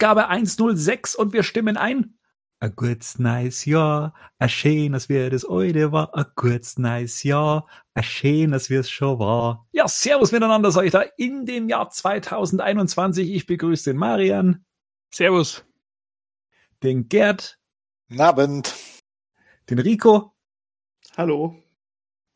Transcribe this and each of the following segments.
Ausgabe 106 und wir stimmen ein. A gutes nice Jahr, a schön, dass wir das heute war, a gutes nice Jahr, a schön, dass wir es schon war. Ja, servus miteinander, sag ich da, in dem Jahr 2021. Ich begrüße den Marian. Servus. Den Gerd. Abend. Den Rico. Hallo.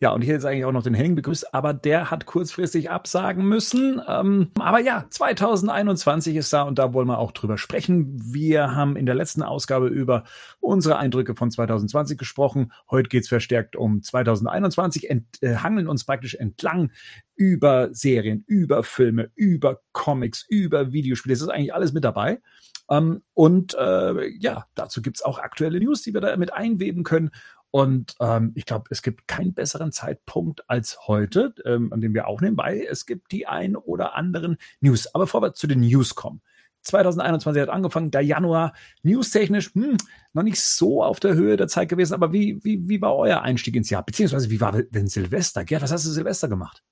Ja, und ich hätte jetzt eigentlich auch noch den Henning begrüßt, aber der hat kurzfristig absagen müssen. Ähm, aber ja, 2021 ist da und da wollen wir auch drüber sprechen. Wir haben in der letzten Ausgabe über unsere Eindrücke von 2020 gesprochen. Heute geht's verstärkt um 2021, ent, äh, hangeln uns praktisch entlang über Serien, über Filme, über Comics, über Videospiele. Es ist eigentlich alles mit dabei. Ähm, und äh, ja, dazu gibt's auch aktuelle News, die wir da mit einweben können. Und ähm, ich glaube, es gibt keinen besseren Zeitpunkt als heute, ähm, an dem wir aufnehmen, weil es gibt die ein oder anderen News. Aber bevor wir zu den News kommen. 2021 hat angefangen, der Januar newstechnisch hm, noch nicht so auf der Höhe der Zeit gewesen. Aber wie, wie, wie war euer Einstieg ins Jahr? Beziehungsweise wie war denn Silvester? Gerd, was hast du Silvester gemacht?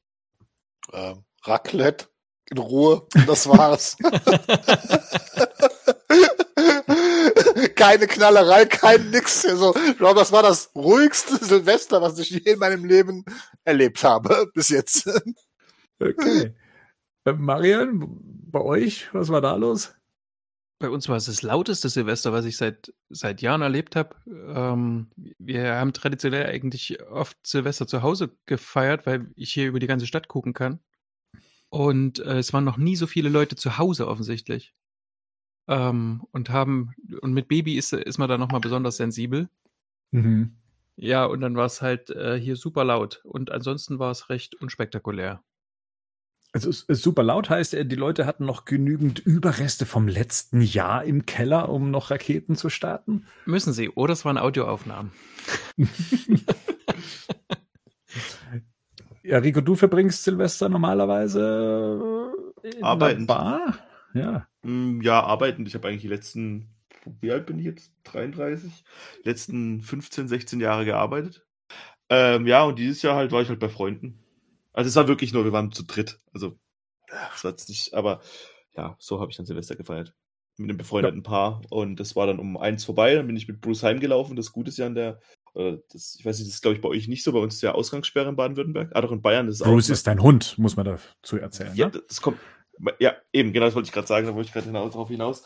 Ähm, Raclette in Ruhe, das war's. keine Knallerei, kein nix. Also, ich glaube, das war das ruhigste Silvester, was ich je in meinem Leben erlebt habe, bis jetzt. Okay. Äh, Marian, bei euch, was war da los? Bei uns war es das lauteste Silvester, was ich seit, seit Jahren erlebt habe. Ähm, wir haben traditionell eigentlich oft Silvester zu Hause gefeiert, weil ich hier über die ganze Stadt gucken kann. Und äh, es waren noch nie so viele Leute zu Hause offensichtlich. Ähm, und haben, und mit Baby ist, ist man da nochmal besonders sensibel. Mhm. Ja, und dann war es halt äh, hier super laut. Und ansonsten war es recht unspektakulär. Also es ist super laut heißt, äh, die Leute hatten noch genügend Überreste vom letzten Jahr im Keller, um noch Raketen zu starten? Müssen sie, oder es waren Audioaufnahmen. ja, Rico, du verbringst Silvester normalerweise in Arbeitend. Bar? Ja. Mm, ja, arbeitend. Ich habe eigentlich die letzten, wie alt bin ich jetzt? 33? Letzten 15, 16 Jahre gearbeitet. Ähm, ja, und dieses Jahr halt war ich halt bei Freunden. Also es war wirklich nur, wir waren zu dritt. Also, das war jetzt nicht, aber ja, so habe ich dann Silvester gefeiert. Mit einem befreundeten ja. Paar. Und das war dann um eins vorbei. Dann bin ich mit Bruce heimgelaufen. Das Gute ist ja an der, äh, das, ich weiß nicht, das ist glaube ich bei euch nicht so. Bei uns ist ja Ausgangssperre in Baden-Württemberg. Ah, doch in Bayern ist es Bruce ist dein Hund, muss man dazu erzählen. Ja, ne? das kommt, ja, eben, genau das wollte ich gerade sagen, da wollte ich gerade hinaus, darauf hinaus.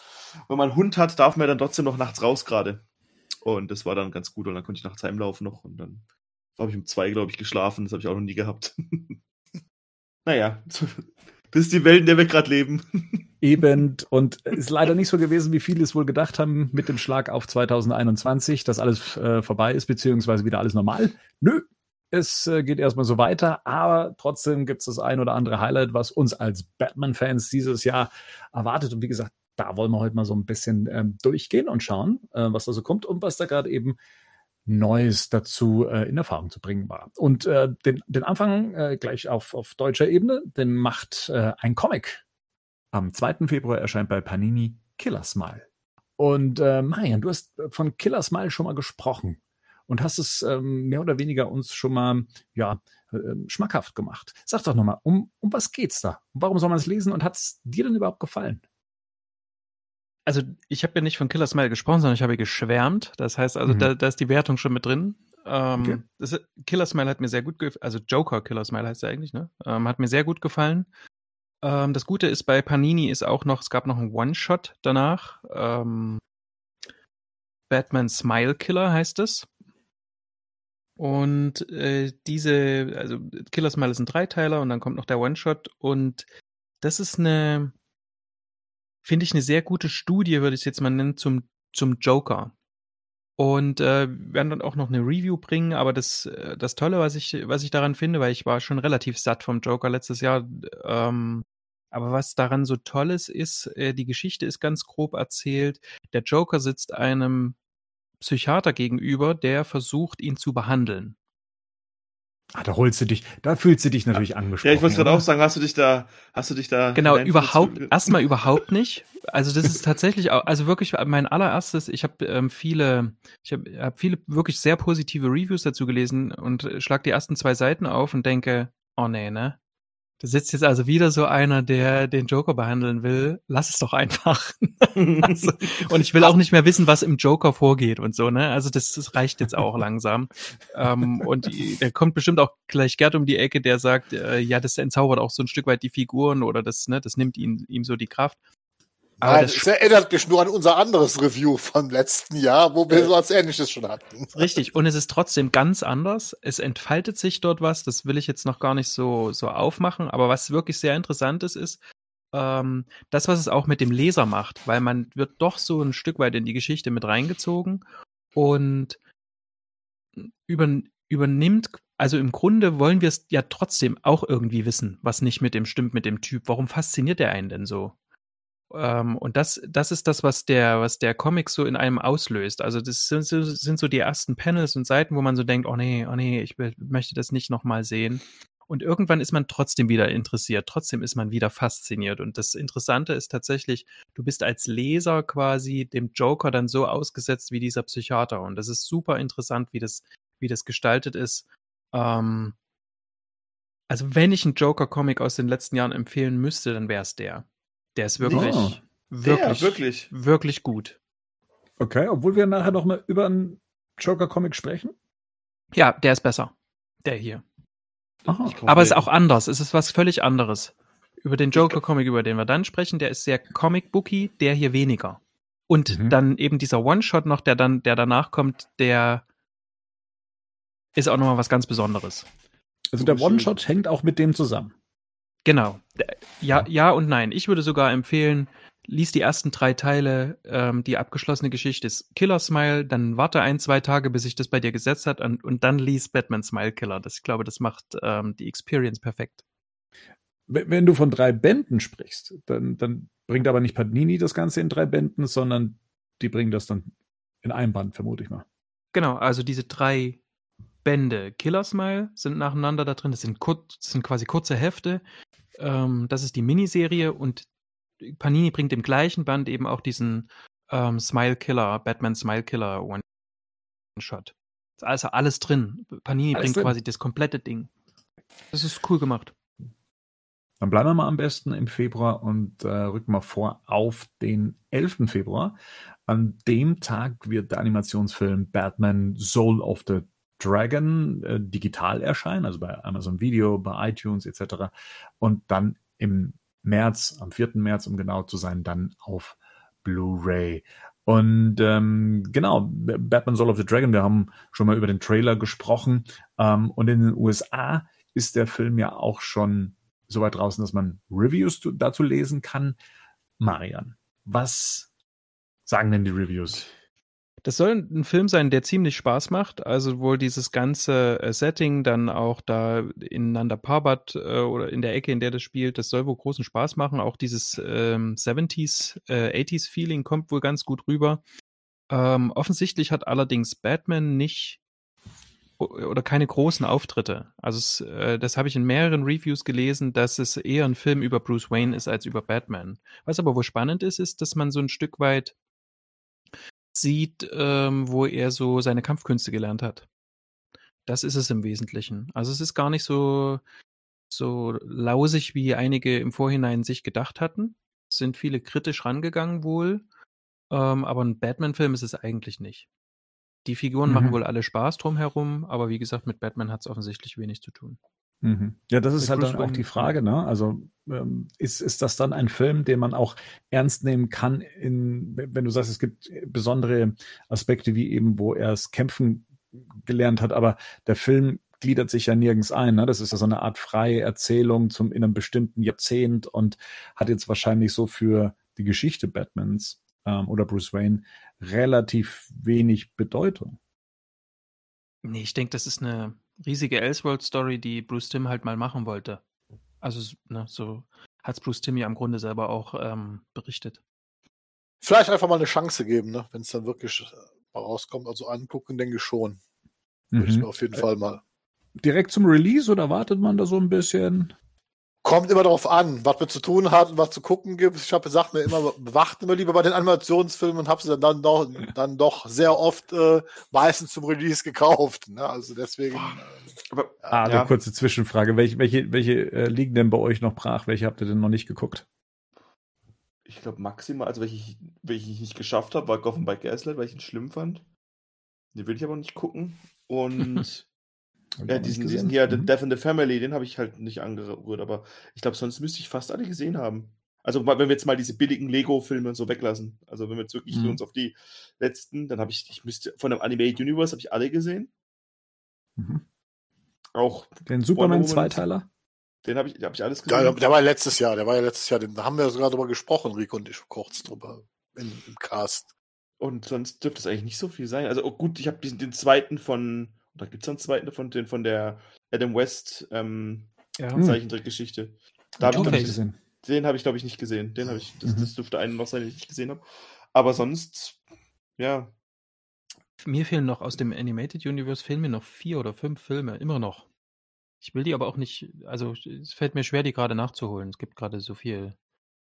Wenn man einen Hund hat, darf man dann trotzdem noch nachts raus gerade. Und das war dann ganz gut und dann konnte ich nachts heimlaufen noch und dann habe ich um zwei, glaube ich, geschlafen. Das habe ich auch noch nie gehabt. naja, das ist die Welt, in der wir gerade leben. Eben, und ist leider nicht so gewesen, wie viele es wohl gedacht haben mit dem Schlag auf 2021, dass alles äh, vorbei ist, beziehungsweise wieder alles normal. Nö, es äh, geht erstmal so weiter, aber trotzdem gibt es das ein oder andere Highlight, was uns als Batman-Fans dieses Jahr erwartet. Und wie gesagt, da wollen wir heute mal so ein bisschen ähm, durchgehen und schauen, äh, was da so kommt und was da gerade eben Neues dazu äh, in Erfahrung zu bringen war. Und äh, den, den Anfang äh, gleich auf, auf deutscher Ebene, den macht äh, ein Comic. Am 2. Februar erscheint bei Panini Killer Smile. Und äh, Marian, du hast von Killer Smile schon mal gesprochen und hast es ähm, mehr oder weniger uns schon mal ja, äh, schmackhaft gemacht. Sag doch nochmal, um, um was geht's da? Warum soll man es lesen und hat es dir denn überhaupt gefallen? Also ich habe ja nicht von Killer Smile gesprochen, sondern ich habe geschwärmt. Das heißt also, mhm. da, da ist die Wertung schon mit drin. Ähm, okay. das, Killer Smile hat mir sehr gut gefallen, also Joker Killer Smile heißt er eigentlich, ne? Ähm, hat mir sehr gut gefallen. Ähm, das Gute ist bei Panini ist auch noch, es gab noch einen One-Shot danach. Ähm, Batman Smile Killer heißt es. Und äh, diese, also Killer Smile ist ein Dreiteiler und dann kommt noch der One-Shot und das ist eine, finde ich, eine sehr gute Studie, würde ich es jetzt mal nennen, zum, zum Joker. Und äh, werden dann auch noch eine Review bringen, aber das, äh, das Tolle, was ich, was ich daran finde, weil ich war schon relativ satt vom Joker letztes Jahr, ähm, aber was daran so tolles ist, äh, die Geschichte ist ganz grob erzählt. Der Joker sitzt einem Psychiater gegenüber, der versucht, ihn zu behandeln. Ah, da holst du dich, da fühlst du dich natürlich angesprochen. Ja, ich wollte gerade auch sagen, hast du dich da, hast du dich da. Genau, überhaupt, erstmal überhaupt nicht. Also das ist tatsächlich, auch, also wirklich mein allererstes, ich habe ähm, viele, ich habe hab viele wirklich sehr positive Reviews dazu gelesen und schlag die ersten zwei Seiten auf und denke, oh nee, ne? Da sitzt jetzt also wieder so einer, der den Joker behandeln will. Lass es doch einfach. also, und ich will auch nicht mehr wissen, was im Joker vorgeht und so, ne? Also das, das reicht jetzt auch langsam. ähm, und der kommt bestimmt auch gleich Gerd um die Ecke, der sagt, äh, ja, das entzaubert auch so ein Stück weit die Figuren oder das, ne, das nimmt ihm, ihm so die Kraft. Aber Nein, das, erinnert mich nur an unser anderes Review vom letzten Jahr, wo wir so was Ähnliches schon hatten. Richtig. Und es ist trotzdem ganz anders. Es entfaltet sich dort was. Das will ich jetzt noch gar nicht so, so aufmachen. Aber was wirklich sehr interessant ist, ist, ähm, das, was es auch mit dem Leser macht, weil man wird doch so ein Stück weit in die Geschichte mit reingezogen und über, übernimmt, also im Grunde wollen wir es ja trotzdem auch irgendwie wissen, was nicht mit dem stimmt, mit dem Typ. Warum fasziniert er einen denn so? Ähm, und das, das ist das, was der, was der Comic so in einem auslöst. Also das sind, sind so die ersten Panels und Seiten, wo man so denkt, oh nee, oh nee, ich möchte das nicht nochmal sehen. Und irgendwann ist man trotzdem wieder interessiert, trotzdem ist man wieder fasziniert. Und das Interessante ist tatsächlich, du bist als Leser quasi dem Joker dann so ausgesetzt wie dieser Psychiater. Und das ist super interessant, wie das, wie das gestaltet ist. Ähm, also wenn ich einen Joker-Comic aus den letzten Jahren empfehlen müsste, dann wäre es der. Der ist wirklich, oh, wirklich, der, wirklich, wirklich gut. Okay, obwohl wir nachher noch mal über einen Joker-Comic sprechen? Ja, der ist besser. Der hier. Aber es ist auch anders. Es ist was völlig anderes. Über den Joker-Comic, über den wir dann sprechen, der ist sehr comic-booky, der hier weniger. Und mhm. dann eben dieser One-Shot noch, der dann, der danach kommt, der ist auch nochmal was ganz Besonderes. Also der One-Shot hängt auch mit dem zusammen. Genau. Ja, ja und nein. Ich würde sogar empfehlen, lies die ersten drei Teile, ähm, die abgeschlossene Geschichte ist Killer Smile, dann warte ein, zwei Tage, bis sich das bei dir gesetzt hat und, und dann lies Batman Smile Killer. Das, ich glaube, das macht ähm, die Experience perfekt. Wenn du von drei Bänden sprichst, dann, dann bringt aber nicht Panini das Ganze in drei Bänden, sondern die bringen das dann in einem Band, vermute ich mal. Genau, also diese drei Bände Killer Smile sind nacheinander da drin. Das sind, kurz, das sind quasi kurze Hefte. Ähm, das ist die Miniserie und Panini bringt im gleichen Band eben auch diesen ähm, Smile Killer, Batman Smile Killer One-Shot. Also alles drin. Panini alles bringt drin. quasi das komplette Ding. Das ist cool gemacht. Dann bleiben wir mal am besten im Februar und äh, rücken mal vor auf den 11. Februar. An dem Tag wird der Animationsfilm Batman Soul of the Dragon äh, digital erscheinen, also bei Amazon Video, bei iTunes etc. Und dann im März, am 4. März, um genau zu sein, dann auf Blu-ray. Und ähm, genau, Batman Soul of the Dragon, wir haben schon mal über den Trailer gesprochen. Ähm, und in den USA ist der Film ja auch schon so weit draußen, dass man Reviews dazu lesen kann. Marian, was sagen denn die Reviews? Das soll ein Film sein, der ziemlich Spaß macht. Also wohl dieses ganze äh, Setting dann auch da ineinander Parbat äh, oder in der Ecke, in der das spielt, das soll wohl großen Spaß machen. Auch dieses ähm, 70s, äh, 80s Feeling kommt wohl ganz gut rüber. Ähm, offensichtlich hat allerdings Batman nicht oder keine großen Auftritte. Also es, äh, das habe ich in mehreren Reviews gelesen, dass es eher ein Film über Bruce Wayne ist als über Batman. Was aber wohl spannend ist, ist, dass man so ein Stück weit sieht, ähm, wo er so seine Kampfkünste gelernt hat. Das ist es im Wesentlichen. Also es ist gar nicht so, so lausig, wie einige im Vorhinein sich gedacht hatten. Es sind viele kritisch rangegangen wohl. Ähm, aber ein Batman-Film ist es eigentlich nicht. Die Figuren mhm. machen wohl alle Spaß drumherum, aber wie gesagt, mit Batman hat es offensichtlich wenig zu tun. Mhm. Ja, das ist halt dann auch die Frage, ne? Also ähm, ist, ist das dann ein Film, den man auch ernst nehmen kann, in, wenn du sagst, es gibt besondere Aspekte, wie eben, wo er es kämpfen gelernt hat, aber der Film gliedert sich ja nirgends ein. Ne? Das ist ja so eine Art freie Erzählung zum in einem bestimmten Jahrzehnt und hat jetzt wahrscheinlich so für die Geschichte Batmans ähm, oder Bruce Wayne relativ wenig Bedeutung. Nee, ich denke, das ist eine riesige Elseworld-Story, die Bruce Tim halt mal machen wollte. Also, ne, so hat Bruce Tim ja im Grunde selber auch ähm, berichtet. Vielleicht einfach mal eine Chance geben, ne? wenn es dann wirklich äh, rauskommt. Also angucken, denke ich schon. Mhm. Würde ich mir auf jeden Fall mal. Direkt zum Release oder wartet man da so ein bisschen? Kommt immer darauf an, was wir zu tun hat und was zu gucken gibt. Ich habe gesagt mir immer, bewacht immer lieber bei den Animationsfilmen und habe sie dann doch, dann doch sehr oft äh, meistens zum Release gekauft. Ne? Also deswegen. Aber, ah, eine ja. kurze Zwischenfrage. Welche, welche, welche äh, liegen denn bei euch noch brach? Welche habt ihr denn noch nicht geguckt? Ich glaube maximal, also welche ich, welche ich nicht geschafft habe, war Gotham by Gaslight, weil ich ihn schlimm fand. Den will ich aber nicht gucken. Und ja, diesen, diesen hier, mhm. Death in the Family, den habe ich halt nicht angerührt, aber ich glaube, sonst müsste ich fast alle gesehen haben. Also, wenn wir jetzt mal diese billigen Lego-Filme und so weglassen. Also, wenn wir jetzt wirklich mhm. uns auf die letzten, dann habe ich, ich müsste, von dem Animated Universe habe ich alle gesehen. Mhm. Auch. Den Superman-Zweiteiler? Den habe ich, hab ich alles gesehen. Ja, der war letztes Jahr, der war ja letztes Jahr, da haben wir sogar drüber gesprochen, Rico und ich kurz drüber in, im Cast. Und sonst dürfte es eigentlich nicht so viel sein. Also, oh gut, ich habe den zweiten von da gibt es einen zweiten von, den, von der Adam West ähm, ja. Zeichentrickgeschichte. Da habe ich nicht gesehen. Den habe ich, glaube ich, nicht gesehen. Den habe ich, das, mhm. das dürfte einen noch sein, den ich nicht gesehen habe. Aber sonst, ja. Mir fehlen noch aus dem Animated Universe fehlen mir noch vier oder fünf Filme, immer noch. Ich will die aber auch nicht, also es fällt mir schwer, die gerade nachzuholen. Es gibt gerade so viel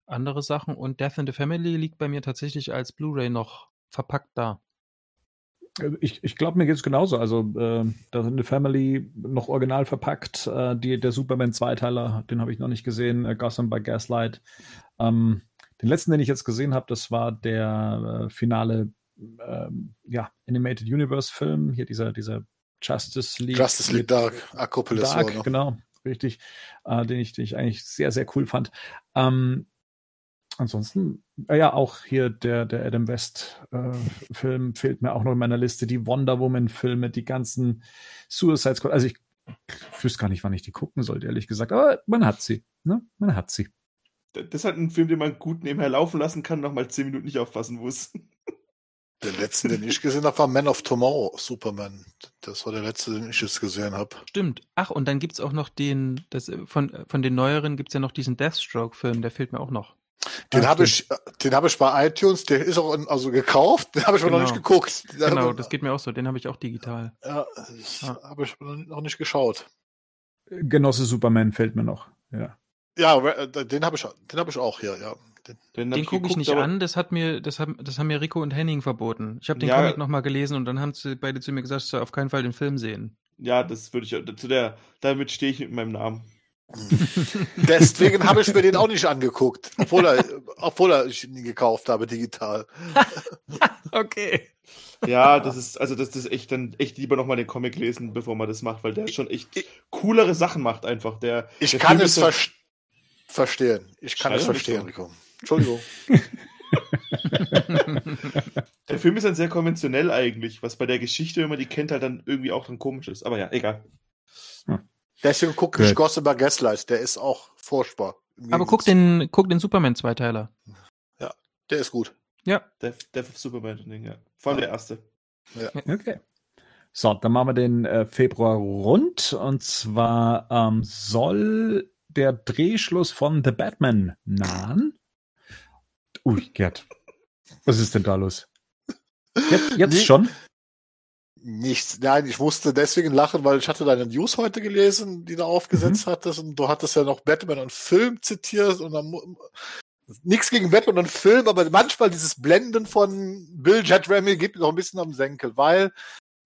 andere Sachen und Death in the Family liegt bei mir tatsächlich als Blu-ray noch verpackt da. Ich, ich glaube, mir geht es genauso. Also, äh, da sind eine Family noch original verpackt. Äh, die, der Superman-Zweiteiler, den habe ich noch nicht gesehen. Äh, Gotham by Gaslight. Ähm, den letzten, den ich jetzt gesehen habe, das war der äh, finale ähm, ja, Animated Universe-Film. Hier dieser, dieser Justice League. Justice League Dark, Acropolis Dark, genau, richtig. Äh, den, ich, den ich eigentlich sehr, sehr cool fand. Ähm, ansonsten, äh, ja, auch hier der, der Adam West-Film äh, fehlt mir auch noch in meiner Liste. Die Wonder Woman-Filme, die ganzen Suicide Squad. Also ich wüsste gar nicht, wann ich die gucken sollte, ehrlich gesagt. Aber man hat sie. Ne? Man hat sie. Das ist halt ein Film, den man gut nebenher laufen lassen kann, noch mal zehn Minuten nicht aufpassen muss. Der letzte, den ich gesehen habe, war Man of Tomorrow, Superman. Das war der letzte, den ich jetzt gesehen habe. Stimmt. Ach, und dann gibt es auch noch den, das, von, von den neueren gibt es ja noch diesen Deathstroke-Film, der fehlt mir auch noch. Den habe ich, den habe ich bei iTunes, der ist auch in, also gekauft, den habe ich genau. aber noch nicht genau. geguckt. Genau, das geht mir auch so, den habe ich auch digital. Ja, das ah. habe ich noch nicht geschaut. Genosse Superman fällt mir noch, ja. Ja, äh, den habe ich, den habe ich auch hier, ja. Den, den, den gucke ich nicht an, das hat mir, das haben, das haben mir Rico und Henning verboten. Ich habe den ja, Comic nochmal gelesen und dann haben sie beide zu mir gesagt, ich soll auf keinen Fall den Film sehen. Ja, das würde ich, zu der, damit stehe ich mit meinem Namen. Deswegen habe ich mir den auch nicht angeguckt, obwohl er, obwohl er ich ihn gekauft habe digital. okay. Ja, das ist also das ist echt dann echt lieber nochmal den Comic lesen, bevor man das macht, weil der schon echt coolere Sachen macht einfach. Der ich der kann Film es ver verstehen. Ich kann es verstehen, Rico. Entschuldigung. der Film ist dann sehr konventionell eigentlich, was bei der Geschichte, wenn man die kennt, halt dann irgendwie auch dann komisch ist. Aber ja, egal. Deswegen gucke ich Gossip by Gaslight, der ist auch furchtbar. Aber guck den, guck den Superman-Zweiteiler. Ja, der ist gut. Ja. Death, Death of Superman, ja. Vor allem ja. der erste. Ja. Okay. So, dann machen wir den äh, Februar rund. Und zwar ähm, soll der Drehschluss von The Batman nahen. Ui, Gerd. Was ist denn da los? Jetzt, jetzt nee, schon? Nichts. Nein, ich musste deswegen lachen, weil ich hatte deine News heute gelesen, die du aufgesetzt mhm. hattest, und du hattest ja noch Batman und Film zitiert und dann nichts gegen Batman und Film, aber manchmal dieses Blenden von Bill Jet Remy geht mir noch ein bisschen am Senkel, weil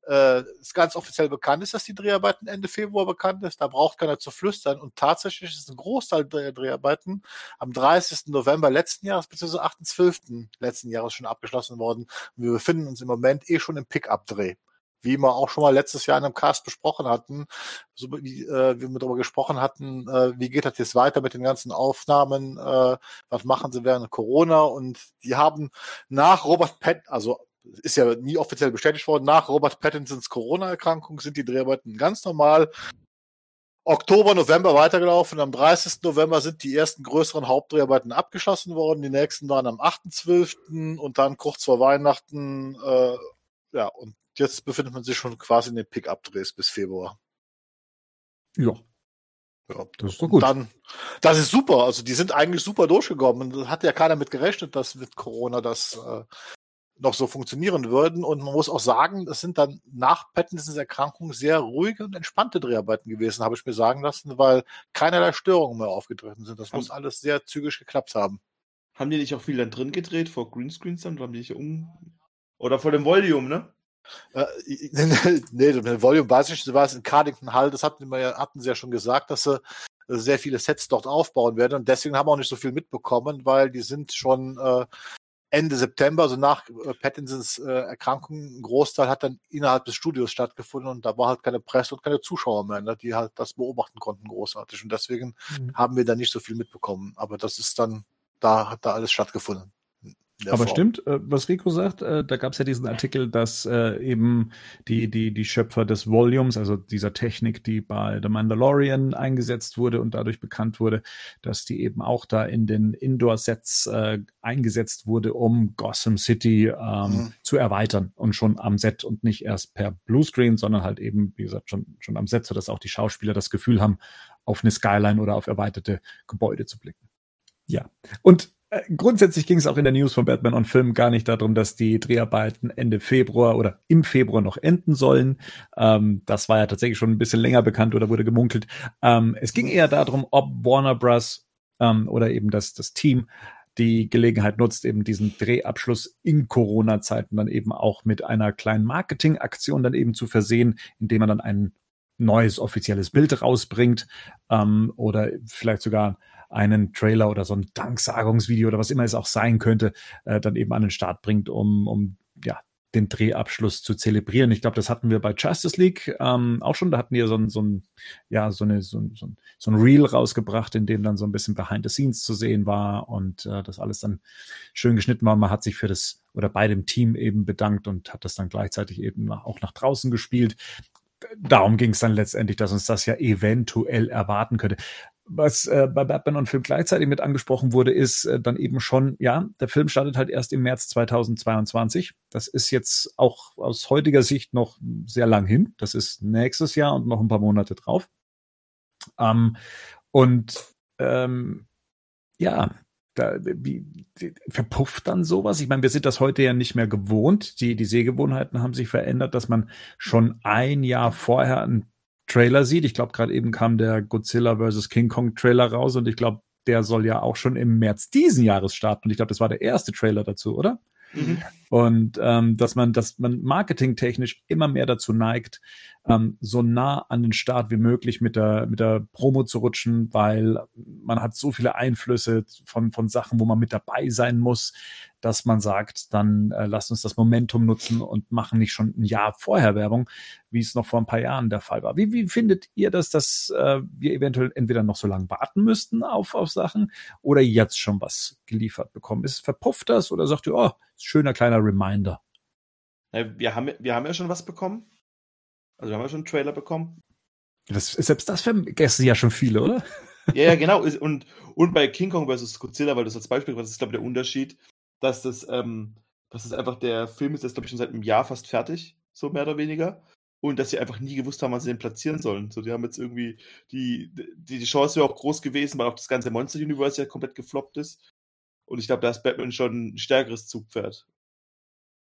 äh, es ganz offiziell bekannt ist, dass die Dreharbeiten Ende Februar bekannt ist. Da braucht keiner zu flüstern. Und tatsächlich ist ein Großteil der Dreharbeiten am 30. November letzten Jahres bzw. 8.12. letzten Jahres schon abgeschlossen worden. Und wir befinden uns im Moment eh schon im Pick-up-Dreh wie wir auch schon mal letztes Jahr in einem Cast besprochen hatten, so wie, äh, wie wir darüber gesprochen hatten, äh, wie geht das jetzt weiter mit den ganzen Aufnahmen, äh, was machen sie während Corona und die haben nach Robert Pett, also ist ja nie offiziell bestätigt worden, nach Robert Pattinsons Corona-Erkrankung sind die Dreharbeiten ganz normal Oktober, November weitergelaufen. Am 30. November sind die ersten größeren Hauptdreharbeiten abgeschlossen worden. Die nächsten waren am 8.12. und dann kurz vor Weihnachten, äh, ja, und jetzt befindet man sich schon quasi in den Pick-up-Drehs bis Februar. Ja. Ja, das ist doch gut. Dann, das ist super. Also die sind eigentlich super durchgekommen. Und hat ja keiner mit gerechnet, dass mit Corona das äh, noch so funktionieren würden. Und man muss auch sagen, das sind dann nach Pattinsons Erkrankung sehr ruhige und entspannte Dreharbeiten gewesen, habe ich mir sagen lassen, weil keinerlei Störungen mehr aufgetreten sind. Das muss alles sehr zügig geklappt haben. Haben die nicht auch viel dann drin gedreht, vor Greenscreens dann? Oder haben die nicht um. Oder vor dem Volume, ne? Äh, nee, das Volume weiß ich, nicht, war es in Cardington Hall, das hatten, wir ja, hatten sie ja schon gesagt, dass sie sehr viele Sets dort aufbauen werden und deswegen haben wir auch nicht so viel mitbekommen, weil die sind schon äh, Ende September, also nach äh, Pattinsons äh, Erkrankung, ein Großteil hat dann innerhalb des Studios stattgefunden und da war halt keine Presse und keine Zuschauer mehr, ne, die halt das beobachten konnten großartig und deswegen mhm. haben wir da nicht so viel mitbekommen, aber das ist dann, da hat da alles stattgefunden. Aber Form. stimmt, äh, was Rico sagt, äh, da gab es ja diesen Artikel, dass äh, eben die, die, die Schöpfer des Volumes, also dieser Technik, die bei The Mandalorian eingesetzt wurde und dadurch bekannt wurde, dass die eben auch da in den Indoor-Sets eingesetzt wurde, um Gotham City ähm, mhm. zu erweitern und schon am Set und nicht erst per Bluescreen, sondern halt eben, wie gesagt, schon, schon am Set, sodass auch die Schauspieler das Gefühl haben, auf eine Skyline oder auf erweiterte Gebäude zu blicken. Ja. Und grundsätzlich ging es auch in der News von Batman on Film gar nicht darum, dass die Dreharbeiten Ende Februar oder im Februar noch enden sollen. Ähm, das war ja tatsächlich schon ein bisschen länger bekannt oder wurde gemunkelt. Ähm, es ging eher darum, ob Warner Bros. Ähm, oder eben das, das Team die Gelegenheit nutzt, eben diesen Drehabschluss in Corona-Zeiten dann eben auch mit einer kleinen Marketingaktion dann eben zu versehen, indem man dann ein neues offizielles Bild rausbringt ähm, oder vielleicht sogar einen Trailer oder so ein Danksagungsvideo oder was immer es auch sein könnte, äh, dann eben an den Start bringt, um, um ja, den Drehabschluss zu zelebrieren. Ich glaube, das hatten wir bei Justice League ähm, auch schon. Da hatten wir so ein, so ein, ja, so, eine, so, ein, so ein Reel rausgebracht, in dem dann so ein bisschen Behind the Scenes zu sehen war und äh, das alles dann schön geschnitten war. Man hat sich für das oder bei dem Team eben bedankt und hat das dann gleichzeitig eben auch nach draußen gespielt. Darum ging es dann letztendlich, dass uns das ja eventuell erwarten könnte was äh, bei Batman und Film gleichzeitig mit angesprochen wurde, ist äh, dann eben schon, ja, der Film startet halt erst im März 2022. Das ist jetzt auch aus heutiger Sicht noch sehr lang hin. Das ist nächstes Jahr und noch ein paar Monate drauf. Ähm, und ähm, ja, da, wie, verpufft dann sowas? Ich meine, wir sind das heute ja nicht mehr gewohnt. Die, die Sehgewohnheiten haben sich verändert, dass man schon ein Jahr vorher ein Trailer sieht. Ich glaube, gerade eben kam der Godzilla vs. King Kong Trailer raus und ich glaube, der soll ja auch schon im März diesen Jahres starten. Und ich glaube, das war der erste Trailer dazu, oder? Mhm. Und ähm, dass man, dass man marketingtechnisch immer mehr dazu neigt, ähm, so nah an den Start wie möglich mit der mit der Promo zu rutschen, weil man hat so viele Einflüsse von von Sachen, wo man mit dabei sein muss, dass man sagt, dann äh, lasst uns das Momentum nutzen und machen nicht schon ein Jahr vorher Werbung, wie es noch vor ein paar Jahren der Fall war. Wie, wie findet ihr das, dass äh, wir eventuell entweder noch so lange warten müssten auf, auf Sachen oder jetzt schon was geliefert bekommen? Ist verpufft das oder sagt ihr, oh, schöner kleiner Reminder? Wir haben, wir haben ja schon was bekommen. Also wir haben ja schon einen Trailer bekommen. Das, selbst das vergessen ja schon viele, oder? Ja, ja, genau. Und, und bei King Kong vs. Godzilla, weil das als Beispiel, das ist, glaube ich, der Unterschied dass das, ähm, dass das einfach der Film ist, der ist, glaube ich, schon seit einem Jahr fast fertig, so mehr oder weniger. Und dass sie einfach nie gewusst haben, wann sie den platzieren sollen. So, die haben jetzt irgendwie, die, die, die Chance wäre auch groß gewesen, weil auch das ganze Monster Universe ja komplett gefloppt ist. Und ich glaube, da ist Batman schon ein stärkeres Zugpferd.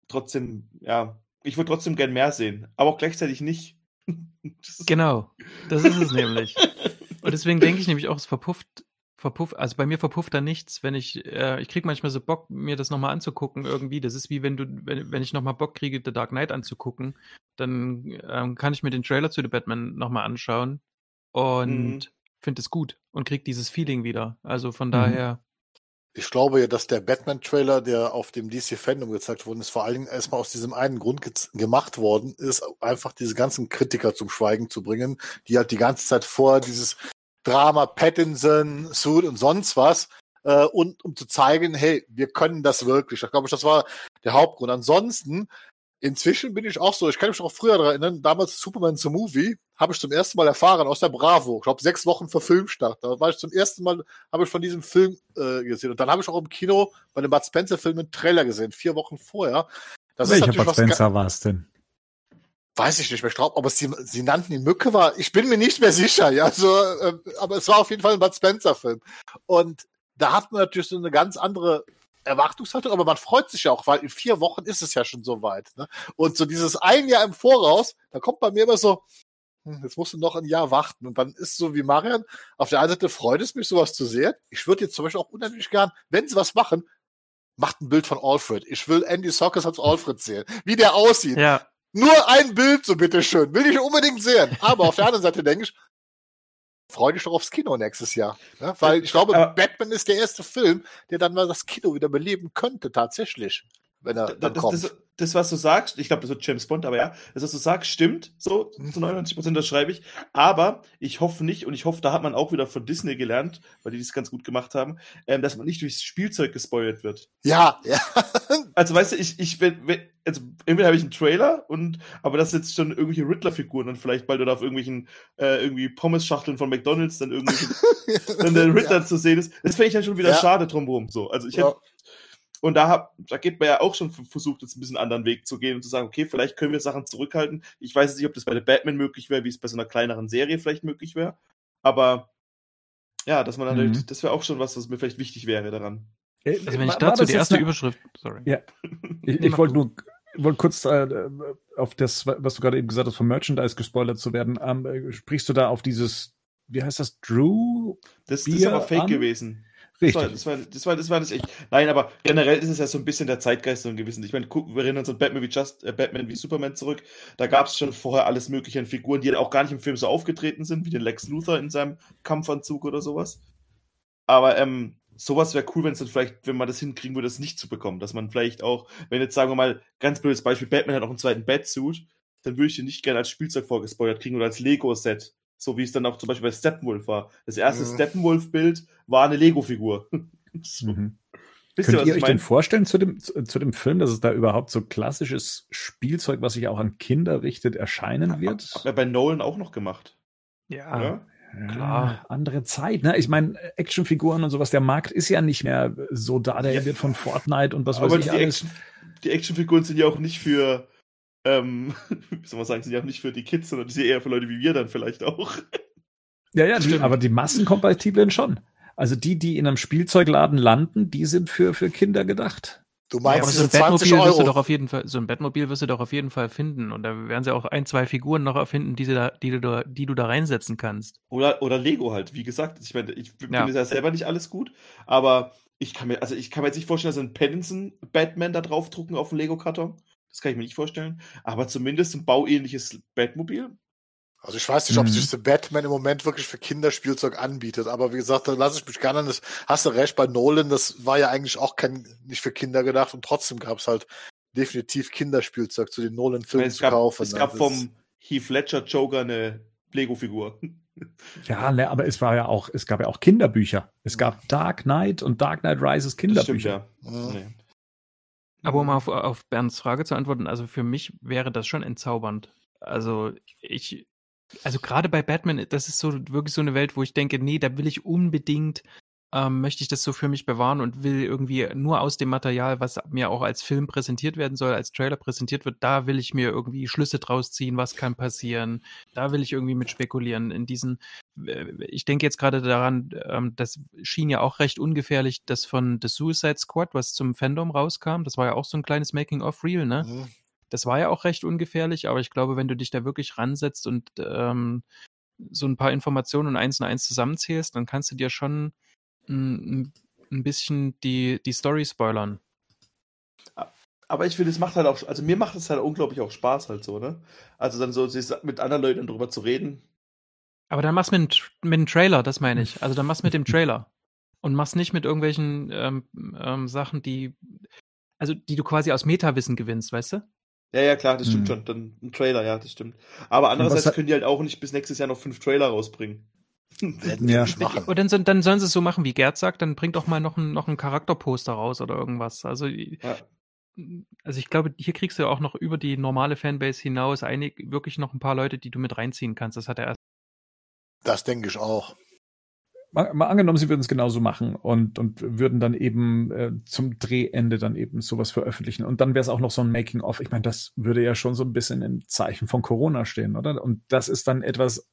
Trotzdem, ja, ich würde trotzdem gern mehr sehen, aber auch gleichzeitig nicht. Das genau, das ist es nämlich. Und deswegen denke ich nämlich auch, es verpufft verpufft, also bei mir verpufft da nichts, wenn ich, äh, ich kriege manchmal so Bock, mir das nochmal anzugucken irgendwie. Das ist wie wenn du, wenn, wenn ich nochmal Bock kriege, The Dark Knight anzugucken, dann ähm, kann ich mir den Trailer zu The Batman nochmal anschauen und mhm. finde es gut und kriege dieses Feeling wieder. Also von mhm. daher. Ich glaube ja, dass der Batman-Trailer, der auf dem DC Fandom gezeigt worden ist, vor allen Dingen erstmal aus diesem einen Grund gemacht worden ist, einfach diese ganzen Kritiker zum Schweigen zu bringen, die halt die ganze Zeit vor dieses Drama Pattinson, Suit und sonst was. Äh, und um zu zeigen, hey, wir können das wirklich. Ich glaube, das war der Hauptgrund. Ansonsten, inzwischen bin ich auch so, ich kann mich auch früher daran erinnern, damals Superman zum Movie, habe ich zum ersten Mal erfahren aus der Bravo. Ich glaube, sechs Wochen vor Filmstart. Da war ich zum ersten Mal, habe ich von diesem Film äh, gesehen. Und dann habe ich auch im Kino bei dem Bud Spencer-Film einen Trailer gesehen, vier Wochen vorher. Das Welcher Bud Spencer war es denn? weiß ich nicht mehr, ich glaube, aber sie, sie nannten ihn Mücke war, ich bin mir nicht mehr sicher, ja, so, äh, aber es war auf jeden Fall ein Bud Spencer Film. Und da hat man natürlich so eine ganz andere Erwartungshaltung, aber man freut sich ja auch, weil in vier Wochen ist es ja schon soweit. Ne? Und so dieses ein Jahr im Voraus, da kommt bei mir immer so, hm, jetzt musst du noch ein Jahr warten. Und dann ist so wie Marian, auf der einen Seite freut es mich, sowas zu sehen. Ich würde jetzt zum Beispiel auch unheimlich gern, wenn sie was machen, macht ein Bild von Alfred. Ich will Andy Sockers als Alfred sehen. Wie der aussieht. Ja. Nur ein Bild, so bitteschön. Will ich unbedingt sehen. Aber auf der anderen Seite denke ich, freu dich doch aufs Kino nächstes Jahr. Ne? Weil ich glaube, Aber- Batman ist der erste Film, der dann mal das Kino wieder beleben könnte, tatsächlich. Wenn er dann das, kommt. das, das, was du sagst, ich glaube, das wird James Bond, aber ja, das, was du sagst, stimmt, so zu 99 Prozent, das schreibe ich. Aber ich hoffe nicht, und ich hoffe, da hat man auch wieder von Disney gelernt, weil die das ganz gut gemacht haben, ähm, dass man nicht durchs Spielzeug gespoilt wird. ja, ja. Also, weißt du, ich, ich, wenn, wenn, also, entweder habe ich einen Trailer und, aber das jetzt schon irgendwelche Riddler-Figuren und vielleicht bald oder auf irgendwelchen, äh, irgendwie Pommes-Schachteln von McDonalds dann irgendwelche, dann der Riddler zu sehen ist. Das fände ich dann schon wieder Ja. schade drumherum, so. Also, ich hätte, Ja. Und da, hab, da geht man ja auch schon versucht, jetzt ein bisschen einen anderen Weg zu gehen und zu sagen, okay, vielleicht können wir Sachen zurückhalten. Ich weiß jetzt nicht, ob das bei der Batman möglich wäre, wie es bei so einer kleineren Serie vielleicht möglich wäre. Aber ja, dass man dann Mhm. halt, das wäre auch schon was, was mir vielleicht wichtig wäre daran. Äh, Also wenn ich dazu die erste eine- Überschrift, sorry. Ja. Ich, ich wollte nur wollte kurz äh, auf das, was du gerade eben gesagt hast, vom Merchandise gespoilert zu werden. Ähm, äh, sprichst du da auf dieses, wie heißt das, Drew? Das, das ist aber fake an? gewesen. Das war, das, war, das, war, das war das echt. Nein, aber generell ist es ja so ein bisschen der Zeitgeist so ein gewissen. Ich meine, wir erinnern uns an Batman wie Just, äh, Batman wie Superman zurück. Da gab es schon vorher alles mögliche an Figuren, die dann auch gar nicht im Film so aufgetreten sind, wie den Lex Luthor in seinem Kampfanzug oder sowas. Aber ähm, sowas wäre cool, wenn es dann vielleicht, wenn man das hinkriegen würde, das nicht zu bekommen. Dass man vielleicht auch, wenn jetzt sagen wir mal, ganz blödes Beispiel, Batman hat auch einen zweiten Batsuit, dann würde ich den nicht gerne als Spielzeug vorgespoilert kriegen oder als Lego-Set. So wie es dann auch zum Beispiel bei Steppenwolf war. Das erste Mhm. Steppenwolf-Bild war eine Lego-Figur. so. Mhm. Wisst Könnt ihr, was ihr ich euch denn meine? vorstellen zu dem, zu, zu dem Film, dass es da überhaupt so klassisches Spielzeug, was sich auch an Kinder richtet, erscheinen wird? Hat er bei Nolan auch noch gemacht. Ja. Oder? Ja, Klar. Andere Zeit, ne? Ich meine, Actionfiguren und sowas, der Markt ist ja nicht mehr so da, der Ja. wird von Fortnite und was weiß Aber ich die, alles. Action, die Actionfiguren sind ja auch nicht für, ähm, wie soll man sagen, sind ja auch nicht für die Kids, sondern die sind eher für Leute wie wir dann vielleicht auch. Ja, ja, Stimmt. aber die massenkompatiblen schon. Also die, die in einem Spielzeugladen landen, die sind für, für Kinder gedacht. Du Ja, meinst aber so ein 20 Batmobil wirst du doch Euro. auf jeden Fall, so ein Batmobil wirst du doch auf jeden Fall finden. Und da werden sie auch ein, zwei Figuren noch erfinden, die, sie da, die, du, da, die du da reinsetzen kannst. Oder, oder Lego halt, wie gesagt. Ich meine, ich bin Ja. ja selber nicht alles gut, aber ich kann mir, also ich kann mir jetzt nicht vorstellen, dass sie einen Pattinson Batman da draufdrucken auf dem Lego-Karton. Das kann ich mir nicht vorstellen. Aber zumindest ein bauähnliches Batmobil. Also ich weiß nicht, ob Mhm. sich The Batman im Moment wirklich für Kinderspielzeug anbietet, aber wie gesagt, da lasse ich mich gerne an das. Hast du recht, bei Nolan, das war ja eigentlich auch kein, nicht für Kinder gedacht und trotzdem gab es halt definitiv Kinderspielzeug zu den Nolan-Filmen zu gab, kaufen. es ne? gab Das- vom Heath Ledger Joker eine Lego-Figur. Ja, ne, aber es war ja auch, es gab ja auch Kinderbücher. Es gab Dark Knight und Dark Knight Rises Das stimmt, Kinderbücher. ja. Mhm. Aber um auf, auf Bernds Frage zu antworten, also für mich wäre das schon entzaubernd. Also ich, also gerade bei Batman, das ist so wirklich so eine Welt, wo ich denke, nee, da will ich unbedingt, ähm, möchte ich das so für mich bewahren und will irgendwie nur aus dem Material, was mir auch als Film präsentiert werden soll, als Trailer präsentiert wird, da will ich mir irgendwie Schlüsse draus ziehen, was kann passieren. Da will ich irgendwie mit spekulieren. In diesen, äh, ich denke jetzt gerade daran, ähm, das schien ja auch recht ungefährlich, das von The Suicide Squad, was zum Fandom rauskam, das war ja auch so ein kleines Making-of-Reel, ne? Mhm. Das war ja auch recht ungefährlich, aber ich glaube, wenn du dich da wirklich ransetzt und ähm, so ein paar Informationen und eins und eins zusammenzählst, dann kannst du dir schon ein, ein bisschen die, die Story spoilern. Aber ich finde, es macht halt auch, also mir macht es halt unglaublich auch Spaß halt so, ne? Also dann so mit anderen Leuten drüber zu reden. Aber dann mach's mit, mit dem Trailer, das meine ich. Also dann mach's mit dem Trailer. Und mach's nicht mit irgendwelchen ähm, ähm, Sachen, die, also die du quasi aus Metawissen gewinnst, weißt du? Ja, ja, klar, das stimmt Mhm. schon. Dann ein Trailer, ja, das stimmt. Aber andererseits können die halt auch nicht bis nächstes Jahr noch fünf Trailer rausbringen. Ja. machen. Und dann, dann sollen sie es so machen, wie Gerd sagt, dann bringt doch mal noch ein, noch ein Charakterposter raus oder irgendwas. Also, Ja. also ich glaube, hier kriegst du auch noch über die normale Fanbase hinaus einig, wirklich noch ein paar Leute, die du mit reinziehen kannst. Das hat er erst. Das denke ich auch. Mal, mal angenommen, sie würden es genauso machen und, und würden dann eben äh, zum Drehende dann eben sowas veröffentlichen. Und dann wäre es auch noch so ein Making-of. Ich meine, das würde ja schon so ein bisschen im Zeichen von Corona stehen, oder? Und das ist dann etwas,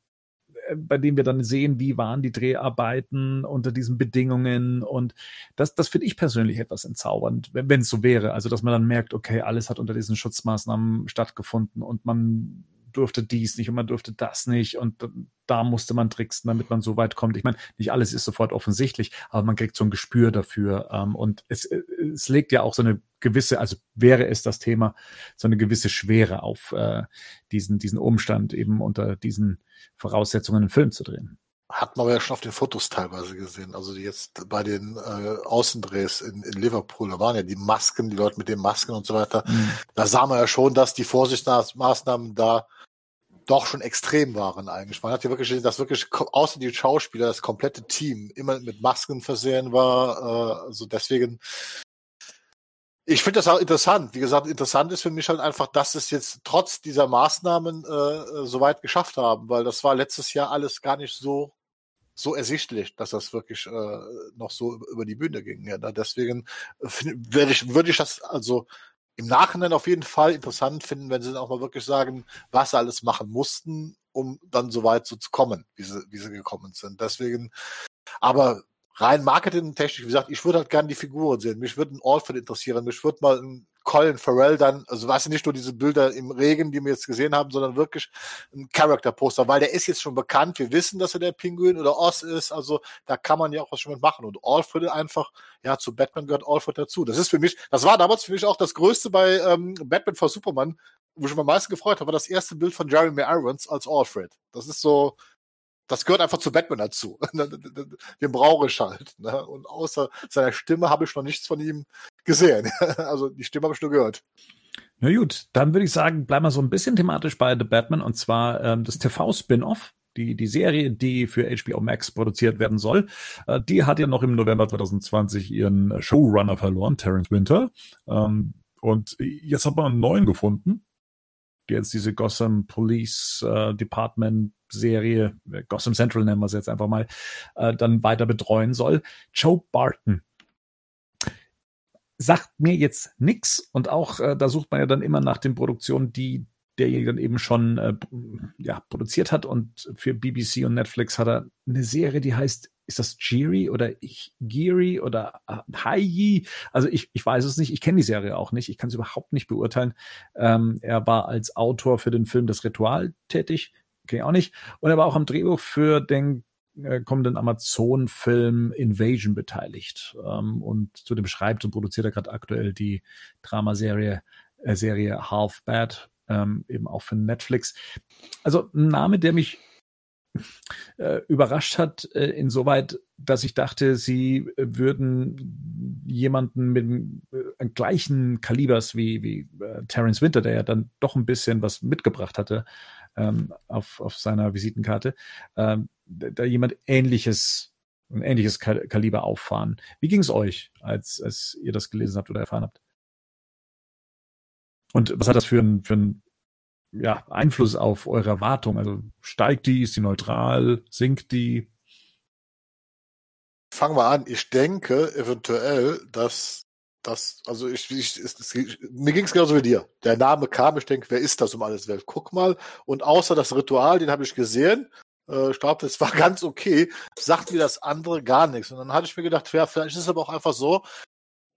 bei dem wir dann sehen, wie waren die Dreharbeiten unter diesen Bedingungen. Und das, das finde ich persönlich etwas entzaubernd, wenn es so wäre. Also, dass man dann merkt, okay, alles hat unter diesen Schutzmaßnahmen stattgefunden und man durfte dies nicht und man durfte das nicht und da musste man tricksen, damit man so weit kommt. Ich meine, nicht alles ist sofort offensichtlich, aber man kriegt so ein Gespür dafür ähm, und es, es legt ja auch so eine gewisse, also wäre es das Thema, so eine gewisse Schwere auf äh, diesen, diesen Umstand, eben unter diesen Voraussetzungen einen Film zu drehen. Hat man aber ja schon auf den Fotos teilweise gesehen. Also jetzt bei den äh, Außendrehs in, in Liverpool, da waren ja die Masken, die Leute mit den Masken und so weiter. Mhm. Da sah man ja schon, dass die Vorsichtsmaßnahmen da doch schon extrem waren eigentlich. Man hat ja wirklich gesehen, dass wirklich außer die Schauspieler das komplette Team immer mit Masken versehen war. Äh, also deswegen, ich finde das auch interessant. Wie gesagt, interessant ist für mich halt einfach, dass es jetzt trotz dieser Maßnahmen äh, so weit geschafft haben, weil das war letztes Jahr alles gar nicht so so ersichtlich, dass das wirklich äh, noch so über die Bühne ging. Ja, deswegen äh, würde ich, würde ich das also im Nachhinein auf jeden Fall interessant finden, wenn sie dann auch mal wirklich sagen, was sie alles machen mussten, um dann so weit so zu kommen, wie sie, wie sie gekommen sind. Deswegen, aber rein marketingtechnisch, wie gesagt, ich würde halt gerne die Figuren sehen. Mich würde ein Alfred interessieren. Mich würde mal ein Colin Farrell dann, also du, nicht nur diese Bilder im Regen, die wir jetzt gesehen haben, sondern wirklich ein Character-Poster, weil der ist jetzt schon bekannt. Wir wissen, dass er der Pinguin oder Oz ist. Also da kann man ja auch was schon mit machen. Und Alfred einfach, ja, zu Batman gehört Alfred dazu. Das ist für mich, das war damals für mich auch das Größte bei ähm, Batman vor Superman, wo ich mich am meisten gefreut habe, war das erste Bild von Jeremy Irons als Alfred. Das ist so, das gehört einfach zu Batman dazu. Den brauche ich halt. Ne? Und außer seiner Stimme habe ich noch nichts von ihm gesehen. also die Stimme habe ich nur gehört. Na gut, dann würde ich sagen, bleiben wir so ein bisschen thematisch bei The Batman und zwar ähm, das TV-Spin-Off. Die, die Serie, die für HBO Max produziert werden soll, äh, die hat ja noch im November 2020 ihren Showrunner verloren, Terence Winter. Ähm, und jetzt hat man einen neuen gefunden, die jetzt diese Gotham Police äh, Department Serie, äh, Gotham Central nennen wir es jetzt einfach mal, äh, dann weiter betreuen soll. Joe Barton. Sagt mir jetzt nix und auch äh, da sucht man ja dann immer nach den Produktionen, die derjenige dann eben schon äh, ja, produziert hat und für BBC und Netflix hat er eine Serie, die heißt ist das Jiri oder ich Giri oder äh, Haiji? Also ich, ich weiß es nicht. Ich kenne die Serie auch nicht. Ich kann es überhaupt nicht beurteilen. Ähm, er war als Autor für den Film Das Ritual tätig. Ich auch nicht. Und er war auch am Drehbuch für den äh, kommenden Amazon-Film Invasion beteiligt. Ähm, und zu dem schreibt und produziert er gerade aktuell die Dramaserie äh, Serie Half Bad, ähm, eben auch für Netflix. Also ein Name, der mich äh, überrascht hat, äh, insoweit, dass ich dachte, sie würden jemanden mit dem äh, gleichen Kalibers wie, wie äh, Terence Winter, der ja dann doch ein bisschen was mitgebracht hatte ähm, auf, auf seiner Visitenkarte, ähm, da jemand ähnliches, ein ähnliches Kaliber auffahren. Wie ging es euch, als, als ihr das gelesen habt oder erfahren habt? Und was hat das für ein, für ein ja, Einfluss auf eure Erwartung? Also steigt die, ist die neutral, sinkt die? Fangen wir an. Ich denke eventuell, dass das, also ich, ich, ich mir ging es genauso wie dir. Der Name kam, ich denke, wer ist das um alles Welt? Guck mal. Und außer das Ritual, den habe ich gesehen. Äh, ich glaube, das war ganz okay. Sagt wie das andere gar nichts. Und dann hatte ich mir gedacht, ja, vielleicht ist es aber auch einfach so,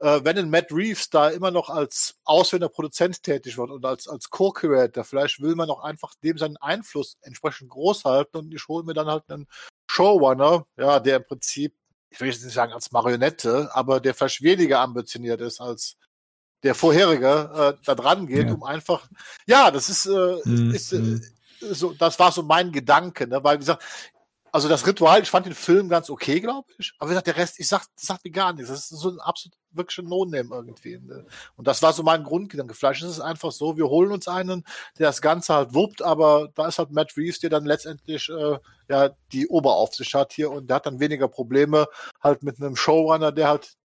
äh, wenn ein Matt Reeves da immer noch als ausführender Produzent tätig wird und als, als Co-Creator, vielleicht will man auch einfach dem seinen Einfluss entsprechend groß halten und ich hole mir dann halt einen Showrunner, ja, der im Prinzip, ich will jetzt nicht sagen als Marionette, aber der vielleicht weniger ambitioniert ist als der vorherige äh, da dran geht, ja. um einfach, ja, das ist, äh, mhm. ist äh, so, das war so mein Gedanke, ne? weil wie gesagt, also das Ritual, ich fand den Film ganz okay, glaube ich. Aber wie gesagt, der Rest, ich sag, das sagt mir gar nichts. Das ist so ein absolut wirklich ein No-Name irgendwie. Und das war so mein Grundgedanke. Vielleicht ist es einfach so, wir holen uns einen, der das Ganze halt wuppt, aber da ist halt Matt Reeves, der dann letztendlich äh, ja die Oberaufsicht hat hier und der hat dann weniger Probleme halt mit einem Showrunner, der halt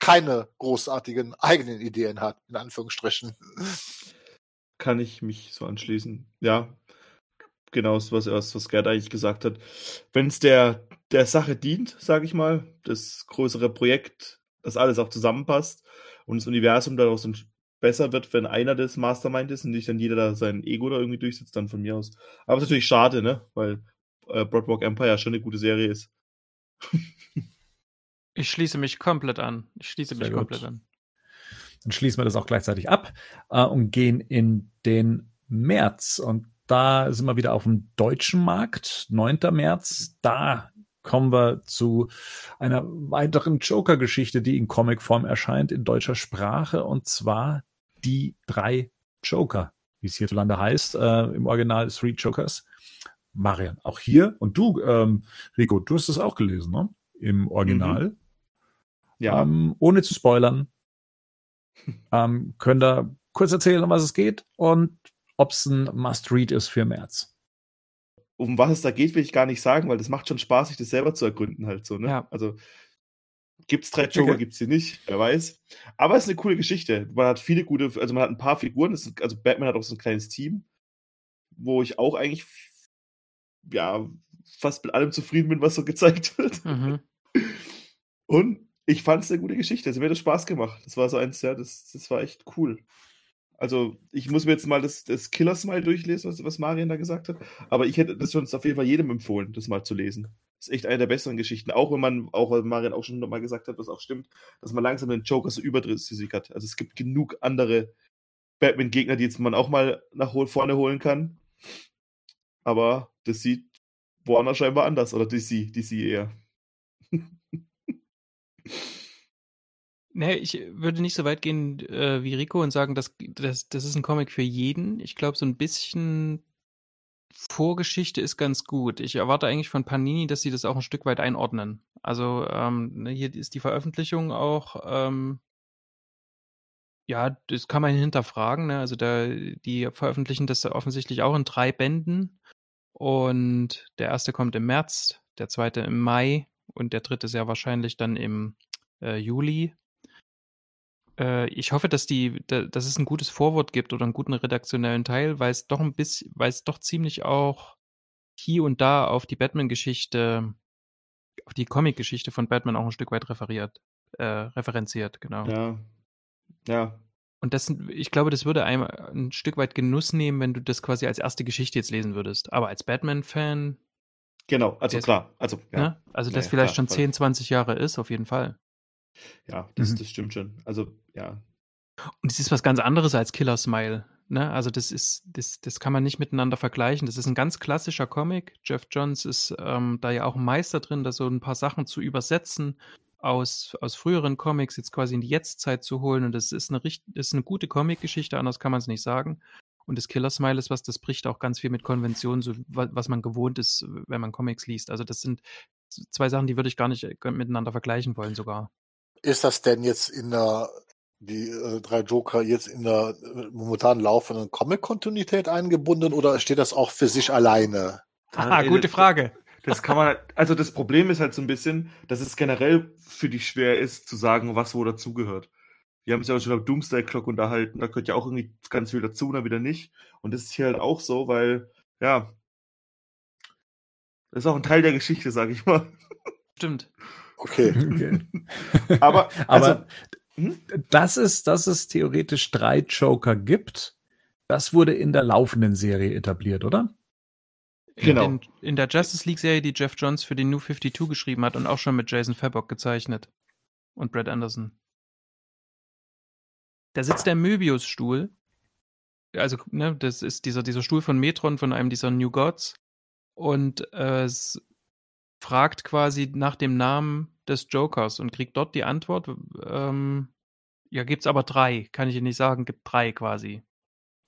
keine großartigen eigenen Ideen hat, in Anführungsstrichen. Kann ich mich so anschließen. Ja, genau was, was, was Gerd eigentlich gesagt hat. Wenn es der, der Sache dient, sage ich mal, das größere Projekt, dass alles auch zusammenpasst und das Universum daraus besser wird, wenn einer das Mastermind ist und nicht dann jeder da sein Ego da irgendwie durchsetzt, dann von mir aus. Aber es ist natürlich schade, ne? Weil äh, Broadwalk Empire schon eine gute Serie ist. Ich schließe mich komplett an. Ich schließe Sehr mich gut. komplett an. Dann schließen wir das auch gleichzeitig ab äh, und gehen in den März. Und da sind wir wieder auf dem deutschen Markt, 9. März. Da kommen wir zu einer weiteren Joker-Geschichte, die in Comicform erscheint, in deutscher Sprache. Und zwar die drei Joker, wie es hierzulande heißt. Äh, Im Original Three Jokers. Marian, auch hier. Und du, ähm, Rico, du hast es auch gelesen, ne? Im Original. Ja. Ähm, ohne zu spoilern, ähm, könnt ihr kurz erzählen, um was es geht und ob es ein Must-Read ist für März. Um was es da geht, will ich gar nicht sagen, weil das macht schon Spaß, sich das selber zu ergründen halt so, ne? Ja. Also gibt's drei Joker, Okay. gibt's sie nicht, wer weiß. Aber es ist eine coole Geschichte. Man hat viele gute, also man hat ein paar Figuren, ist, also Batman hat auch so ein kleines Team, wo ich auch eigentlich ja fast mit allem zufrieden bin, was so gezeigt wird. Mhm. Und ich fand es eine gute Geschichte. Also mir hat das Spaß gemacht. Das war so eins, ja, das, das war echt cool. Also, ich muss mir jetzt mal das, das Killer Smile durchlesen, was, was Marian da gesagt hat. Aber ich hätte das schon auf jeden Fall jedem empfohlen, das mal zu lesen. Das ist echt eine der besseren Geschichten. Auch wenn man, auch weil Marian auch schon mal gesagt hat, was auch stimmt, dass man langsam den Joker so überdrüssig hat. Also, es gibt genug andere Batman-Gegner, die jetzt man auch mal nach vorne holen kann. Aber das sieht Warner scheinbar anders. Oder DC, DC eher. Nee, ich würde nicht so weit gehen äh, wie Rico und sagen, dass, das, das ist ein Comic für jeden. Ich glaube, so ein bisschen Vorgeschichte ist ganz gut. Ich erwarte eigentlich von Panini, dass sie das auch ein Stück weit einordnen. Also ähm, ne, hier ist die Veröffentlichung auch, ähm, ja, das kann man hinterfragen. Ne? Also da, die veröffentlichen das offensichtlich auch in drei Bänden. Und der erste kommt im März, der zweite im Mai und der dritte sehr wahrscheinlich dann im äh, Juli. Äh, ich hoffe, dass die, da, dass es ein gutes Vorwort gibt oder einen guten redaktionellen Teil, weil es doch ein bisschen, weil es doch ziemlich auch hier und da auf die Batman-Geschichte, auf die Comic-Geschichte von Batman auch ein Stück weit referiert, äh, referenziert, genau. Ja. Ja. Und das, ich glaube, das würde einem ein Stück weit Genuss nehmen, wenn du das quasi als erste Geschichte jetzt lesen würdest. Aber als Batman-Fan, Genau, also klar. Also, ja. ne? also das ja, vielleicht klar, schon voll. 10, 20 Jahre ist, auf jeden Fall. Ja, das, Mhm. das stimmt schon. Also, ja. Und es ist was ganz anderes als Killer Smile. Ne? Also das ist, das, das kann man nicht miteinander vergleichen. Das ist ein ganz klassischer Comic. Jeff Johns ist ähm, da ja auch ein Meister drin, da so ein paar Sachen zu übersetzen aus, aus früheren Comics jetzt quasi in die Jetztzeit zu holen. Und das ist eine, richt- das ist eine gute Comic-Geschichte, anders kann man es nicht sagen. Und das Killer Smile ist was, das bricht auch ganz viel mit Konventionen, so wa- was man gewohnt ist, wenn man Comics liest. Also das sind zwei Sachen, die würde ich gar nicht äh, miteinander vergleichen wollen sogar. Ist das denn jetzt in der, die äh, drei Joker jetzt in der äh, momentan laufenden Comic-Kontinuität eingebunden oder steht das auch für sich alleine? Ah, ey, gute das- Frage. Das kann man, halt- also das Problem ist halt so ein bisschen, dass es generell für dich schwer ist, zu sagen, was wo dazugehört. Wir haben uns ja auch schon über Doomsday Clock unterhalten, da gehört ja auch irgendwie ganz viel dazu, dann wieder nicht. Und das ist hier halt auch so, weil, ja, das ist auch ein Teil der Geschichte, sag ich mal. Stimmt. Okay. Okay. Aber, also, Aber hm? dass es, dass es theoretisch drei Joker gibt, das wurde in der laufenden Serie etabliert, oder? Genau. In, in der Justice League-Serie, die Jeff Johns für die New 52 geschrieben hat und auch schon mit Jason Fabok gezeichnet. Und Brad Anderson. Da sitzt der Möbius-Stuhl. Also, ne, das ist dieser, dieser Stuhl von Metron, von einem dieser New Gods. Und äh, fragt quasi nach dem Namen des Jokers und kriegt dort die Antwort. Ähm, ja, gibt's aber drei, kann ich Ihnen nicht sagen, gibt drei quasi.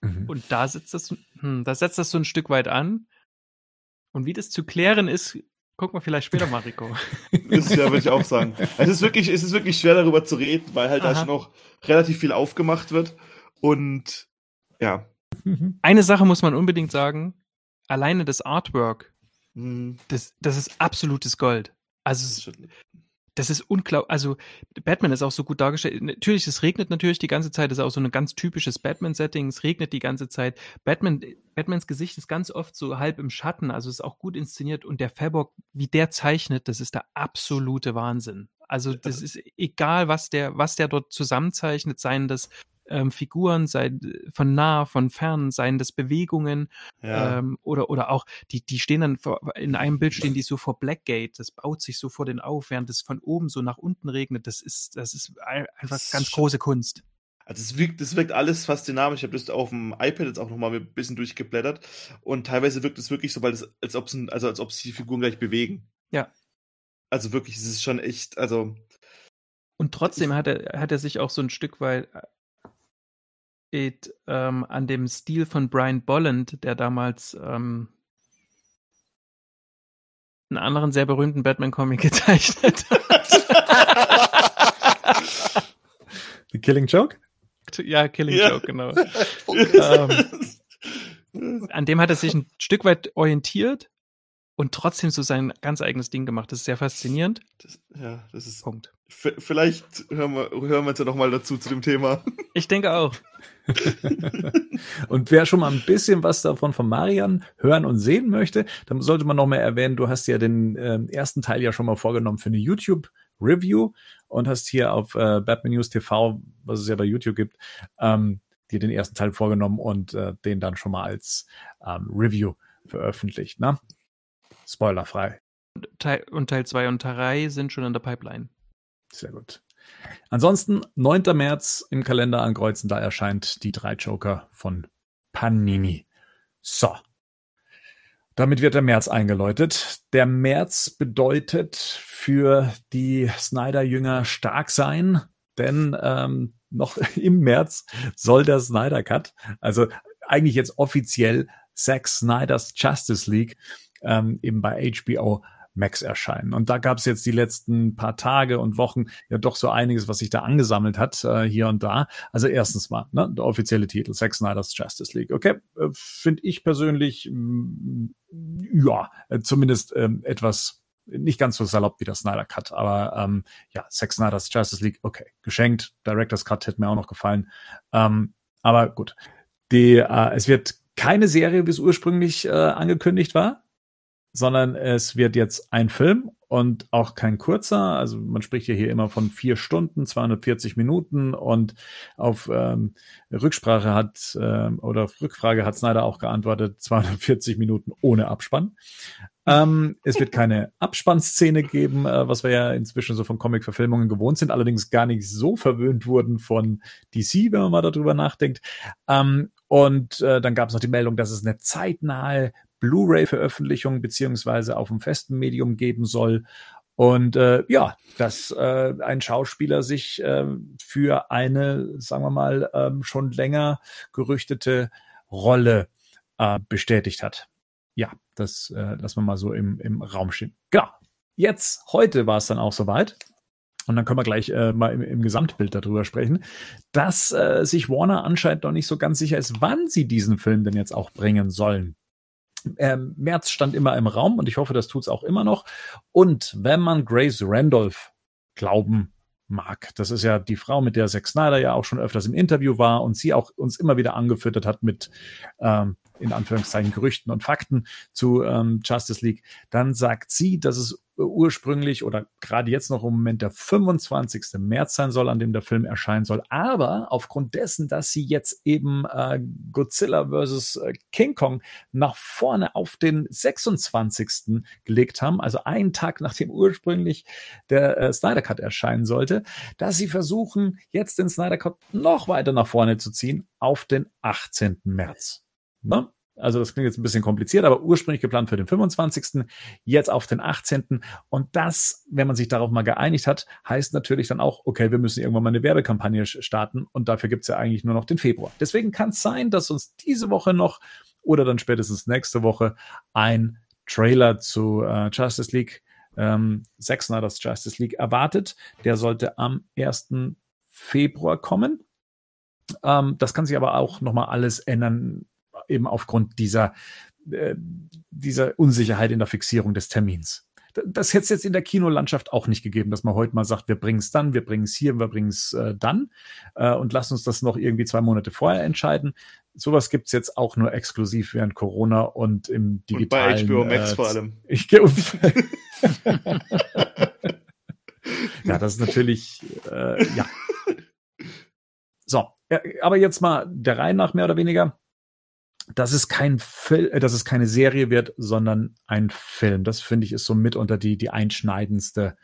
Und da setzt das, hm, da setzt das so ein Stück weit an. Und wie das zu klären ist, gucken wir vielleicht später, Mariko. Das ist ja, würde ich auch sagen. Es ist wirklich, es ist wirklich schwer darüber zu reden, weil halt da Aha. schon auch relativ viel aufgemacht wird. Und ja. Eine Sache muss man unbedingt sagen. Alleine das Artwork, das, das ist absolutes Gold. Also, das ist es- unglaublich. Also, Batman ist auch so gut dargestellt. Natürlich, es regnet natürlich die ganze Zeit. Das ist auch so ein ganz typisches Batman-Setting. Es regnet die ganze Zeit. Batman, Batmans Gesicht ist ganz oft so halb im Schatten. Also, ist auch gut inszeniert. Und der Fabok, wie der zeichnet, das ist der absolute Wahnsinn. Also, das ist egal, was der, was der dort zusammenzeichnet, seien das ähm, Figuren, sei von nah, von fern, seien das Bewegungen Ja. ähm, oder oder auch die die stehen dann vor, in einem Bild stehen die so vor Blackgate, das baut sich so vor den auf, während es von oben so nach unten regnet. Das ist das ist ein- einfach Das ganz große Kunst. Also es wirkt, es wirkt alles fast dynamisch. Ich habe das auf dem iPad jetzt auch nochmal ein bisschen durchgeblättert und teilweise wirkt es wirklich so, weil es, als ob es, also als ob sich die Figuren gleich bewegen. Ja. Also wirklich, es ist schon echt, also Und trotzdem hat er, hat er sich auch so ein Stück weit it, ähm, an dem Stil von Brian Bolland, der damals ähm, einen anderen sehr berühmten Batman-Comic gezeichnet hat. The Killing Joke? ja, Killing Ja. Joke, genau. Ähm, an dem hat er sich ein Stück weit orientiert und trotzdem so sein ganz eigenes Ding gemacht. Das ist sehr faszinierend. das, ja, das ist. Punkt. V- Vielleicht hören wir, hören wir uns ja nochmal dazu zu dem Thema. Ich denke auch. Und wer schon mal ein bisschen was davon von Marian hören und sehen möchte, dann sollte man noch mehr erwähnen, du hast ja den ähm, ersten Teil ja schon mal vorgenommen für eine YouTube-Review und hast hier auf äh, Batman News TV, was es ja bei YouTube gibt, ähm, dir den ersten Teil vorgenommen und äh, den dann schon mal als ähm, Review veröffentlicht. Ne? Spoilerfrei. Teil, und Teil 2 und Teil 3 sind schon in der Pipeline. Sehr gut. Ansonsten 9. März im Kalender ankreuzen, da erscheint die drei Joker von Panini. So. Damit wird der März eingeläutet. Der März bedeutet für die Snyder-Jünger stark sein, denn ähm, noch im März soll der Snyder Cut, also eigentlich jetzt offiziell Zack Snyders Justice League, ähm, eben bei HBO Max erscheinen. Und da gab es jetzt die letzten paar Tage und Wochen ja doch so einiges, was sich da angesammelt hat, äh, hier und da. Also erstens mal, ne, der offizielle Titel, Zack Snyder's Justice League. Okay, äh, finde ich persönlich, mm, ja, äh, zumindest ähm, etwas nicht ganz so salopp wie der Snyder Cut, aber ähm, ja, Zack Snyder's Justice League, okay, geschenkt. Director's Cut hätte mir auch noch gefallen. Ähm, aber gut, die, äh, es wird keine Serie, wie es ursprünglich äh, angekündigt war, sondern es wird jetzt ein Film und auch kein kurzer. Also man spricht ja hier immer von vier Stunden, 240 Minuten und auf ähm, Rücksprache hat ähm, oder auf Rückfrage hat Snyder auch geantwortet, 240 Minuten ohne Abspann. Ähm, es wird keine Abspannszene geben, äh, was wir ja inzwischen so von Comic-Verfilmungen gewohnt sind, allerdings gar nicht so verwöhnt wurden von DC, wenn man mal darüber nachdenkt. Ähm, und äh, dann gab es noch die Meldung, dass es eine zeitnahe Blu-ray-Veröffentlichung beziehungsweise auf einem festen Medium geben soll. Und äh, ja, dass äh, ein Schauspieler sich äh, für eine, sagen wir mal, ähm, schon länger gerüchtete Rolle äh, bestätigt hat. Ja, das äh, lassen wir mal so im, im Raum stehen. Genau. Jetzt, heute war es dann auch soweit. Und dann können wir gleich äh, mal im, im Gesamtbild darüber sprechen, dass äh, sich Warner anscheinend noch nicht so ganz sicher ist, wann sie diesen Film denn jetzt auch bringen sollen. Ähm, März stand immer im Raum und ich hoffe, das tut's auch immer noch. Und wenn man Grace Randolph glauben mag, das ist ja die Frau, mit der Zack Snyder ja auch schon öfters im Interview war und sie auch uns immer wieder angefüttert hat mit ähm, in Anführungszeichen Gerüchten und Fakten zu ähm, Justice League, dann sagt sie, dass es ursprünglich oder gerade jetzt noch im Moment der 25. März sein soll, an dem der Film erscheinen soll. Aber aufgrund dessen, dass sie jetzt eben äh, Godzilla vs. Äh, King Kong nach vorne auf den 26. gelegt haben, also einen Tag nachdem ursprünglich der äh, Snyder Cut erscheinen sollte, dass sie versuchen, jetzt den Snyder Cut noch weiter nach vorne zu ziehen auf den 18. März. Ne? Also das klingt jetzt ein bisschen kompliziert, aber ursprünglich geplant für den 25., jetzt auf den 18. Und das, wenn man sich darauf mal geeinigt hat, heißt natürlich dann auch, okay, wir müssen irgendwann mal eine Werbekampagne starten und dafür gibt's ja eigentlich nur noch den Februar. Deswegen kann es sein, dass uns diese Woche noch oder dann spätestens nächste Woche ein Trailer zu äh, Justice League, ähm, Zack Snyder's Justice League erwartet. Der sollte am 1. Februar kommen. Ähm, das kann sich aber auch nochmal alles ändern, eben aufgrund dieser, äh, dieser Unsicherheit in der Fixierung des Termins. Das hätte es jetzt in der Kinolandschaft auch nicht gegeben, dass man heute mal sagt, wir bringen es dann, wir bringen es hier, wir bringen es äh, dann äh, und lassen uns das noch irgendwie zwei Monate vorher entscheiden. Sowas gibt's jetzt auch nur exklusiv während Corona und im digitalen. Und bei HBO Max äh, vor allem. Ich gehe Ja, das ist natürlich, äh, ja. So, aber jetzt mal der Reihe nach mehr oder weniger. Dass es kein Film, dass es keine Serie wird, sondern ein Film. Das finde ich ist so mitunter die, die einschneidendste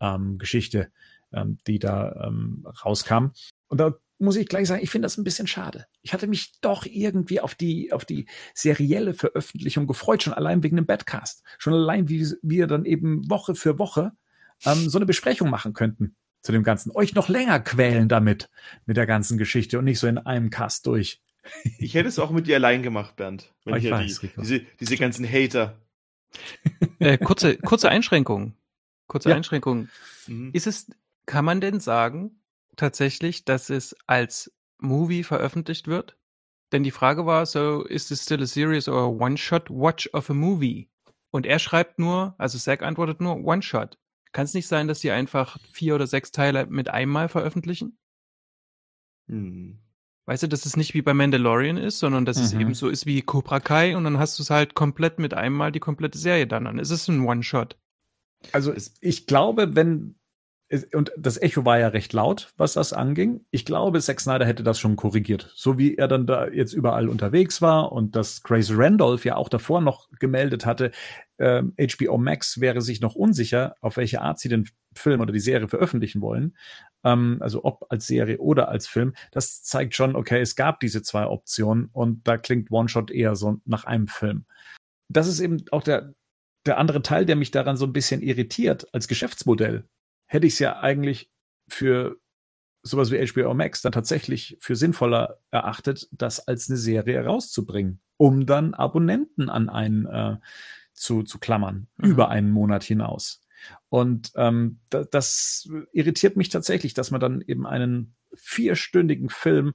ähm, Geschichte, ähm, die da ähm, rauskam. Und da muss ich gleich sagen, ich finde das ein bisschen schade. Ich hatte mich doch irgendwie auf die, auf die serielle Veröffentlichung gefreut, schon allein wegen dem Badcast. Schon allein, wie wir dann eben Woche für Woche ähm, so eine Besprechung machen könnten zu dem Ganzen. Euch noch länger quälen damit, mit der ganzen Geschichte und nicht so in einem Cast durch. Ich hätte es auch mit dir allein gemacht, Bernd. Wenn oh, ich, weiß, die, diese, diese ganzen Hater. Äh, kurze, kurze Einschränkung. Kurze ja. Einschränkung. Mhm. Ist es, kann man denn sagen, tatsächlich, dass es als Movie veröffentlicht wird? Denn die Frage war so, ist es still a series or a one-shot watch of a movie? Und er schreibt nur, also Zack antwortet nur One-Shot. Kann es nicht sein, dass sie einfach vier oder sechs Teile mit einmal veröffentlichen? Hm. Weißt du, dass es nicht wie bei Mandalorian ist, sondern dass mhm. es eben so ist wie Cobra Kai und dann hast du es halt komplett mit einmal die komplette Serie dann. Dann ist es ein One-Shot. Also ich glaube, wenn und das Echo war ja recht laut, was das anging. Ich glaube, Zack Snyder hätte das schon korrigiert. So wie er dann da jetzt überall unterwegs war und dass Grace Randolph ja auch davor noch gemeldet hatte, äh, HBO Max wäre sich noch unsicher, auf welche Art sie den Film oder die Serie veröffentlichen wollen. Ähm, also ob als Serie oder als Film. Das zeigt schon, okay, es gab diese zwei Optionen und da klingt One-Shot eher so nach einem Film. Das ist eben auch der, der andere Teil, der mich daran so ein bisschen irritiert als Geschäftsmodell hätte ich es ja eigentlich für sowas wie HBO Max dann tatsächlich für sinnvoller erachtet, das als eine Serie herauszubringen, um dann Abonnenten an einen äh, zu, zu klammern, mhm. über einen Monat hinaus. Und ähm, da, das irritiert mich tatsächlich, dass man dann eben einen vierstündigen Film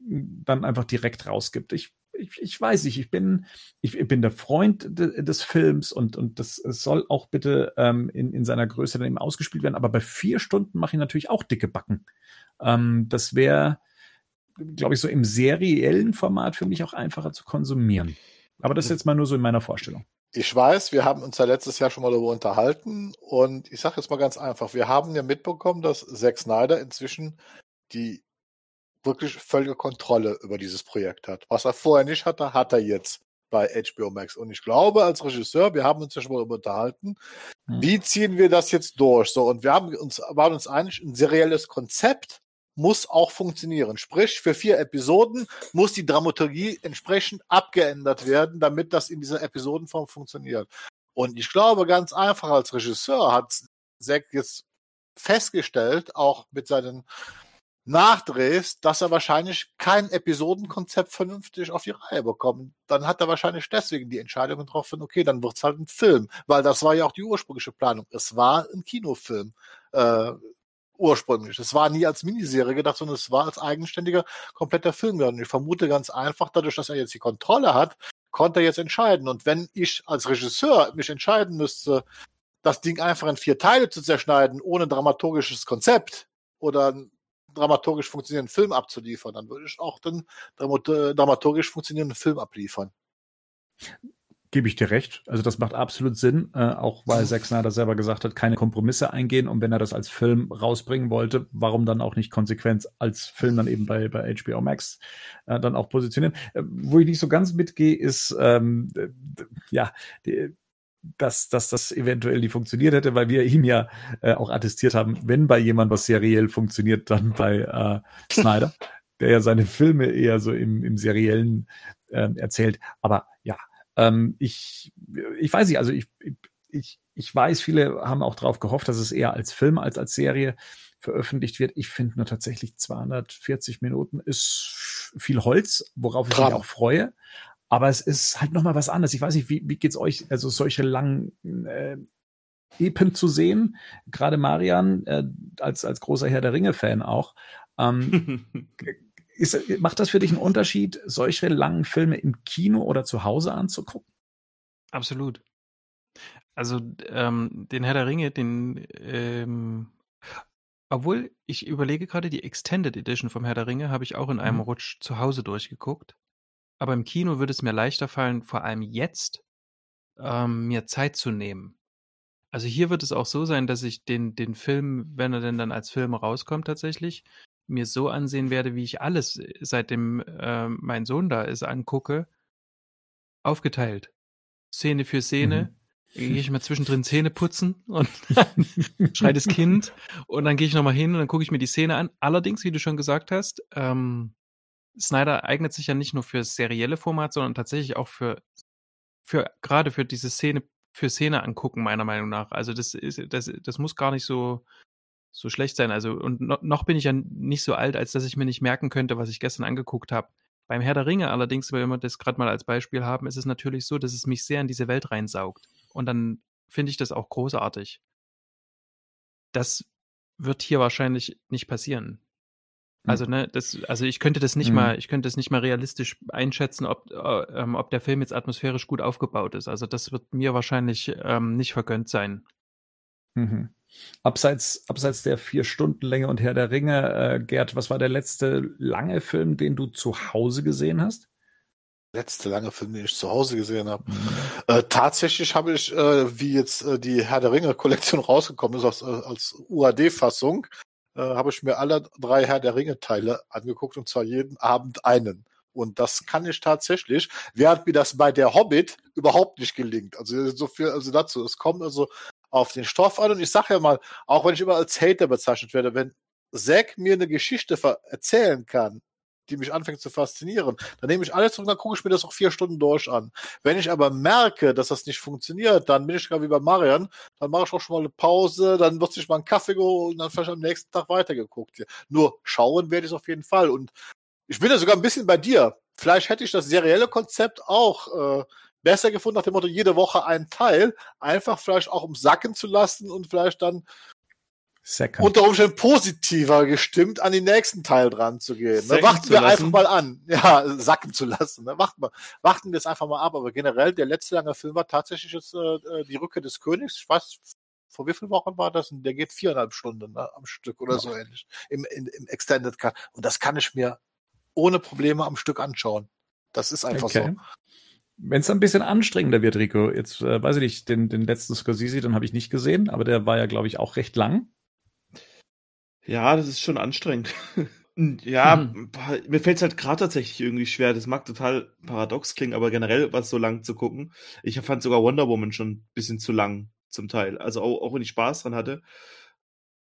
dann einfach direkt rausgibt. Ich ich, ich weiß nicht, ich bin, ich, ich bin der Freund de, des Films und, und das soll auch bitte ähm, in, in seiner Größe dann eben ausgespielt werden. Aber bei vier Stunden mache ich natürlich auch dicke Backen. Ähm, das wäre, glaube ich, so im seriellen Format für mich auch einfacher zu konsumieren. Aber das ist jetzt mal nur so in meiner Vorstellung. Ich weiß, wir haben uns ja letztes Jahr schon mal darüber unterhalten und ich sage jetzt mal ganz einfach, wir haben ja mitbekommen, dass Zack Snyder inzwischen die wirklich völlige Kontrolle über dieses Projekt hat. Was er vorher nicht hatte, hat er jetzt bei HBO Max. Und ich glaube, als Regisseur, wir haben uns ja schon mal unterhalten, mhm. wie ziehen wir das jetzt durch? So, und wir haben uns, waren uns einig, ein serielles Konzept muss auch funktionieren. Sprich, für vier Episoden muss die Dramaturgie entsprechend abgeändert werden, damit das in dieser Episodenform funktioniert. Und ich glaube, ganz einfach als Regisseur hat Zack jetzt festgestellt, auch mit seinen nachdrehst, dass er wahrscheinlich kein Episodenkonzept vernünftig auf die Reihe bekommt. Dann hat er wahrscheinlich deswegen die Entscheidung getroffen, okay, dann wird's halt ein Film, weil das war ja auch die ursprüngliche Planung. Es war ein Kinofilm. Äh, ursprünglich. Es war nie als Miniserie gedacht, sondern es war als eigenständiger, kompletter Film. Und ich vermute ganz einfach, dadurch, dass er jetzt die Kontrolle hat, konnte er jetzt entscheiden. Und wenn ich als Regisseur mich entscheiden müsste, das Ding einfach in vier Teile zu zerschneiden, ohne dramaturgisches Konzept oder dramaturgisch funktionierenden Film abzuliefern, dann würde ich auch den dramaturgisch funktionierenden Film abliefern. Gebe ich dir recht. Also das macht absolut Sinn, äh, auch weil Zack Snyder selber gesagt hat, keine Kompromisse eingehen. Und wenn er das als Film rausbringen wollte, warum dann auch nicht konsequent als Film dann eben bei, bei HBO Max äh, dann auch positionieren? Äh, wo ich nicht so ganz mitgehe, ist ähm, ja die, dass, dass das eventuell nicht funktioniert hätte, weil wir ihm ja äh, auch attestiert haben, wenn bei jemand was seriell funktioniert, dann bei äh, Snyder, der ja seine Filme eher so im, im seriellen äh, erzählt. Aber ähm, ich, ich weiß nicht, also ich, ich, ich weiß, viele haben auch darauf gehofft, dass es eher als Film als als Serie veröffentlicht wird. Ich finde nur tatsächlich 240 Minuten ist viel Holz, worauf ich Traum. mich auch freue. Aber es ist halt nochmal was anderes. Ich weiß nicht, wie, wie geht's euch, also solche langen äh, Epen zu sehen? Gerade Marian, äh, als, als großer Herr der Ringe-Fan auch. Ähm, ist, macht das für dich einen Unterschied, solche langen Filme im Kino oder zu Hause anzugucken? Absolut. Also ähm, den Herr der Ringe, den ähm, obwohl ich überlege gerade, die Extended Edition vom Herr der Ringe habe ich auch in einem mhm. Rutsch zu Hause durchgeguckt. Aber im Kino würde es mir leichter fallen, vor allem jetzt, ähm, mir Zeit zu nehmen. Also hier wird es auch so sein, dass ich den, den Film, wenn er denn dann als Film rauskommt tatsächlich, mir so ansehen werde, wie ich alles, äh, seitdem äh, mein Sohn da ist, angucke, aufgeteilt. Szene für Szene. Mhm. Gehe ich mal zwischendrin Zähne putzen und dann schreit das Kind und dann gehe ich nochmal hin und dann gucke ich mir die Szene an. Allerdings, wie du schon gesagt hast, ähm, Snyder eignet sich ja nicht nur für serielle Format, sondern tatsächlich auch für, für gerade für diese Szene, für Szene angucken, meiner Meinung nach. Also das ist, das, das muss gar nicht so, so schlecht sein. Also, und no, noch bin ich ja nicht so alt, als dass ich mir nicht merken könnte, was ich gestern angeguckt habe. Beim Herr der Ringe allerdings, wenn wir das gerade mal als Beispiel haben, ist es natürlich so, dass es mich sehr in diese Welt reinsaugt. Und dann finde ich das auch großartig. Das wird hier wahrscheinlich nicht passieren. Hm. Also, ne, das, also ich könnte das nicht mhm. mal, ich könnte das nicht mal realistisch einschätzen, ob, äh, ähm, ob der Film jetzt atmosphärisch gut aufgebaut ist. Also das wird mir wahrscheinlich ähm, nicht vergönnt sein. Mhm. Abseits, abseits der vier Stunden Länge und Herr der Ringe, äh, Gerd, was war der letzte lange Film, den du zu Hause gesehen hast? letzte lange Film, den ich zu Hause gesehen habe. Mhm. Äh, tatsächlich habe ich, äh, wie jetzt äh, die Herr der Ringe-Kollektion rausgekommen ist, als, äh, als UAD-Fassung, äh, habe ich mir alle drei Herr der Ringe-Teile angeguckt und zwar jeden Abend einen. Und das kann ich tatsächlich, während mir das bei der Hobbit überhaupt nicht gelingt. Also so viel, also dazu. Es kommt also auf den Stoff an und ich sage ja mal, auch wenn ich immer als Hater bezeichnet werde, wenn Zack mir eine Geschichte erzählen kann, die mich anfängt zu faszinieren. Dann nehme ich alles zurück, dann gucke ich mir das auch vier Stunden durch an. Wenn ich aber merke, dass das nicht funktioniert, dann bin ich gerade wie bei Marian, dann mache ich auch schon mal eine Pause, dann wird sich mal ein Kaffee geholt und dann vielleicht am nächsten Tag weitergeguckt. Nur schauen werde ich es auf jeden Fall. Und ich bin ja sogar ein bisschen bei dir. Vielleicht hätte ich das serielle Konzept auch äh, besser gefunden, nach dem Motto, jede Woche ein Teil, einfach vielleicht auch um sacken zu lassen und vielleicht dann Second. unter Umständen positiver gestimmt, an den nächsten Teil dran zu gehen. Ne? Warten wir einfach mal an. Ja, sacken zu lassen. Ne? Warten, wir, warten wir es einfach mal ab. Aber generell, der letzte lange Film war tatsächlich jetzt, äh, äh die Rückkehr des Königs. Ich weiß, vor wie vielen Wochen war das? Der geht viereinhalb Stunden ne, am Stück oder ja. so ähnlich. Im, in, Im Extended Cut. Und das kann ich mir ohne Probleme am Stück anschauen. Das ist einfach okay. so. Wenn es ein bisschen anstrengender wird, Rico, jetzt äh, weiß ich nicht, den, den letzten Scorsese, den habe ich nicht gesehen, aber der war ja, glaube ich, auch recht lang. Ja, das ist schon anstrengend. ja, mhm. mir fällt es halt gerade tatsächlich irgendwie schwer. Das mag total paradox klingen, aber generell was so lang zu gucken. Ich fand sogar Wonder Woman schon ein bisschen zu lang zum Teil. Also auch, auch wenn ich Spaß dran hatte.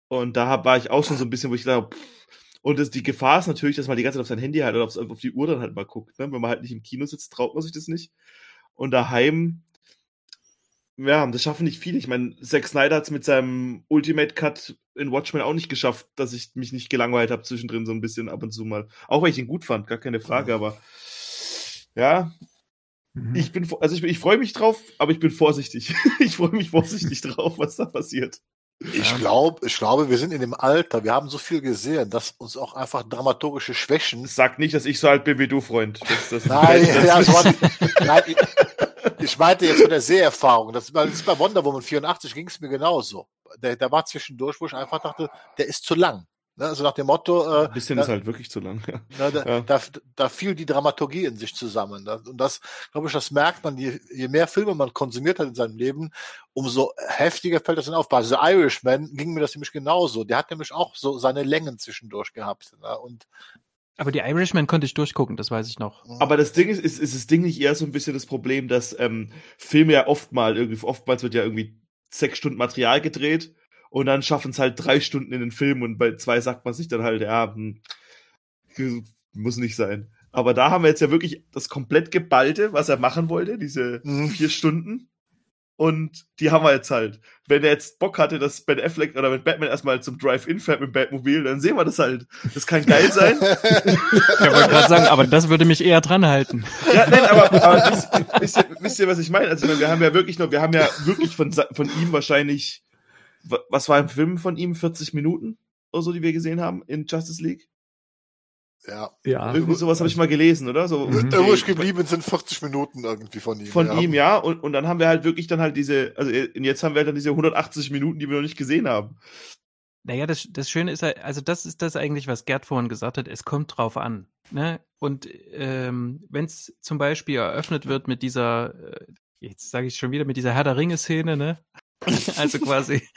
Und da war ich auch schon so ein bisschen, wo ich dachte, pff, und das, die Gefahr ist natürlich, dass man die ganze Zeit auf sein Handy halt oder auf, auf die Uhr dann halt mal guckt. Ne? Wenn man halt nicht im Kino sitzt, traut man sich das nicht. Und daheim ja, das schaffen nicht viele. Ich meine, Zack Snyder hat es mit seinem Ultimate Cut in Watchmen auch nicht geschafft, dass ich mich nicht gelangweilt habe zwischendrin so ein bisschen ab und zu mal. Auch weil ich ihn gut fand, gar keine Frage, aber ja. Mhm. Ich bin, also ich, ich freue mich drauf, aber ich bin vorsichtig. ich freue mich vorsichtig drauf, was da passiert. Ich glaube, ich glaube, wir sind in dem Alter, wir haben so viel gesehen, dass uns auch einfach dramaturgische Schwächen. Sag nicht, dass ich so alt bin wie du, Freund. Das, das nein, ja, so nein, ich meinte jetzt von der Seherfahrung. Das, das ist bei Wonder Woman 84 ging es mir genauso. Da, da war zwischendurch, wo ich einfach dachte, der ist zu lang. Ne? Also nach dem Motto. Äh, Ein bisschen da, ist halt wirklich zu lang. Ja. Ne, da, ja. da, da, fiel die Dramaturgie in sich zusammen. Und das, glaube ich, das merkt man, je, je mehr Filme man konsumiert hat in seinem Leben, umso heftiger fällt das dann auf. Bei The Irishman ging mir das nämlich genauso. Der hat nämlich auch so seine Längen zwischendurch gehabt. Ne? Und aber die Irishman konnte ich durchgucken, das weiß ich noch. Aber das Ding ist, ist, ist das Ding nicht eher so ein bisschen das Problem, dass ähm, Filme ja oftmals irgendwie, oftmals wird ja irgendwie sechs Stunden Material gedreht und dann schaffen es halt drei Stunden in den Film und bei zwei sagt man sich dann halt, ja, hm, muss nicht sein. Aber da haben wir jetzt ja wirklich das komplett geballte, was er machen wollte, diese mhm. vier Stunden. Und die haben wir jetzt halt. Wenn er jetzt Bock hatte, dass Ben Affleck oder wenn Batman erstmal zum Drive-In fährt mit Batmobil, dann sehen wir das halt. Das kann geil sein. ich wollte gerade sagen, aber das würde mich eher dran halten. Ja, nein, aber, aber wisst, wisst, ihr, wisst ihr, was ich meine? Also wir haben ja wirklich noch, wir haben ja wirklich von, von ihm wahrscheinlich, was war im Film von ihm? 40 Minuten oder so, die wir gesehen haben in Justice League? Ja. ja. Irgendwie sowas habe ich mal gelesen, oder? So, mhm. Übrig geblieben sind 40 Minuten irgendwie von ihm. Von ja. ihm, ja. Und, und dann haben wir halt wirklich dann halt diese, also äh, jetzt haben wir dann diese 180 Minuten, die wir noch nicht gesehen haben. Naja, das, das Schöne ist, also das ist das eigentlich, was Gerd vorhin gesagt hat, es kommt drauf an. Ne? Und ähm, wenn es zum Beispiel eröffnet wird mit dieser, äh, jetzt sage ich schon wieder, mit dieser Herr der Ringe-Szene, ne? also quasi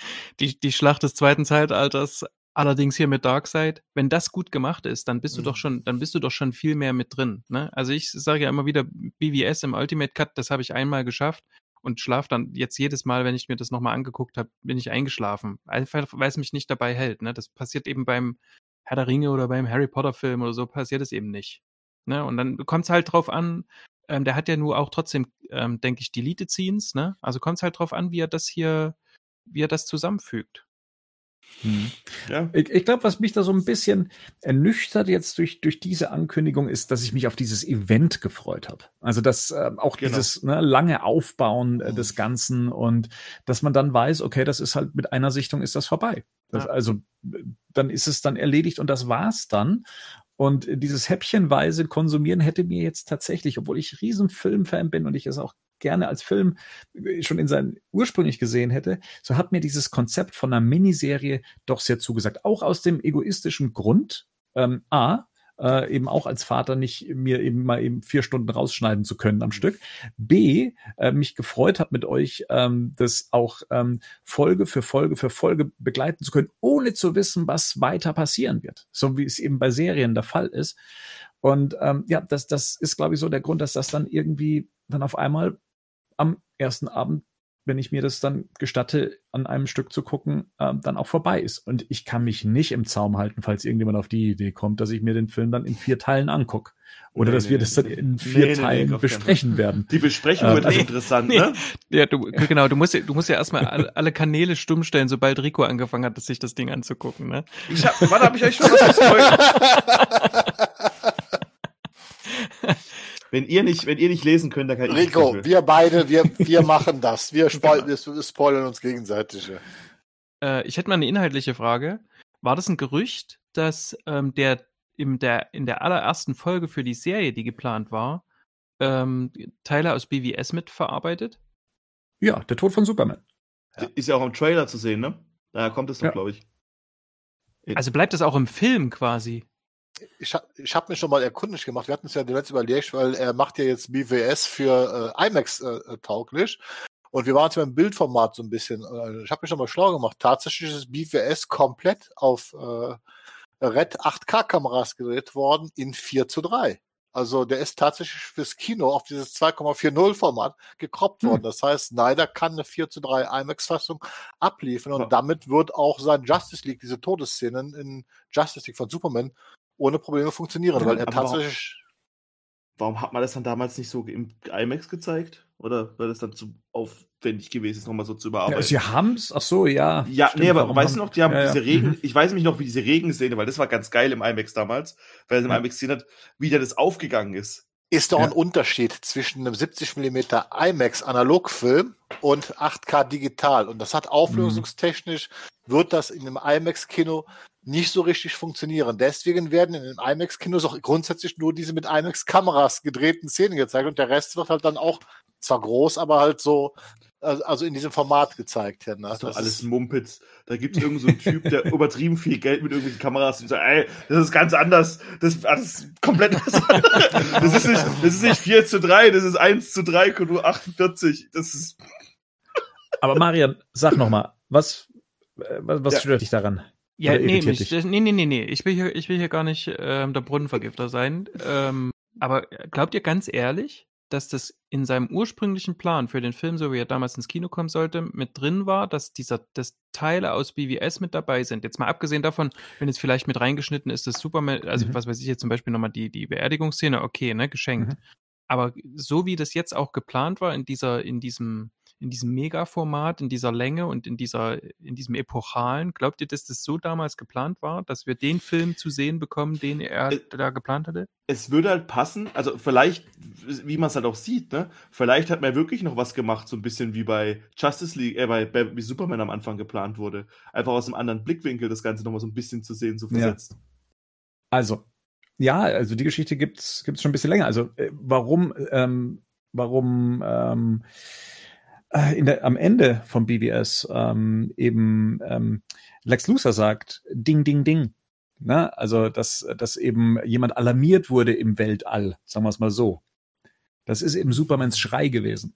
die, die Schlacht des zweiten Zeitalters Allerdings hier mit Darkseid, wenn das gut gemacht ist, dann bist du Mhm. doch schon, dann bist du doch schon viel mehr mit drin. Ne? Also ich sage ja immer wieder, BVS im Ultimate Cut, das habe ich einmal geschafft und schlaf dann jetzt jedes Mal, wenn ich mir das nochmal angeguckt habe, bin ich eingeschlafen. Einfach, weil es mich nicht dabei hält. Ne? Das passiert eben beim Herr der Ringe oder beim Harry Potter Film oder so, passiert es eben nicht. Ne? Und dann kommt es halt drauf an, ähm, der hat ja nur auch trotzdem, ähm, denke ich, Deleted Scenes, ne? Also kommt es halt drauf an, wie er das hier, wie er das zusammenfügt. Hm. Ja. Ich, ich glaube, was mich da so ein bisschen ernüchtert jetzt durch, durch diese Ankündigung ist, dass ich mich auf dieses Event gefreut habe. Also dass äh, auch Genau. dieses ne, lange Aufbauen äh, Mhm. des Ganzen und dass man dann weiß, okay, das ist halt mit einer Sichtung ist das vorbei. Das, Ja. Also äh, dann ist es dann erledigt und das war's dann. Und dieses häppchenweise Konsumieren hätte mir jetzt tatsächlich, obwohl ich riesen Filmfan bin und ich es auch gerne als Film äh, schon in seinen ursprünglich gesehen hätte, so hat mir dieses Konzept von einer Miniserie doch sehr zugesagt. Auch aus dem egoistischen Grund, ähm, A, äh, eben auch als Vater nicht mir eben mal eben vier Stunden rausschneiden zu können am Stück. B, äh, mich gefreut hat mit euch, ähm, das auch ähm, Folge für Folge für Folge begleiten zu können, ohne zu wissen, was weiter passieren wird. So wie es eben bei Serien der Fall ist. Und ähm, ja, das, das ist, glaube ich, so der Grund, dass das dann irgendwie dann auf einmal am ersten Abend, wenn ich mir das dann gestatte, an einem Stück zu gucken, ähm, dann auch vorbei ist. Und ich kann mich nicht im Zaum halten, falls irgendjemand auf die Idee kommt, dass ich mir den Film dann in vier Teilen angucke. Oder Nee, dass nee, wir nee, das dann in vier nee, Teilen besprechen werden. Die Besprechung Äh, wird also- interessant, Nee. ne? Ja, du, genau, du musst ja, du musst ja erstmal alle, Kanäle stumm stellen, sobald Rico angefangen hat, sich das Ding anzugucken, ne? Ich hab, wann habe ich euch schon was gespoilert? wenn ihr nicht, wenn ihr nicht lesen könnt, dann kann ich Rico, nicht wir beide, wir, wir machen das. Wir, spoil wir spoilern uns gegenseitig. ja. Äh, ich hätte mal eine inhaltliche Frage. War das ein Gerücht, dass ähm, der, in der in der allerersten Folge für die Serie, die geplant war, ähm, Teile aus BWS mitverarbeitet? Ja, der Tod von Superman. Ja. Ist ja auch im Trailer zu sehen, ne? Daher kommt es doch, Ja. glaube ich. Also bleibt das auch im Film quasi? Ich, ich habe mich schon mal erkundig gemacht. Wir hatten es ja zuletzt überlegt, weil er macht ja jetzt BWS für äh, IMAX äh, äh, tauglich. Und wir waren jetzt beim Bildformat so ein bisschen. Äh, ich habe mich schon mal schlau gemacht. Tatsächlich ist BWS komplett auf äh, Red 8K-Kameras gedreht worden in 4 zu 3. Also der ist tatsächlich fürs Kino auf dieses 2,40-Format gekroppt Hm. worden. Das heißt, Snyder kann eine 4 zu 3 IMAX-Fassung abliefern und Ja. damit wird auch sein Justice League, diese Todesszenen in Justice League von Superman, ohne Probleme funktionieren, Ja, weil er warum- tatsächlich. Warum hat man das dann damals nicht so im IMAX gezeigt? Oder weil das dann zu aufwendig gewesen ist, nochmal so zu Ja, überarbeiten? sie haben's, ach so, ja. Ja, stimmt, nee, aber weißt du haben- noch, die haben Ja, ja. diese Regen, Mhm. ich weiß nämlich noch, wie diese Regenszene, weil das war ganz geil im IMAX damals, weil es im Ja. IMAX gesehen hat, wie da das aufgegangen ist. Ist doch Ja. ein Unterschied zwischen einem 70 mm IMAX Analogfilm und 8K digital. Und das hat auflösungstechnisch, wird das in einem IMAX-Kino nicht so richtig funktionieren. Deswegen werden in den IMAX-Kinos auch grundsätzlich nur diese mit IMAX-Kameras gedrehten Szenen gezeigt und der Rest wird halt dann auch zwar groß, aber halt so, also also in diesem Format gezeigt. Ja, ne? Das ist doch Das alles ist- Mumpitz. Da gibt es irgendeinen so einen Typ, der übertrieben viel Geld mit irgendwelchen Kameras und sagt, ey, das ist ganz anders. Das, das ist komplett was anderes. Das ist nicht, das ist nicht 4 zu 3, das ist 1 zu 3, nur 48. Das ist, Aber Marian, sag noch mal, was, äh, was, was Ja. stört dich daran? Ja, nee, mich, nee, nee, nee, nee. Ich will hier, ich will hier gar nicht ähm, der Brunnenvergifter sein. Ähm, aber glaubt ihr ganz ehrlich, dass das in seinem ursprünglichen Plan für den Film, so wie er damals ins Kino kommen sollte, mit drin war, dass dieser, dass Teile aus BWS mit dabei sind? Jetzt mal abgesehen davon, wenn jetzt vielleicht mit reingeschnitten ist, das Superman, also Mhm. was weiß ich jetzt zum Beispiel nochmal die, die Beerdigungsszene, okay, ne, geschenkt. Mhm. Aber so wie das jetzt auch geplant war in dieser, in diesem, in diesem Mega-Format, in dieser Länge und in dieser, in diesem epochalen, glaubt ihr, dass das so damals geplant war, dass wir den Film zu sehen bekommen, den er Äh, da geplant hatte? es würde halt passen, also vielleicht, wie man es halt auch sieht, ne? Vielleicht hat man wirklich noch was gemacht, so ein bisschen wie bei Justice League, äh, bei, bei wie Superman am Anfang geplant wurde. Einfach aus einem anderen Blickwinkel das Ganze nochmal so ein bisschen zu sehen, so Ja. versetzt. Also, ja, also die Geschichte gibt's gibt's schon ein bisschen länger. Also, äh, warum, ähm, warum ähm, äh, der, am Ende vom BBS ähm, eben ähm, Lex Luthor sagt, Ding, Ding, Ding. Ne? Also, dass, dass eben jemand alarmiert wurde im Weltall, sagen wir es mal so. Das ist eben Supermans Schrei gewesen.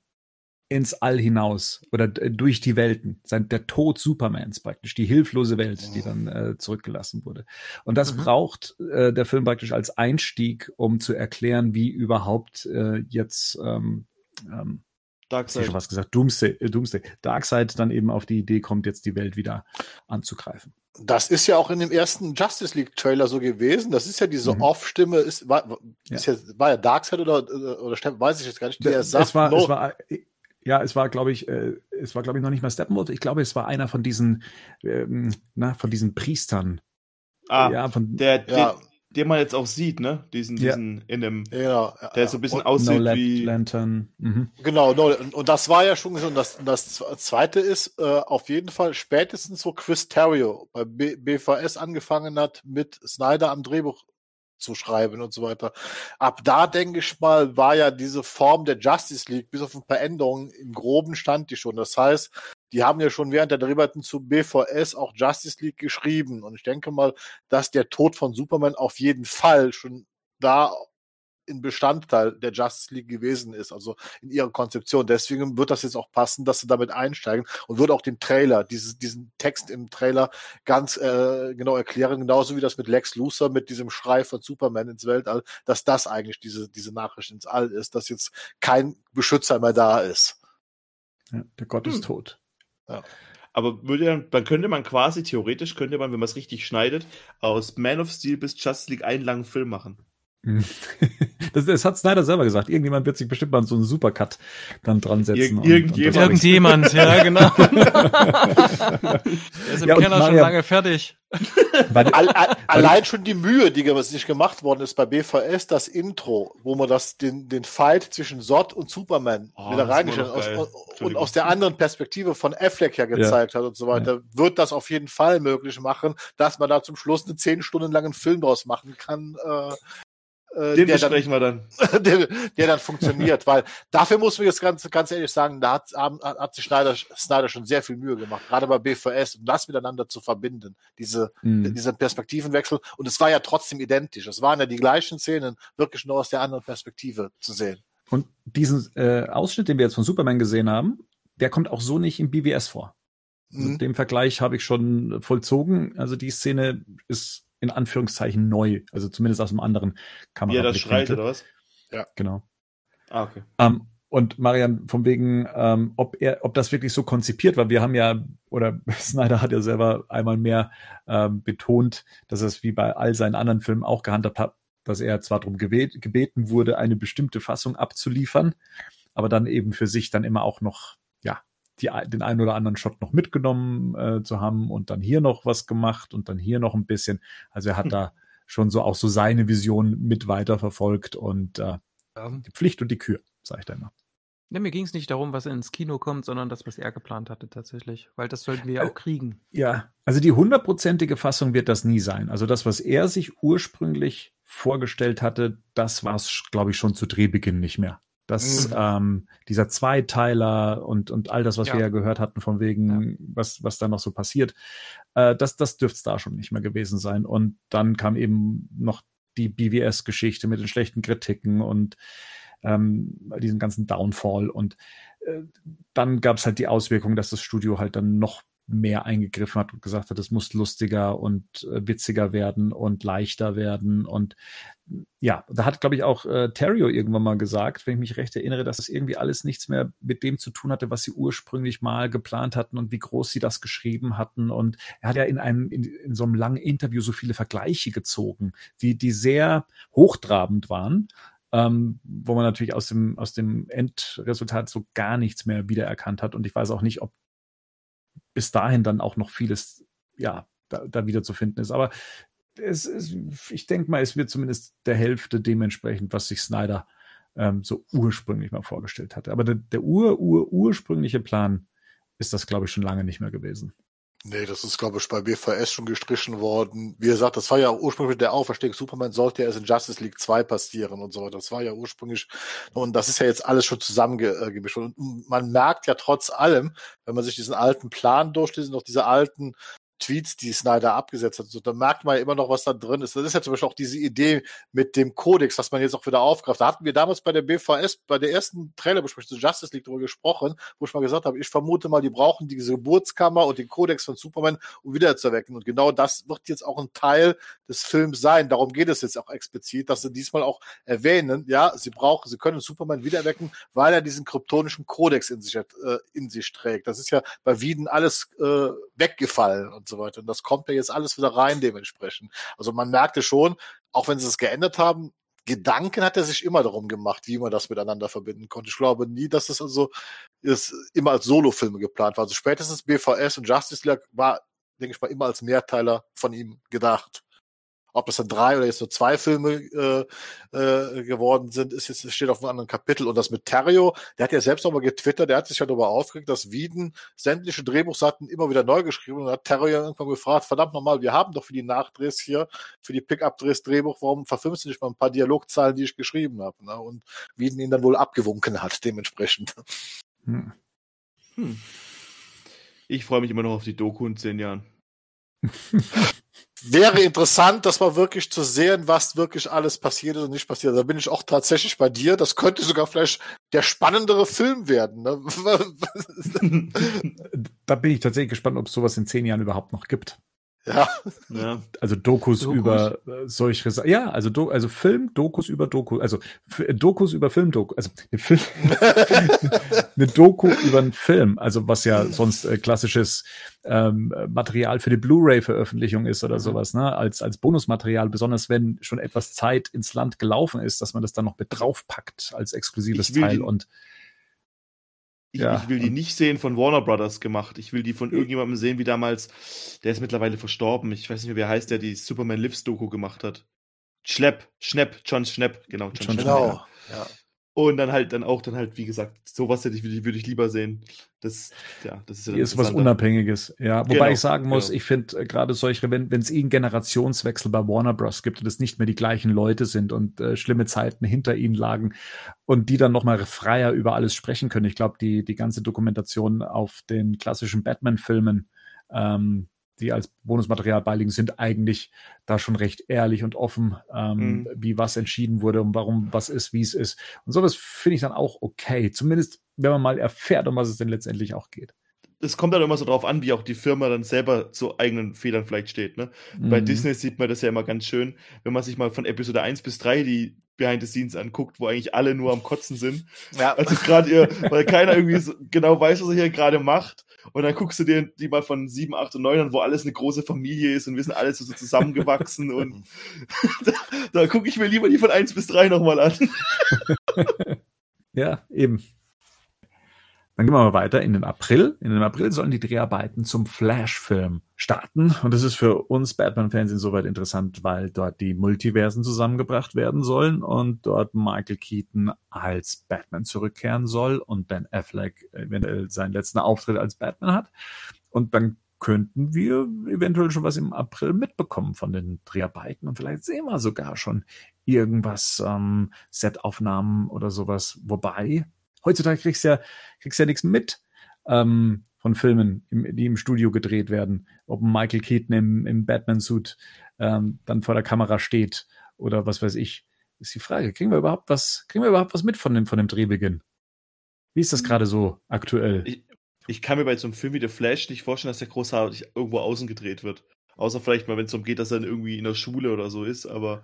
ins All hinaus oder äh, durch die Welten. Sein, der Tod Supermans praktisch, die hilflose Welt, die dann äh, zurückgelassen wurde. Und das Mhm. braucht äh, der Film praktisch als Einstieg, um zu erklären, wie überhaupt äh, jetzt ähm, ähm, ich hab schon Darkseid. was gesagt, Doomsday, äh, Doomsday, Darkseid dann eben auf die Idee kommt, jetzt die Welt wieder anzugreifen. Das ist ja auch in dem ersten Justice League Trailer so gewesen. Das ist ja diese Mhm. Off-Stimme, ist, war, ist ja. war ja Darkseid oder, oder weiß ich jetzt gar nicht, der es sagt, war, no, es war, ja, es war, glaube ich, äh, es war, glaube ich, noch nicht mal Steppenwolf. Ich glaube, es war einer von diesen, ähm, na, von diesen Priestern. Ah, ja, von der, ja, den, man jetzt auch sieht, ne? Diesen, Ja. diesen in dem, genau. der so ein bisschen Und- aussieht No wie. Lantern. Mhm. Genau, no, und, und das war ja schon so. Und das, das zweite ist äh, auf jeden Fall spätestens, wo Chris Terrio bei B BVS angefangen hat, mit Snyder am Drehbuch zu schreiben und so weiter. Ab da, denke ich mal, war ja diese Form der Justice League, bis auf ein paar Änderungen, im Groben stand die schon. Das heißt, die haben ja schon während der Dreharbeiten zu BVS auch Justice League geschrieben. Und ich denke mal, dass der Tod von Superman auf jeden Fall schon da ein Bestandteil der Justice League gewesen ist, also in ihrer Konzeption. Deswegen wird das jetzt auch passen, dass sie damit einsteigen und wird auch den Trailer, dieses, diesen Text im Trailer ganz äh, genau erklären, genauso wie das mit Lex Luthor, mit diesem Schrei von Superman ins Weltall, dass das eigentlich diese, diese Nachricht ins All ist, dass jetzt kein Beschützer mehr da ist. Ja, der Gott Hm. ist tot. Aber würde dann könnte man quasi, theoretisch könnte man, wenn man es richtig schneidet, aus Man of Steel bis Justice League einen langen Film machen. Das, das hat Snyder selber gesagt. Irgendjemand wird sich bestimmt mal so einen Supercut dann dran setzen. Irgend- und- und irgendjemand. Irgendjemand, ja, genau. Der ist im Ja, Keller schon lange fertig. Weil, All, all, allein schon die Mühe, die sich gemacht worden ist bei BVS, das Intro, wo man das, den, den Fight zwischen Zod und Superman Oh, wieder reingestellt noch aus, und, aus der anderen Perspektive von Affleck ja gezeigt hat und so weiter, wird das auf jeden Fall möglich machen, dass man da zum Schluss einen zehn Stunden langen Film draus machen kann, äh, äh, Den der, dann, besprechen wir dann. der, der dann funktioniert, weil dafür muss man jetzt ganz, ganz ehrlich sagen, da hat, hat sich Snyder, Snyder schon sehr viel Mühe gemacht, gerade bei BVS, um das miteinander zu verbinden, diese, Mhm. dieser Perspektivenwechsel. Und es war ja trotzdem identisch. Es waren ja die gleichen Szenen, wirklich nur aus der anderen Perspektive zu sehen. Und diesen äh, Ausschnitt, den wir jetzt von Superman gesehen haben, der kommt auch so nicht im BWS vor. Also Mhm. Den Vergleich habe ich schon vollzogen. Also die Szene ist in Anführungszeichen neu. Also zumindest aus einem anderen Wie er das schreit, oder was? Genau. Ah, okay. Ähm, und Marian, von wegen, ähm, ob er, ob das wirklich so konzipiert war, wir haben ja, oder Snyder hat ja selber einmal mehr ähm, betont, dass er es wie bei all seinen anderen Filmen auch gehandhabt hat, dass er zwar darum gebet, gebeten wurde, eine bestimmte Fassung abzuliefern, aber dann eben für sich dann immer auch noch, ja, die, den einen oder anderen Shot noch mitgenommen äh, zu haben und dann hier noch was gemacht und dann hier noch ein bisschen. Also er hat Hm. da schon so auch so seine Vision mit weiterverfolgt und äh, die Pflicht und die Kür, sage ich da immer. Ja, mir ging es nicht darum, was ins Kino kommt, sondern das, was er geplant hatte tatsächlich. Weil das sollten wir ja auch kriegen. Ja, also die hundertprozentige Fassung wird das nie sein. Also das, was er sich ursprünglich vorgestellt hatte, das war es, glaube ich, schon zu Drehbeginn nicht mehr. Das, Mhm. ähm, dieser Zweiteiler und, und all das, was Ja. wir ja gehört hatten, von wegen, was, was da noch so passiert, äh, das, das dürfte es da schon nicht mehr gewesen sein. Und dann kam eben noch die BWS-Geschichte mit den schlechten Kritiken und ähm, diesen ganzen Downfall. Und äh, dann gab es halt die Auswirkung, dass das Studio halt dann noch mehr eingegriffen hat und gesagt hat, es muss lustiger und äh, witziger werden und leichter werden. Und ja, da hat, glaube ich, auch äh, Terrio irgendwann mal gesagt, wenn ich mich recht erinnere, dass es irgendwie alles nichts mehr mit dem zu tun hatte, was sie ursprünglich mal geplant hatten und wie groß sie das geschrieben hatten. Und er hat ja in einem, in, in so einem langen Interview so viele Vergleiche gezogen, die, die sehr hochtrabend waren. Ähm, wo man natürlich aus dem, aus dem Endresultat so gar nichts mehr wiedererkannt hat. Und ich weiß auch nicht, ob bis dahin dann auch noch vieles, ja, da, da wieder zu finden ist. Aber es ist, ich denke mal, es wird zumindest der Hälfte dementsprechend, was sich Snyder ähm, so ursprünglich mal vorgestellt hatte. Aber der, der ur, ur, ursprüngliche Plan ist das, glaube ich, schon lange nicht mehr gewesen. Nee, das ist, glaube ich, bei BVS schon gestrichen worden. Wie gesagt, das war ja ursprünglich der Auferstehung. Superman sollte ja erst in Justice League 2 passieren und so weiter. Das war ja ursprünglich, und das ist ja jetzt alles schon zusammengemischt. Und man merkt ja trotz allem, wenn man sich diesen alten Plan durchliest, noch diese alten Tweets, die Snyder abgesetzt hat. So, da merkt man ja immer noch, was da drin ist. Das ist ja zum Beispiel auch diese Idee mit dem Kodex, was man jetzt auch wieder aufgreift. Da hatten wir damals bei der BVS, bei der ersten Trailerbesprechung zu Justice League darüber gesprochen, wo ich mal gesagt habe, ich vermute mal, die brauchen diese Geburtskammer und den Kodex von Superman, um wiederzuerwecken. Und genau das wird jetzt auch ein Teil des Films sein. Darum geht es jetzt auch explizit, dass sie diesmal auch erwähnen, ja, sie brauchen, sie können Superman wiedererwecken, weil er diesen kryptonischen Kodex in sich, äh, in sich trägt. Das ist ja bei Wieden alles äh, weggefallen und so weiter. Und das kommt ja jetzt alles wieder rein dementsprechend. Also man merkte schon, auch wenn sie es geändert haben, Gedanken hat er sich immer darum gemacht, wie man das miteinander verbinden konnte. Ich glaube nie, dass das also ist, immer als Solofilme geplant war. Also spätestens BVS und Justice League war, denke ich mal, immer als Mehrteiler von ihm gedacht. Ob das dann drei oder jetzt nur zwei Filme äh, äh, geworden sind, ist jetzt steht auf einem anderen Kapitel. Und das mit Terrio, der hat ja selbst nochmal getwittert, der hat sich ja darüber aufgeregt, dass Wieden sämtliche Drehbuchseiten immer wieder neu geschrieben und hat Terrio irgendwann gefragt, verdammt nochmal, wir haben doch für die Nachdrehs hier, für die Pickup-Drehs Drehbuch, warum verfilmst du nicht mal ein paar Dialogzahlen, die ich geschrieben habe? Ne? Und Wieden ihn dann wohl abgewunken hat, dementsprechend. Hm. Hm. Ich freue mich immer noch auf die Doku in zehn Jahren. Wäre interessant, das mal wirklich zu sehen, was wirklich alles passiert ist und nicht passiert. Da bin ich auch tatsächlich bei dir. Das könnte sogar vielleicht der spannendere Film werden. Ne? da bin ich tatsächlich gespannt, ob es sowas in zehn Jahren überhaupt noch gibt. Ja. ja. Also Dokus, Dokus. über äh, solche Ja, also Do also Film, Dokus über Doku, also Dokus über Film, Doku, also Film eine Doku über einen Film, also was ja sonst äh, klassisches ähm, Material für die Blu-ray-Veröffentlichung ist oder mhm. sowas, ne? Als als Bonusmaterial, besonders wenn schon etwas Zeit ins Land gelaufen ist, dass man das dann noch mit draufpackt als exklusives Teil und ich, ja. ich, will die nicht sehen von Warner Brothers gemacht. Ich will die von irgendjemandem sehen, wie damals, der ist mittlerweile verstorben. Ich weiß nicht mehr, wie er heißt, der die Superman Lives Doku gemacht hat. Schlepp, Schnepp, John Schnepp, genau. John, John Schnepp, genau. Ja. Und dann halt, dann auch, dann halt, wie gesagt, sowas hätte ich, würde ich lieber sehen. Das, ja, das ist ja ist was Unabhängiges. Ja, wobei genau, ich sagen muss, genau. ich finde äh, gerade solche, wenn es eh einen Generationswechsel bei Warner Bros. gibt und es nicht mehr die gleichen Leute sind und äh, schlimme Zeiten hinter ihnen lagen und die dann nochmal freier über alles sprechen können. Ich glaube, die, die ganze Dokumentation auf den klassischen Batman-Filmen, ähm, die als Bonusmaterial beiliegen, sind eigentlich da schon recht ehrlich und offen, ähm, mhm. wie was entschieden wurde und warum was ist, wie es ist. Und sowas finde ich dann auch okay. Zumindest, wenn man mal erfährt, um was es denn letztendlich auch geht. Es kommt dann immer so drauf an, wie auch die Firma dann selber zu eigenen Fehlern vielleicht steht. Ne? Mhm. Bei Disney sieht man das ja immer ganz schön, wenn man sich mal von Episode 1 bis 3 die Behind the Scenes anguckt, wo eigentlich alle nur am Kotzen sind. Ja. Also gerade ihr, weil keiner irgendwie so genau weiß, was er hier gerade macht. Und dann guckst du dir die mal von 7, 8 und 9 an, wo alles eine große Familie ist und wir sind alle so zusammengewachsen. und da, da gucke ich mir lieber die von 1 bis 3 nochmal an. ja, eben. Dann gehen wir mal weiter in den April. In den April sollen die Dreharbeiten zum Flash-Film starten. Und das ist für uns Batman-Fans insoweit interessant, weil dort die Multiversen zusammengebracht werden sollen und dort Michael Keaton als Batman zurückkehren soll und Ben Affleck eventuell seinen letzten Auftritt als Batman hat. Und dann könnten wir eventuell schon was im April mitbekommen von den Dreharbeiten und vielleicht sehen wir sogar schon irgendwas, ähm, Setaufnahmen oder sowas. Wobei, heutzutage kriegst du ja, kriegst ja nichts mit ähm, von Filmen, im, die im Studio gedreht werden. Ob Michael Keaton im, im Batman-Suit ähm, dann vor der Kamera steht oder was weiß ich. Ist die Frage, kriegen wir überhaupt was, kriegen wir überhaupt was mit von dem, von dem Drehbeginn? Wie ist das hm. gerade so aktuell? Ich, ich kann mir bei so einem Film wie The Flash nicht vorstellen, dass der großartig irgendwo außen gedreht wird. Außer vielleicht mal, wenn es darum geht, dass er irgendwie in der Schule oder so ist, aber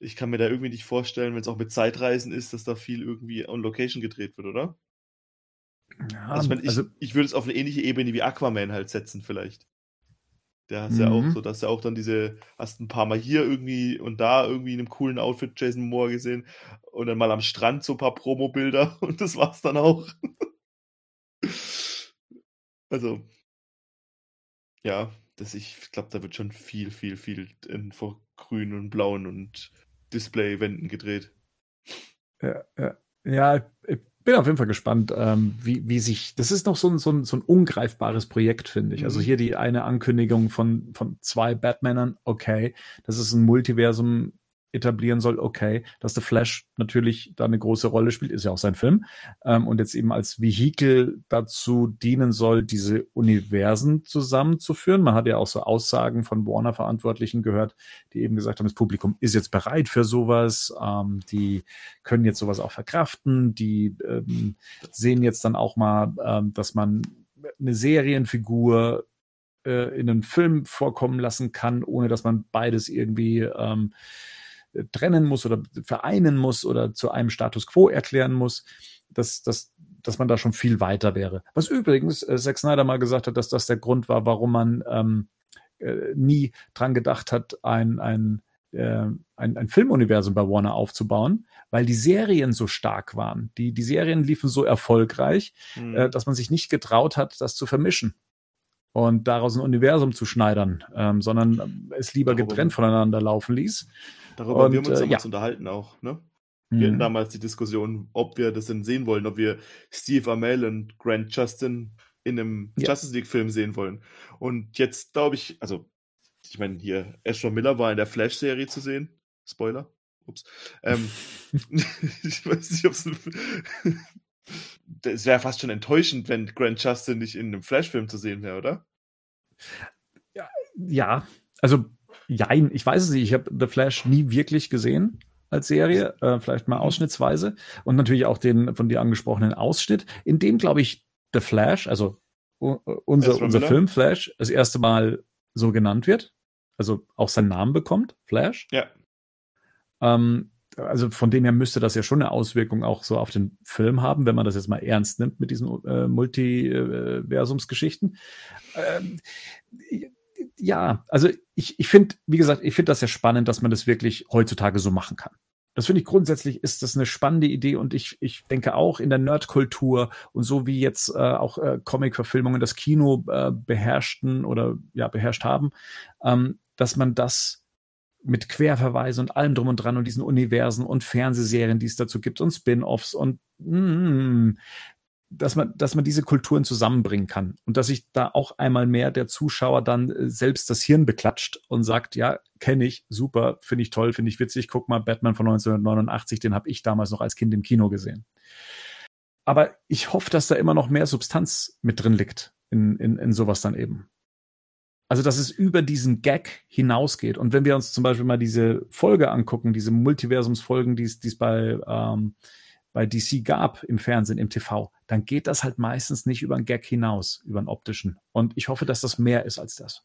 ich kann mir da irgendwie nicht vorstellen, wenn es auch mit Zeitreisen ist, dass da viel irgendwie on Location gedreht wird, oder? Ja, also, ich, also, ich würde es auf eine ähnliche Ebene wie Aquaman halt setzen, vielleicht. Der hast ja auch mhm. so, dass ja auch dann diese, hast ein paar Mal hier irgendwie und da irgendwie in einem coolen Outfit Jason Moore gesehen und dann mal am Strand so ein paar Promo-Bilder und das war's dann auch. also, ja, das ich glaube, da wird schon viel, viel, viel in vor grün und blauen und Displaywänden gedreht. Ja, ja. ja, ich bin auf jeden Fall gespannt, ähm, wie, wie sich. Das ist noch so ein, so ein, so ein ungreifbares Projekt, finde ich. Also mhm. Also hier die eine Ankündigung von, von zwei Batmanern, okay, das ist ein Multiversum etablieren soll, okay, dass The Flash natürlich da eine große Rolle spielt, ist ja auch sein Film, ähm, und jetzt eben als Vehikel dazu dienen soll, diese Universen zusammenzuführen. Man hat ja auch so Aussagen von Warner-Verantwortlichen gehört, die eben gesagt haben, das Publikum ist jetzt bereit für sowas, ähm, die können jetzt sowas auch verkraften, die ähm, sehen jetzt dann auch mal, ähm, dass man eine Serienfigur äh, in einem Film vorkommen lassen kann, ohne dass man beides irgendwie ähm, trennen muss oder vereinen muss oder zu einem Status quo erklären muss, dass, dass, dass man da schon viel weiter wäre. Was übrigens äh, Zack Snyder mal gesagt hat, dass das der Grund war, warum man ähm, äh, nie dran gedacht hat, ein, ein, äh, ein, ein Filmuniversum bei Warner aufzubauen, weil die Serien so stark waren. Die, die Serien liefen so erfolgreich, mhm. äh, dass man sich nicht getraut hat, das zu vermischen und daraus ein Universum zu schneidern, ähm, sondern es lieber getrennt voneinander laufen ließ. Darüber und, wir haben uns äh, damals ja. unterhalten auch, ne? Wir hatten mhm. damals die Diskussion, ob wir das denn sehen wollen, ob wir Steve Amell und Grant Justin in einem ja. Justice League-Film sehen wollen. Und jetzt glaube ich, also, ich meine, hier, Ezra Miller war in der Flash-Serie zu sehen. Spoiler. Ups. Ähm, ich weiß nicht, ob es. es wäre fast schon enttäuschend, wenn Grant Justin nicht in einem Flash-Film zu sehen wäre, oder? Ja, ja, also Jein, ich weiß es nicht. Ich habe The Flash nie wirklich gesehen als Serie, äh, vielleicht mal mhm. ausschnittsweise. Und natürlich auch den von dir angesprochenen Ausschnitt, in dem, glaube ich, The Flash, also unser, unser Film Flash, das erste Mal so genannt wird. Also auch seinen Namen bekommt, Flash. Ja. Ähm, also von dem her müsste das ja schon eine Auswirkung auch so auf den Film haben, wenn man das jetzt mal ernst nimmt mit diesen äh, Multiversumsgeschichten. Ähm, ja, also ich, ich finde, wie gesagt, ich finde das ja spannend, dass man das wirklich heutzutage so machen kann. Das finde ich grundsätzlich ist das eine spannende Idee und ich, ich denke auch in der Nerdkultur und so wie jetzt äh, auch äh, Comic-Verfilmungen das Kino äh, beherrschten oder ja beherrscht haben, ähm, dass man das mit Querverweisen und allem drum und dran und diesen Universen und Fernsehserien, die es dazu gibt und Spin-offs und mm, dass man, dass man diese Kulturen zusammenbringen kann und dass sich da auch einmal mehr der Zuschauer dann äh, selbst das Hirn beklatscht und sagt, ja, kenne ich, super, finde ich toll, finde ich witzig, guck mal, Batman von 1989, den habe ich damals noch als Kind im Kino gesehen. Aber ich hoffe, dass da immer noch mehr Substanz mit drin liegt in, in, in sowas dann eben. Also, dass es über diesen Gag hinausgeht. Und wenn wir uns zum Beispiel mal diese Folge angucken, diese Multiversumsfolgen, die es bei ähm, bei DC gab im Fernsehen, im TV, dann geht das halt meistens nicht über einen Gag hinaus, über einen optischen. Und ich hoffe, dass das mehr ist als das.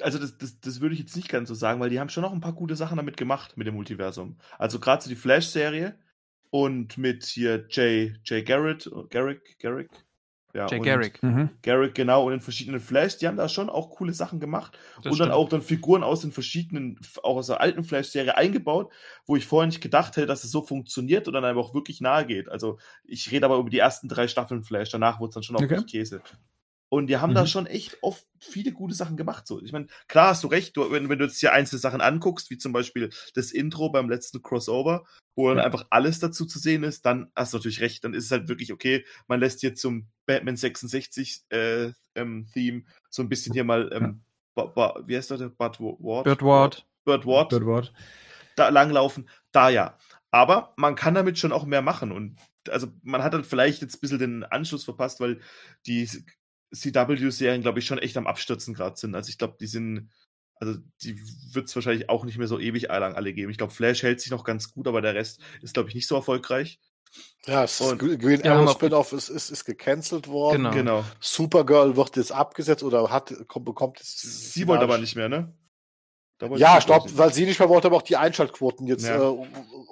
Also das, das, das würde ich jetzt nicht ganz so sagen, weil die haben schon noch ein paar gute Sachen damit gemacht mit dem Multiversum. Also gerade so die Flash-Serie und mit hier Jay, Jay Garrett, Garrick, Garrick, ja, Jay Garrick. Mhm. Garrick, genau, und in verschiedenen Flash, die haben da schon auch coole Sachen gemacht. Das und stimmt. dann auch dann Figuren aus den verschiedenen, auch aus der alten Flash-Serie eingebaut, wo ich vorher nicht gedacht hätte, dass es so funktioniert und dann einfach auch wirklich nahe geht. Also ich rede aber über die ersten drei Staffeln Flash, danach wurde es dann schon auch okay. Käse. Und die haben mhm. da schon echt oft viele gute Sachen gemacht. So. Ich meine, klar hast du recht, du, wenn, wenn, du jetzt hier einzelne Sachen anguckst, wie zum Beispiel das Intro beim letzten Crossover, wo dann ja. einfach alles dazu zu sehen ist, dann hast du natürlich recht, dann ist es halt wirklich okay, man lässt hier zum Batman 66 äh, ähm, Theme so ein bisschen hier mal, ähm, ja. wie heißt der? Bud Ward? Bird Ward. Bird Ward. Bird Ward. Da langlaufen, da ja. Aber man kann damit schon auch mehr machen und also man hat dann vielleicht jetzt ein bisschen den Anschluss verpasst, weil die CW-Serien, glaube ich, schon echt am Abstürzen gerade sind. Also ich glaube, die sind, also die wird es wahrscheinlich auch nicht mehr so ewig lang alle geben. Ich glaube, Flash hält sich noch ganz gut, aber der Rest ist, glaube ich, nicht so erfolgreich. Ja, es ist Green Arrow Spin-off ist, ist, ist gecancelt worden. Genau. genau. Supergirl wird jetzt abgesetzt oder hat, bekommt jetzt. Sie wollte aber nicht mehr, ne? Ja, stopp, weil sie nicht mehr wollte, aber auch die Einschaltquoten jetzt ja. äh,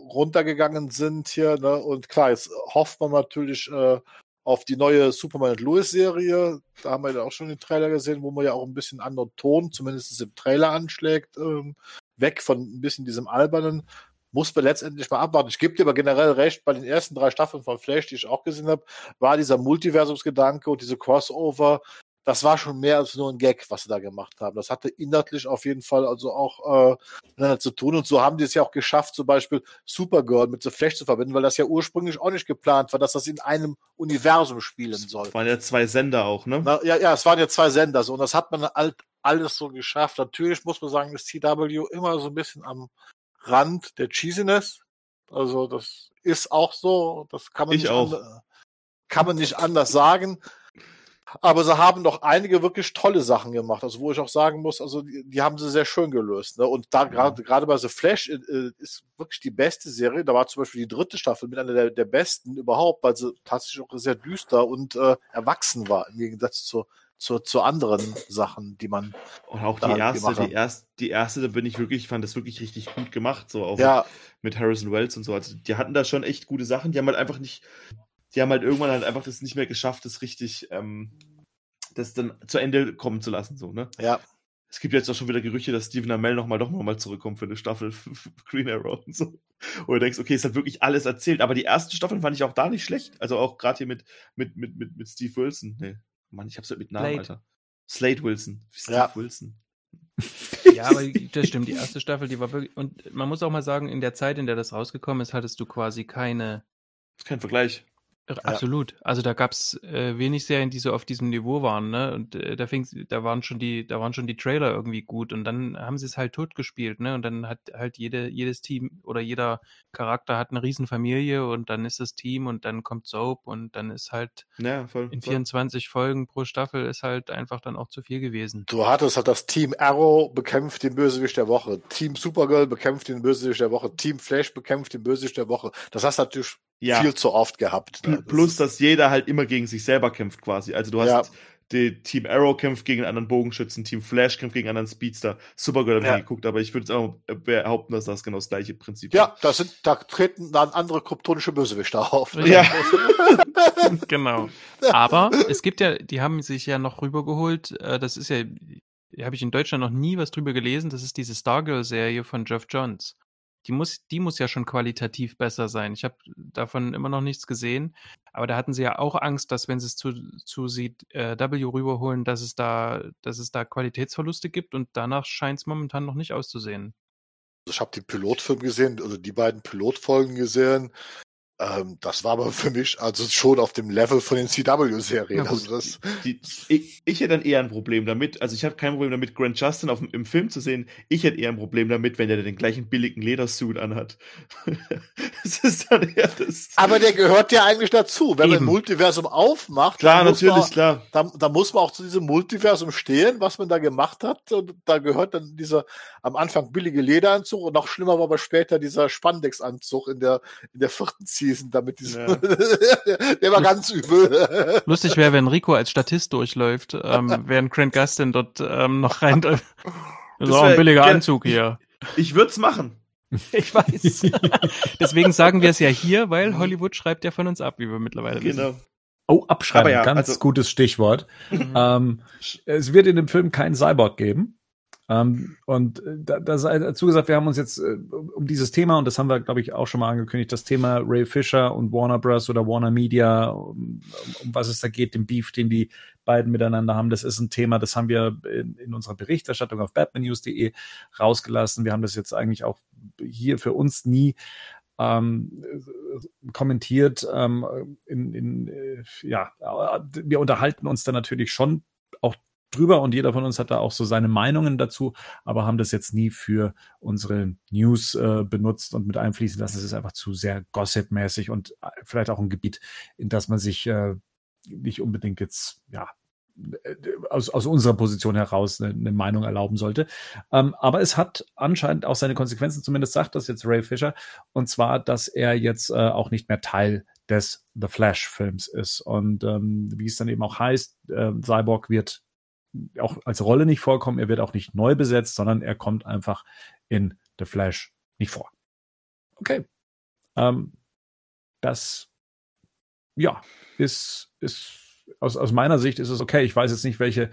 runtergegangen sind hier. Ne? Und klar, jetzt hofft man natürlich, äh, auf die neue Superman und Lewis Serie. Da haben wir ja auch schon den Trailer gesehen, wo man ja auch ein bisschen anderen Ton, zumindest im Trailer anschlägt, ähm, weg von ein bisschen diesem albernen. Muss man letztendlich mal abwarten. Ich gebe dir aber generell recht, bei den ersten drei Staffeln von Flash, die ich auch gesehen habe, war dieser Multiversumsgedanke und diese Crossover das war schon mehr als nur ein Gag, was sie da gemacht haben. Das hatte inhaltlich auf jeden Fall also auch äh, miteinander zu tun. Und so haben die es ja auch geschafft, zum Beispiel Supergirl mit The Flash zu verbinden, weil das ja ursprünglich auch nicht geplant war, dass das in einem Universum spielen soll. Das waren ja zwei Sender auch, ne? Na, ja, ja, es waren ja zwei Sender so. Und das hat man halt alles so geschafft. Natürlich muss man sagen, ist CW immer so ein bisschen am Rand der Cheesiness. Also das ist auch so. Das kann man, Ich nicht, auch. an- kann man nicht anders sagen. Aber sie haben doch einige wirklich tolle Sachen gemacht. Also wo ich auch sagen muss, also die, die haben sie sehr schön gelöst. Ne? Und da gerade gerade bei The Flash äh, äh, ist wirklich die beste Serie. Da war zum Beispiel die dritte Staffel mit einer der, der besten überhaupt, weil sie tatsächlich auch sehr düster und äh, erwachsen war im Gegensatz zu, zu, zu anderen Sachen, die man Und auch die erste, die erste, die erste, da bin ich wirklich, ich fand das wirklich richtig gut gemacht, so auch ja mit Harrison Wells und so. Also die hatten da schon echt gute Sachen. Die haben halt einfach nicht, die haben halt irgendwann halt einfach das nicht mehr geschafft, das richtig, ähm, das dann zu Ende kommen zu lassen, so, ne? ja Es gibt jetzt auch schon wieder Gerüchte, dass Stephen Amell noch mal doch noch mal zurückkommt für eine Staffel Green Arrow und so. Wo du denkst, okay, ist halt wirklich alles erzählt. Aber die ersten Staffeln fand ich auch da nicht schlecht. Also auch gerade hier mit, mit, mit, mit, mit Steve Wilson. Nee, Mann, ich hab's halt mit Namen, Slade. Alter. Slade Wilson. Steve Ja. Wilson. Ja, aber das stimmt. Die erste Staffel, die war wirklich. Und man muss auch mal sagen, in der Zeit, in der das rausgekommen ist, hattest du quasi keine. Ist kein Vergleich. Absolut. Also da gab's äh, wenig Serien, die so auf diesem Niveau waren, ne? Und äh, da fing's, da waren schon die, da waren schon die Trailer irgendwie gut und dann haben sie es halt totgespielt, ne? Und dann hat halt jede, jedes Team oder jeder Charakter hat eine Riesenfamilie und dann ist das Team und dann kommt Soap und dann ist halt Ja, voll. in voll. 24 Folgen pro Staffel ist halt einfach dann auch zu viel gewesen. Du hattest halt das Team Arrow bekämpft den Bösewicht der Woche, Team Supergirl bekämpft den Bösewicht der Woche, Team Flash bekämpft den Bösewicht der Woche. Das hast du natürlich Ja. viel zu oft gehabt. Ne? Plus, ist- dass jeder halt immer gegen sich selber kämpft quasi. Also du hast Ja. die Team Arrow kämpft gegen einen anderen Bogenschützen, Team Flash kämpft gegen einen anderen Speedster. Supergirl habe Ja. ich geguckt, aber ich würde jetzt auch behaupten, dass das genau das gleiche Prinzip ja, da sind, da treten dann andere kryptonische Bösewichte auf. ne? Ja. genau. Aber es gibt ja, die haben sich ja noch rübergeholt, äh, das ist ja, habe ich in Deutschland noch nie was drüber gelesen, das ist diese Stargirl-Serie von Jeff Johns. Die muss, die muss ja schon qualitativ besser sein. Ich habe davon immer noch nichts gesehen, aber da hatten sie ja auch Angst, dass wenn sie es zu, zu CW rüberholen, dass es da, dass es da Qualitätsverluste gibt und danach scheint es momentan noch nicht auszusehen. Ich habe den Pilotfilm gesehen, also die beiden Pilotfolgen gesehen. Ähm, das war aber für mich also schon auf dem Level von den CW-Serien. Also ich, ich hätte dann eher ein Problem damit, also ich habe kein Problem damit, Grant Justin auf, im Film zu sehen. Ich hätte eher ein Problem damit, wenn er den gleichen billigen Ledersuit anhat. das ist dann eher das. aber der gehört ja eigentlich dazu. Wenn man ein Eben. Multiversum aufmacht, Klar, natürlich, man, klar. Da, da muss man auch zu diesem Multiversum stehen, was man da gemacht hat. Und da gehört dann dieser am Anfang billige Lederanzug und noch schlimmer war aber später dieser Spandex-Anzug in der, in der vierten Season, damit diese, Ja. der war ganz übel. Lustig wäre, wenn Rico als Statist durchläuft, ähm, während Grant Gustin dort ähm, noch rein. Das ist auch ein billiger Anzug hier. Ich würde es machen. Ich weiß. Deswegen sagen wir es ja hier, weil Hollywood schreibt ja von uns ab, wie wir mittlerweile wissen. Genau. Oh, abschreiben, ja, ganz also- gutes Stichwort. Ähm, es wird in dem Film keinen Cyborg geben. Ähm, und äh, da, da sei dazu gesagt, wir haben uns jetzt äh, um dieses Thema, und das haben wir, glaube ich, auch schon mal angekündigt, das Thema Ray Fisher und Warner Bros. oder Warner Media, um, um was es da geht, den Beef, den die beiden miteinander haben, das ist ein Thema, das haben wir in, in unserer Berichterstattung auf batmannews.de rausgelassen. Wir haben das jetzt eigentlich auch hier für uns nie ähm, äh, kommentiert. Ähm, in, in, äh, ja, äh, wir unterhalten uns da natürlich schon auch drüber und jeder von uns hat da auch so seine Meinungen dazu, aber haben das jetzt nie für unsere News äh, benutzt und mit einfließen lassen. Es ist einfach zu sehr gossip-mäßig und äh, vielleicht auch ein Gebiet, in das man sich äh, nicht unbedingt jetzt, ja, äh, aus, aus unserer Position heraus eine, eine Meinung erlauben sollte. Ähm, aber es hat anscheinend auch seine Konsequenzen, zumindest sagt das jetzt Ray Fisher, und zwar, dass er jetzt äh, auch nicht mehr Teil des The Flash-Films ist. Und ähm, wie es dann eben auch heißt, äh, Cyborg wird auch als Rolle nicht vorkommen, er wird auch nicht neu besetzt, sondern er kommt einfach in The Flash nicht vor. Okay. Ähm, das, ja, ist, ist aus, aus meiner Sicht ist es okay. Ich weiß jetzt nicht, welche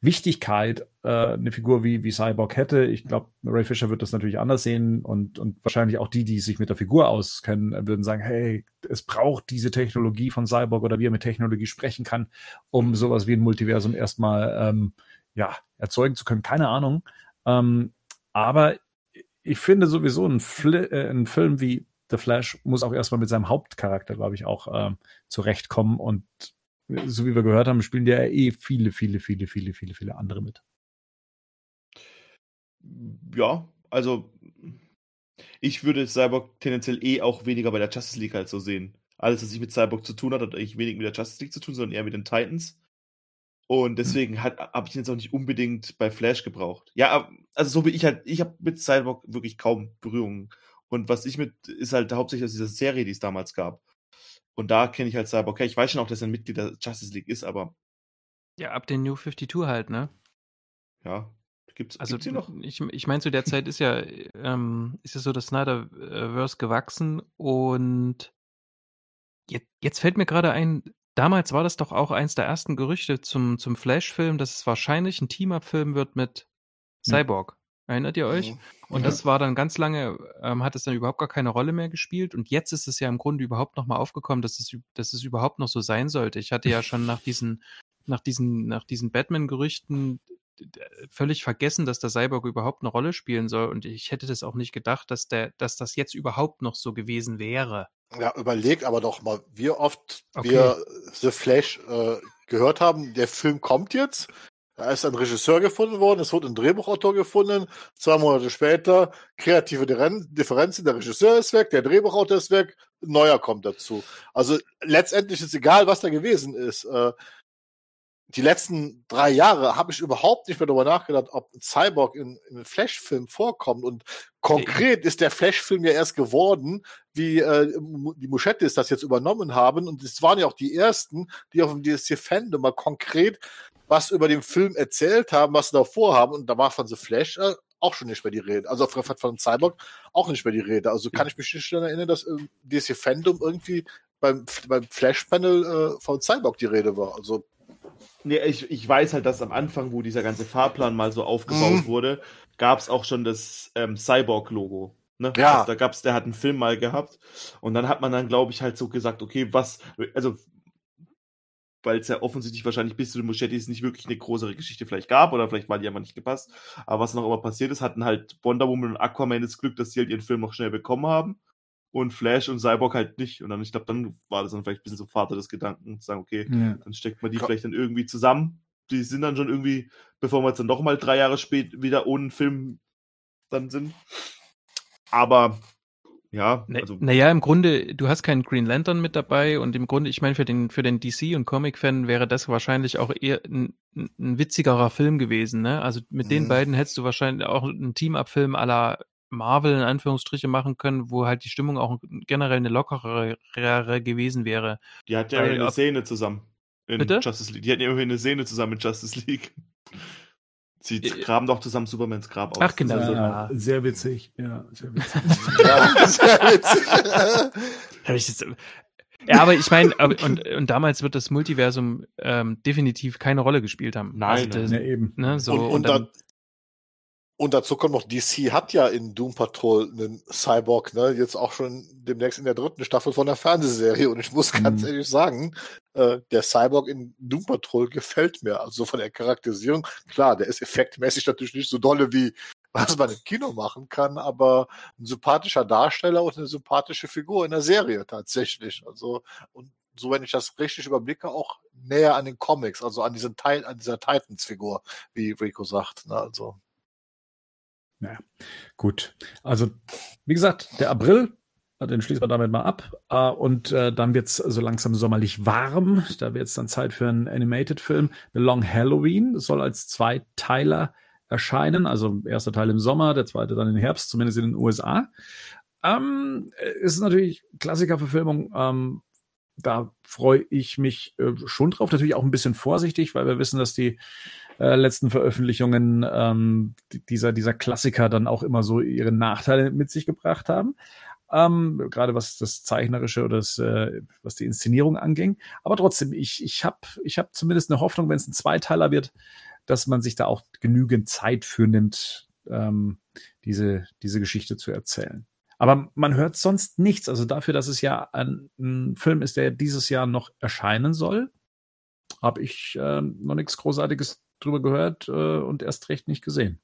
Wichtigkeit äh, eine Figur wie, wie Cyborg hätte. Ich glaube, Ray Fisher wird das natürlich anders sehen und, und wahrscheinlich auch die, die sich mit der Figur auskennen, würden sagen, hey, es braucht diese Technologie von Cyborg oder wie er mit Technologie sprechen kann, um sowas wie ein Multiversum erstmal ähm, ja, erzeugen zu können. Keine Ahnung. Ähm, aber ich finde sowieso ein, Fli äh, ein Film wie The Flash muss auch erstmal mit seinem Hauptcharakter, glaube ich, auch ähm, zurechtkommen und so wie wir gehört haben, spielen ja eh viele, viele, viele, viele, viele, viele andere mit. Ja, also ich würde Cyborg tendenziell eh auch weniger bei der Justice League halt so sehen. Alles, was sich mit Cyborg zu tun hat, hat eigentlich wenig mit der Justice League zu tun, sondern eher mit den Titans. Und deswegen habe ich ihn jetzt auch nicht unbedingt bei Flash gebraucht. Ja, also so wie ich halt, ich habe mit Cyborg wirklich kaum Berührungen. Und was ich mit, ist halt hauptsächlich aus dieser Serie, die es damals gab. Und da kenne ich halt Cyborg. Okay, ich weiß schon auch, dass er ein Mitglied der Justice League ist, aber. Ja, ab den New 52 halt, ne? Ja. Gibt's, also gibt's noch? ich, ich meine, zu der Zeit ist ja, ähm, ist es so das Snyderverse gewachsen und jetzt, jetzt fällt mir gerade ein, damals war das doch auch eins der ersten Gerüchte zum, zum Flash-Film, dass es wahrscheinlich ein Team-Up-Film wird mit Cyborg. Erinnert ihr euch? Mhm. Und ja. das war dann ganz lange, ähm, hat es dann überhaupt gar keine Rolle mehr gespielt. Und jetzt ist es ja im Grunde überhaupt nochmal aufgekommen, dass es, dass es überhaupt noch so sein sollte. Ich hatte ja schon nach diesen, nach diesen, nach diesen Batman-Gerüchten völlig vergessen, dass der Cyborg überhaupt eine Rolle spielen soll. Und ich hätte das auch nicht gedacht, dass der, dass das jetzt überhaupt noch so gewesen wäre. Ja, überlegt aber doch mal, wie oft okay. wir The Flash äh, gehört haben, der Film kommt jetzt. Da ist ein Regisseur gefunden worden, es wurde ein Drehbuchautor gefunden. Zwei Monate später, kreative Differenzen, der Regisseur ist weg, der Drehbuchautor ist weg, ein neuer kommt dazu. Also letztendlich ist egal, was da gewesen ist. Äh, die letzten drei Jahre habe ich überhaupt nicht mehr darüber nachgedacht, ob ein Cyborg in, in einem Flash-Film vorkommt. Und konkret ist der Flash-Film ja erst geworden, wie äh, die Muschettis das jetzt übernommen haben. Und es waren ja auch die ersten, die auf dem DSC-Fandom mal konkret was über den Film erzählt haben, was sie davor haben. Und da war von The Flash äh, auch schon nicht mehr die Rede. Also von, von Cyborg auch nicht mehr die Rede. Also kann ich mich nicht daran erinnern, dass äh, DC-Fandom irgendwie beim, beim Flash-Panel äh, von Cyborg die Rede war. Also Nee, ich, ich weiß halt, dass am Anfang, wo dieser ganze Fahrplan mal so aufgebaut mhm. wurde, gab es auch schon das ähm, Cyborg-Logo. Ne? Ja. Also da gab's, der hat einen Film mal gehabt und dann hat man dann, glaube ich, halt so gesagt, okay, was, also weil es ja offensichtlich wahrscheinlich bis zu den Muschettis nicht wirklich eine größere Geschichte vielleicht gab oder vielleicht war die einfach nicht gepasst. Aber was noch immer passiert ist, hatten halt Wonder Woman und Aquaman das Glück, dass sie halt ihren Film noch schnell bekommen haben und Flash und Cyborg halt nicht. Und dann, ich glaube, dann war das dann vielleicht ein bisschen so Vater des Gedanken, zu sagen, okay, ja. dann steckt man die vielleicht dann irgendwie zusammen. Die sind dann schon irgendwie, bevor wir jetzt dann nochmal drei Jahre spät wieder ohne Film dann sind. Aber ja, also. Naja, im Grunde, du hast keinen Green Lantern mit dabei und im Grunde, ich meine, für den, für den DC- und Comic-Fan wäre das wahrscheinlich auch eher ein, ein witzigerer Film gewesen, ne? Also mit mhm. den beiden hättest du wahrscheinlich auch einen Team-Up-Film aller Marvel in Anführungsstriche machen können, wo halt die Stimmung auch generell eine lockerere gewesen wäre. Die hat ja Weil, eine Szene zusammen in bitte? Justice League. Die hatten ja immerhin eine Szene zusammen in Justice League. Sie äh, graben doch zusammen Supermans Grab aus. Ach, genau. Ja, sehr witzig. Ja, sehr witzig. ja, sehr witzig. ja, aber ich meine, und, und damals wird das Multiversum ähm, definitiv keine Rolle gespielt haben. Nein, also das, ja, eben. Ne, so, und, und, und dann, und dazu kommt noch, DC hat ja in Doom Patrol einen Cyborg, ne, jetzt auch schon demnächst in der dritten Staffel von der Fernsehserie. Und ich muss ganz mhm. ehrlich sagen, äh, der Cyborg in Doom Patrol gefällt mir. Also von der Charakterisierung, klar, der ist effektmäßig natürlich nicht so dolle wie was man im Kino machen kann, aber ein sympathischer Darsteller und eine sympathische Figur in der Serie tatsächlich. Also, und so wenn ich das richtig überblicke, auch näher an den Comics, also an diesen Teil, an dieser Titans-Figur, wie Rico sagt. Ne? Also ja, gut. Also, wie gesagt, der April, den schließen wir damit mal ab. Uh, und uh, dann wird es so langsam sommerlich warm. Da wird es dann Zeit für einen Animated-Film. The Long Halloween soll als Zweiteiler erscheinen. Also erster Teil im Sommer, der zweite dann im Herbst, zumindest in den USA. Ähm, ist natürlich Klassikerverfilmung. Ähm, da freue ich mich äh, schon drauf. Natürlich auch ein bisschen vorsichtig, weil wir wissen, dass die äh, letzten Veröffentlichungen ähm, dieser, dieser Klassiker dann auch immer so ihre Nachteile mit sich gebracht haben. Ähm, gerade was das Zeichnerische oder das, äh, was die Inszenierung anging. Aber trotzdem, ich, ich habe ich hab zumindest eine Hoffnung, wenn es ein Zweiteiler wird, dass man sich da auch genügend Zeit für nimmt, ähm, diese, diese Geschichte zu erzählen. Aber man hört sonst nichts. Also dafür, dass es ja ein, ein Film ist, der dieses Jahr noch erscheinen soll, habe ich äh, noch nichts Großartiges drüber gehört äh, und erst recht nicht gesehen.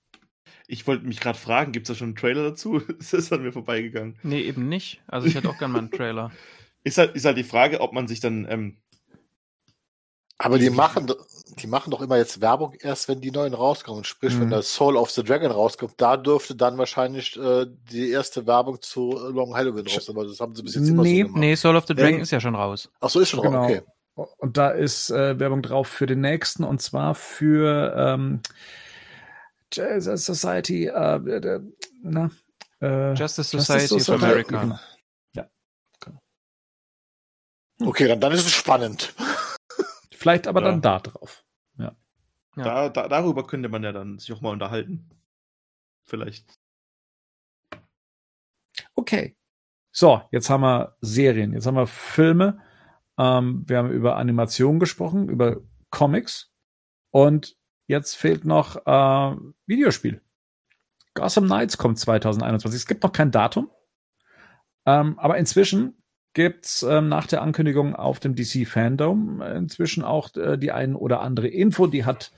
Ich wollte mich gerade fragen, gibt es da schon einen Trailer dazu? das ist an mir vorbeigegangen. Nee, eben nicht. Also ich hätte auch gerne mal einen Trailer. ist, halt, ist halt die Frage, ob man sich dann. Ähm, aber die machen, die machen doch immer jetzt Werbung erst, wenn die neuen rauskommen. Sprich, Mhm. wenn der Soul of the Dragon rauskommt, da dürfte dann wahrscheinlich äh, die erste Werbung zu Long Halloween raus. Aber das haben sie bis jetzt immer Nee, so gemacht. Nee, Soul of the Dragon Nee. ist ja schon raus. Ach so, ist schon Genau. raus. Okay. Und da ist äh, Werbung drauf für den nächsten und zwar für ähm, Jesus Society, äh, na, äh, Justice Justice Society of Society, America. genau. Okay, dann, dann ist es spannend. Vielleicht aber Ja. dann da drauf. Ja. Da, da, darüber könnte man ja dann sich auch mal unterhalten. Vielleicht. Okay. So, jetzt haben wir Serien, jetzt haben wir Filme, ähm, wir haben über Animation gesprochen, über Comics und jetzt fehlt noch äh, Videospiel. Gotham Knights kommt 2021. Es gibt noch kein Datum, ähm, aber inzwischen gibt's ähm, nach der Ankündigung auf dem DC Fandom inzwischen auch äh, die ein oder andere Info, die hat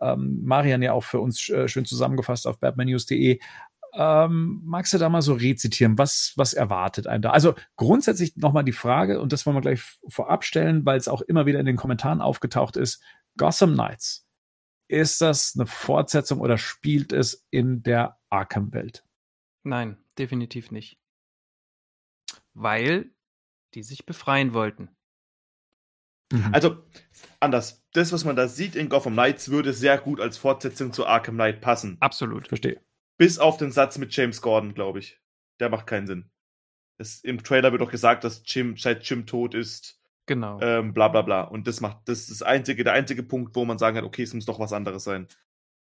ähm, Marian ja auch für uns äh, schön zusammengefasst auf batmannews.de. Ähm, magst du da mal so rezitieren? Was, was erwartet einen da? Also grundsätzlich nochmal die Frage, und das wollen wir gleich vorab stellen, weil es auch immer wieder in den Kommentaren aufgetaucht ist. Gotham Knights. Ist das eine Fortsetzung oder spielt es in der Arkham-Welt? Nein, definitiv nicht. Weil die sich befreien wollten. Also, anders. Das, was man da sieht in Gotham Knights, würde sehr gut als Fortsetzung zu Arkham Knight passen. Absolut. Verstehe. Bis auf den Satz mit James Gordon, glaube ich. Der macht keinen Sinn. Es, Im Trailer wird doch gesagt, dass Jim, seit Jim tot ist, Genau. ähm, bla bla bla. Und das macht, das ist das einzige, der einzige Punkt, wo man sagen kann, okay, es muss doch was anderes sein.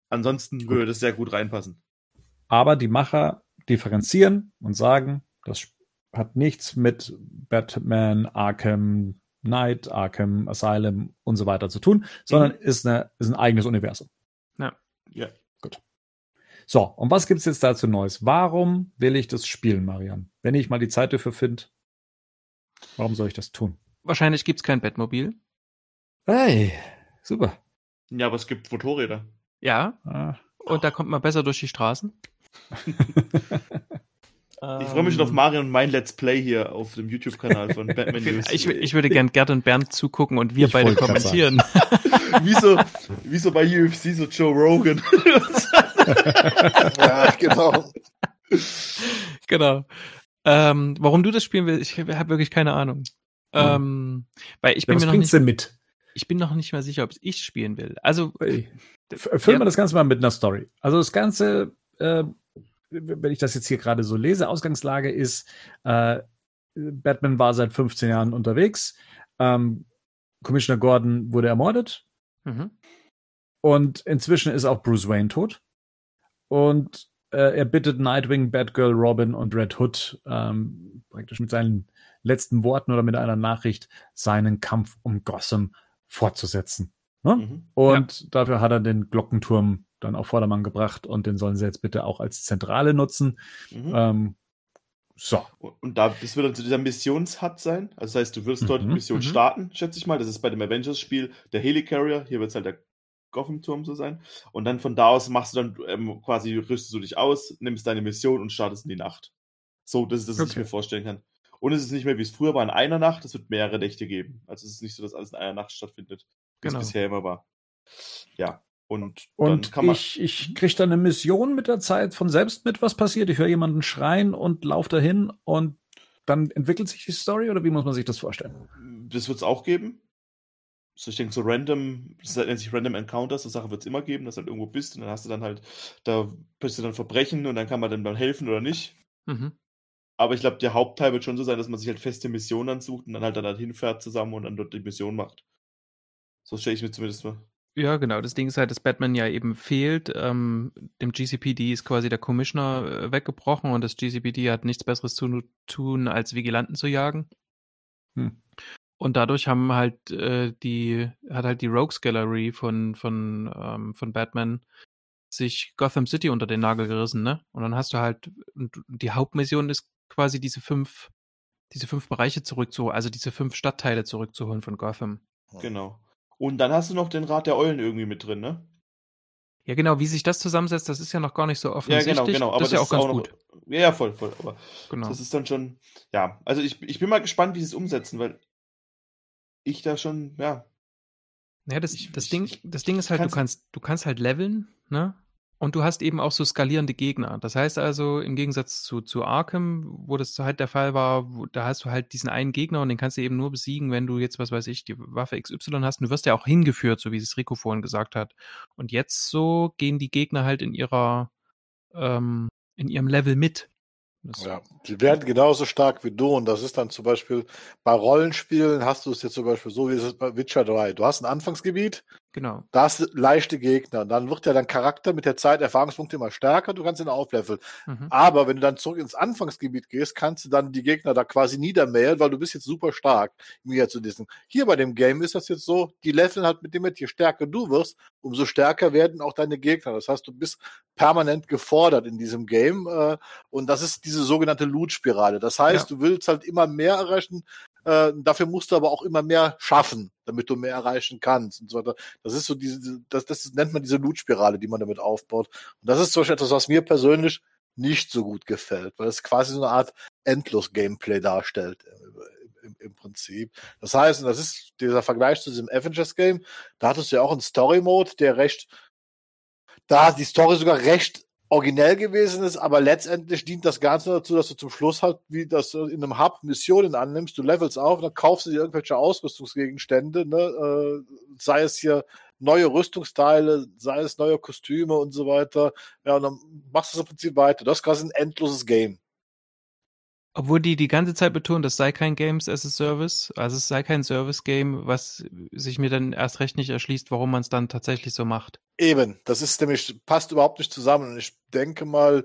Ansonsten Gut. würde das sehr gut reinpassen. Aber die Macher differenzieren und sagen, das hat nichts mit Batman, Arkham Knight, Arkham Asylum und so weiter zu tun, sondern ist, eine, ist ein eigenes Universum. Ja. Ja. Gut. So, und was gibt's jetzt dazu Neues? Warum will ich das spielen, Marian? Wenn ich mal die Zeit dafür finde, warum soll ich das tun? Wahrscheinlich gibt's kein Bettmobil. Hey, super. Ja, aber es gibt Motorräder. Ja. Ah, Und da kommt man besser durch die Straßen. Ich freue mich schon auf Mario und mein Let's Play hier auf dem YouTube-Kanal von Batman News. Ich, ich würde gern Gerd und Bernd zugucken und wir Ich beide kommentieren. wie, so, wie so bei UFC, so Joe Rogan. Ja, genau. genau. Ähm, warum du das spielen willst, ich habe wirklich keine Ahnung. Ähm, weil ich ja, bin was mir noch nicht, denn mit? ich bin noch nicht mal sicher, ob ich spielen will. Also Füllen Ja. wir das Ganze mal mit einer Story. Also das Ganze, äh, wenn ich das jetzt hier gerade so lese, Ausgangslage ist, äh, Batman war seit 15 Jahren unterwegs, ähm, Commissioner Gordon wurde ermordet mhm. und inzwischen ist auch Bruce Wayne tot. Und äh, er bittet Nightwing, Batgirl, Robin und Red Hood ähm, praktisch mit seinen letzten Worten oder mit einer Nachricht seinen Kampf um Gotham fortzusetzen. Ne? Mhm. Und dafür hat er den Glockenturm dann auf Vordermann gebracht und den sollen sie jetzt bitte auch als Zentrale nutzen. Mhm. Ähm, so. Und da, das wird dann zu dieser Missions-Hut sein. Also das heißt, du wirst dort Mhm, Mission mhm. starten, schätze ich mal. Das ist bei dem Avengers-Spiel der Helicarrier. Hier wird es halt der Gotham-Turm so sein. Und dann von da aus machst du dann ähm, quasi, rüstest du dich aus, nimmst deine Mission und startest in die Nacht. So, das ist das, was ich Okay. mir vorstellen kann. Und es ist nicht mehr, wie es früher war, in einer Nacht. Es wird mehrere Nächte geben. Also es ist nicht so, dass alles in einer Nacht stattfindet, wie Genau. es bisher immer war. Ja. Und, Und dann kann man. ich, ich kriege dann eine Mission mit der Zeit von selbst mit, was passiert. Ich höre jemanden schreien und laufe dahin und dann entwickelt sich die Story oder wie muss man sich das vorstellen? Das wird es auch geben. So, ich denke, so random, das nennt sich Random Encounters, so Sache wird es immer geben, dass du halt irgendwo bist und dann hast du dann halt, da bist du dann Verbrechen und dann kann man dann mal helfen oder nicht. Mhm. Aber ich glaube, der Hauptteil wird schon so sein, dass man sich halt feste Missionen ansucht und dann halt dann halt hinfährt zusammen und dann dort die Mission macht. So stelle ich mir zumindest mal. Ja, genau. Das Ding ist halt, dass Batman ja eben fehlt. Ähm, dem GCPD ist quasi der Commissioner äh, weggebrochen und das GCPD hat nichts Besseres zu tun, als Vigilanten zu jagen. Hm. Und dadurch haben halt äh, die, hat halt die Rogues Gallery von, von, ähm, von Batman sich Gotham City unter den Nagel gerissen, ne? Und dann hast du halt, und die Hauptmission ist quasi diese fünf, diese fünf Bereiche zurückzuholen, also diese fünf Stadtteile zurückzuholen von Gotham. Genau. Und dann hast du noch den Rat der Eulen irgendwie mit drin, ne? Ja, genau, wie sich das zusammensetzt, das ist ja noch gar nicht so Ja, offensichtlich. genau, genau. Aber das ist ja auch ganz noch, gut. Ja, ja, voll, voll. Aber Genau. das ist dann schon, ja. Also ich, ich bin mal gespannt, wie sie es umsetzen, weil ich da schon, ja, Ja, das, Ich- das, ich- Ding, das Ding ist halt, du kann's- kannst, du kannst halt leveln, ne? Und du hast eben auch so skalierende Gegner. Das heißt also, im Gegensatz zu, zu Arkham, wo das halt der Fall war, wo, da hast du halt diesen einen Gegner und den kannst du eben nur besiegen, wenn du jetzt, was weiß ich, die Waffe XY hast. Und du wirst ja auch hingeführt, so wie es Rico vorhin gesagt hat. Und jetzt so gehen die Gegner halt in ihrer, ähm, in ihrem Level mit. Das, Ja, die werden genauso stark wie du. Und das ist dann zum Beispiel bei Rollenspielen hast du es jetzt zum Beispiel so, wie es ist bei Witcher 3. Du hast ein Anfangsgebiet, Genau. da hast du leichte Gegner. Dann wird ja dein Charakter mit der Zeit Erfahrungspunkte immer stärker. Du kannst ihn aufleveln. Mhm. Aber wenn du dann zurück ins Anfangsgebiet gehst, kannst du dann die Gegner da quasi niedermähen, weil du bist jetzt super stark Gegensatz zu diesem. Hier bei dem Game ist das jetzt so, die leveln halt mit dem mit, je stärker du wirst, umso stärker werden auch deine Gegner. Das heißt, du bist permanent gefordert in diesem Game. Äh, und das ist diese sogenannte Loot-Spirale. Das heißt, du willst halt immer mehr erreichen. Äh, dafür musst du aber auch immer mehr schaffen, damit du mehr erreichen kannst und so weiter. Das ist so diese, das, das nennt man diese Loot-Spirale, die man damit aufbaut. Und das ist zum Beispiel etwas, was mir persönlich nicht so gut gefällt, weil es quasi so eine Art Endlos-Gameplay darstellt im, im Prinzip. Das heißt, und das ist dieser Vergleich zu diesem Avengers-Game, da hattest du ja auch einen Story-Mode, der recht, da die Story sogar recht originell gewesen ist, aber letztendlich dient das Ganze dazu, dass du zum Schluss halt, wie das in einem Hub Missionen annimmst, du levelst auf, dann kaufst du dir irgendwelche Ausrüstungsgegenstände, ne, äh, sei es hier neue Rüstungsteile, sei es neue Kostüme und so weiter. Ja, und dann machst du es im Prinzip weiter. Das ist quasi ein endloses Game. Obwohl die die ganze Zeit betonen, das sei kein Games as a Service, also es sei kein Service-Game, was sich mir dann erst recht nicht erschließt, warum man es dann tatsächlich so macht. Eben, das ist nämlich, passt überhaupt nicht zusammen. Und ich denke mal,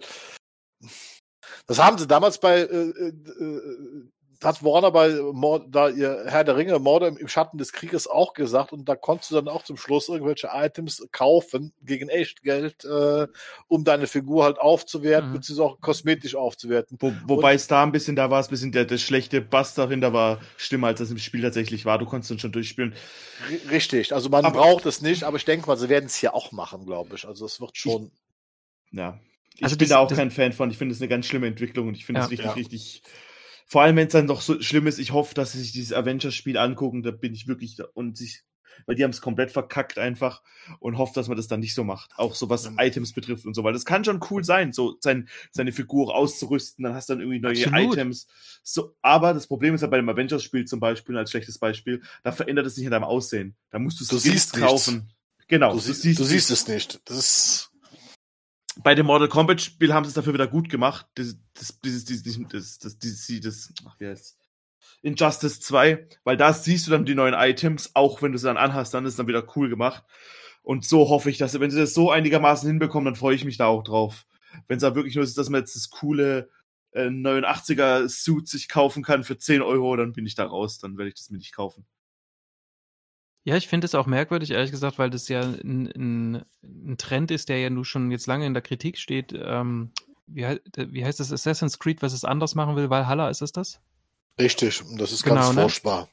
das haben sie damals bei, äh, äh, äh, hat Warner bei Mord, da ihr Herr der Ringe, Morde im, im Schatten des Krieges auch gesagt und da konntest du dann auch zum Schluss irgendwelche Items kaufen gegen Echtgeld, äh, um deine Figur halt aufzuwerten, Mhm. beziehungsweise auch kosmetisch aufzuwerten. Wo, wobei es da ein bisschen, da war es ein bisschen, der, der schlechte Bass darin, da war schlimmer, als das im Spiel tatsächlich war. Du konntest dann schon durchspielen. Richtig, also man Aber- braucht es nicht, aber ich denke mal, sie werden es hier auch machen, glaube ich. Also es wird schon. Ja. Ich Also bin das- da auch das- kein Fan von. Ich finde es eine ganz schlimme Entwicklung und ich finde Ja. es richtig, Ja. richtig. Vor allem, wenn es dann doch so schlimm ist, ich hoffe, dass sie sich dieses Avengers-Spiel angucken, da bin ich wirklich da und sich, weil die haben es komplett verkackt einfach und hoffe, dass man das dann nicht so macht. Auch so was. Items betrifft und so, weil das kann schon cool sein, so sein, seine Figur auszurüsten, dann hast du dann irgendwie neue Absolut. Items. So, aber das Problem ist ja bei dem Avengers-Spiel zum Beispiel, als schlechtes Beispiel, da verändert es sich in deinem Aussehen. Da musst du Skins siehst nichts. kaufen. Genau, Du, sie, du siehst es nicht. Das ist. Bei dem Mortal Kombat Spiel haben sie es dafür wieder gut gemacht. Das, das, dieses, dieses, das, das, das, das, ach, wie heißt Injustice 2, weil da siehst du dann die neuen Items, auch wenn du sie dann anhast, dann ist es dann wieder cool gemacht. Und so hoffe ich, dass, wenn sie das so einigermaßen hinbekommen, dann freue ich mich da auch drauf. Wenn es da wirklich nur ist, dass man jetzt das coole äh, 89er Suit sich kaufen kann für 10 Euro, dann bin ich da raus, dann werde ich das mir nicht kaufen. Ja, ich finde es auch merkwürdig, ehrlich gesagt, weil das ja ein, ein, ein Trend ist, der ja nun schon jetzt lange in der Kritik steht. Ähm, wie, wie heißt das? Assassin's Creed, was es anders machen will? Valhalla, ist es das? Richtig. Das ist Genau, ganz ne? furchtbar.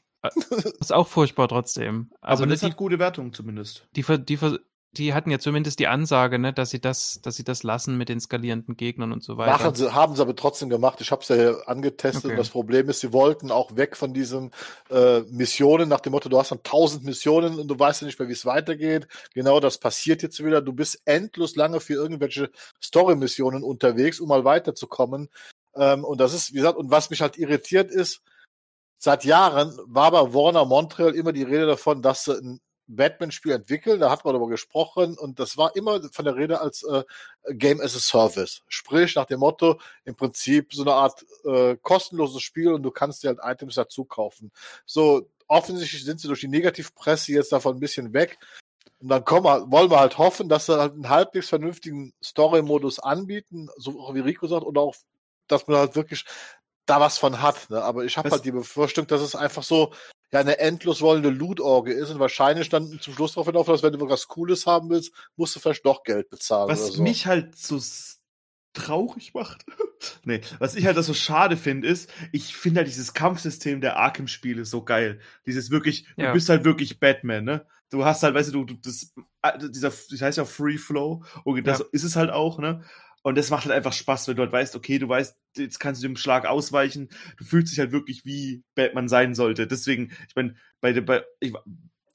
Ist auch furchtbar trotzdem. Also Aber ne, das hat gute Wertung zumindest. die, die, ver- die hatten ja zumindest die Ansage, ne, dass sie das, dass sie das lassen mit den skalierenden Gegnern und so weiter. Machen sie, haben sie aber trotzdem gemacht. Ich habe es ja hier angetestet. Okay. Und das Problem ist, sie wollten auch weg von diesen äh, Missionen nach dem Motto, du hast dann tausend Missionen und du weißt ja nicht mehr, wie es weitergeht. Genau das passiert jetzt wieder. Du bist endlos lange für irgendwelche Story-Missionen unterwegs, um mal weiterzukommen. Ähm, und das ist, wie gesagt, und was mich halt irritiert ist, seit Jahren war bei Warner Montreal immer die Rede davon, dass sie ein Batman-Spiel entwickeln. Da hat man darüber gesprochen und das war immer von der Rede als äh, Game as a Service. Sprich, nach dem Motto, im Prinzip so eine Art äh, kostenloses Spiel und du kannst dir halt Items dazu kaufen. So, offensichtlich sind sie durch die Negativpresse jetzt davon ein bisschen weg. Und dann kommen, wir- wollen wir halt hoffen, dass sie halt einen halbwegs vernünftigen Story-Modus anbieten, so wie Rico sagt, oder auch, dass man halt wirklich da was von hat. Ne? Aber ich habe halt die Befürchtung, dass es einfach so ja eine endlos wollende Loot-Orge ist und wahrscheinlich dann zum Schluss darauf hinauf, dass wenn du was Cooles haben willst, musst du vielleicht doch Geld bezahlen Was oder so. mich halt so traurig macht. nee, was ich halt das so schade finde, ist, ich finde halt dieses Kampfsystem der Arkham-Spiele so geil. Dieses wirklich, du Ja. bist halt wirklich Batman, ne? Du hast halt, weißt du, du, du das, äh, dieser, das heißt ja Free Flow, und das Ja. ist es halt auch, ne? Und das macht halt einfach Spaß, wenn du halt weißt, okay, du weißt, jetzt kannst du dem Schlag ausweichen. Du fühlst dich halt wirklich wie Batman sein sollte. Deswegen, ich meine, bei, der- bei ich,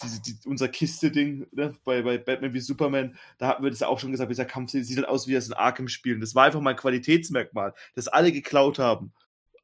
diese, die, unser Kiste-Ding ne, bei, bei Batman wie Superman, da hatten wir das ja auch schon gesagt, dieser Kampf sieht halt aus wie aus ein Arkham-Spiel. Das war einfach mal ein Qualitätsmerkmal, das alle geklaut haben.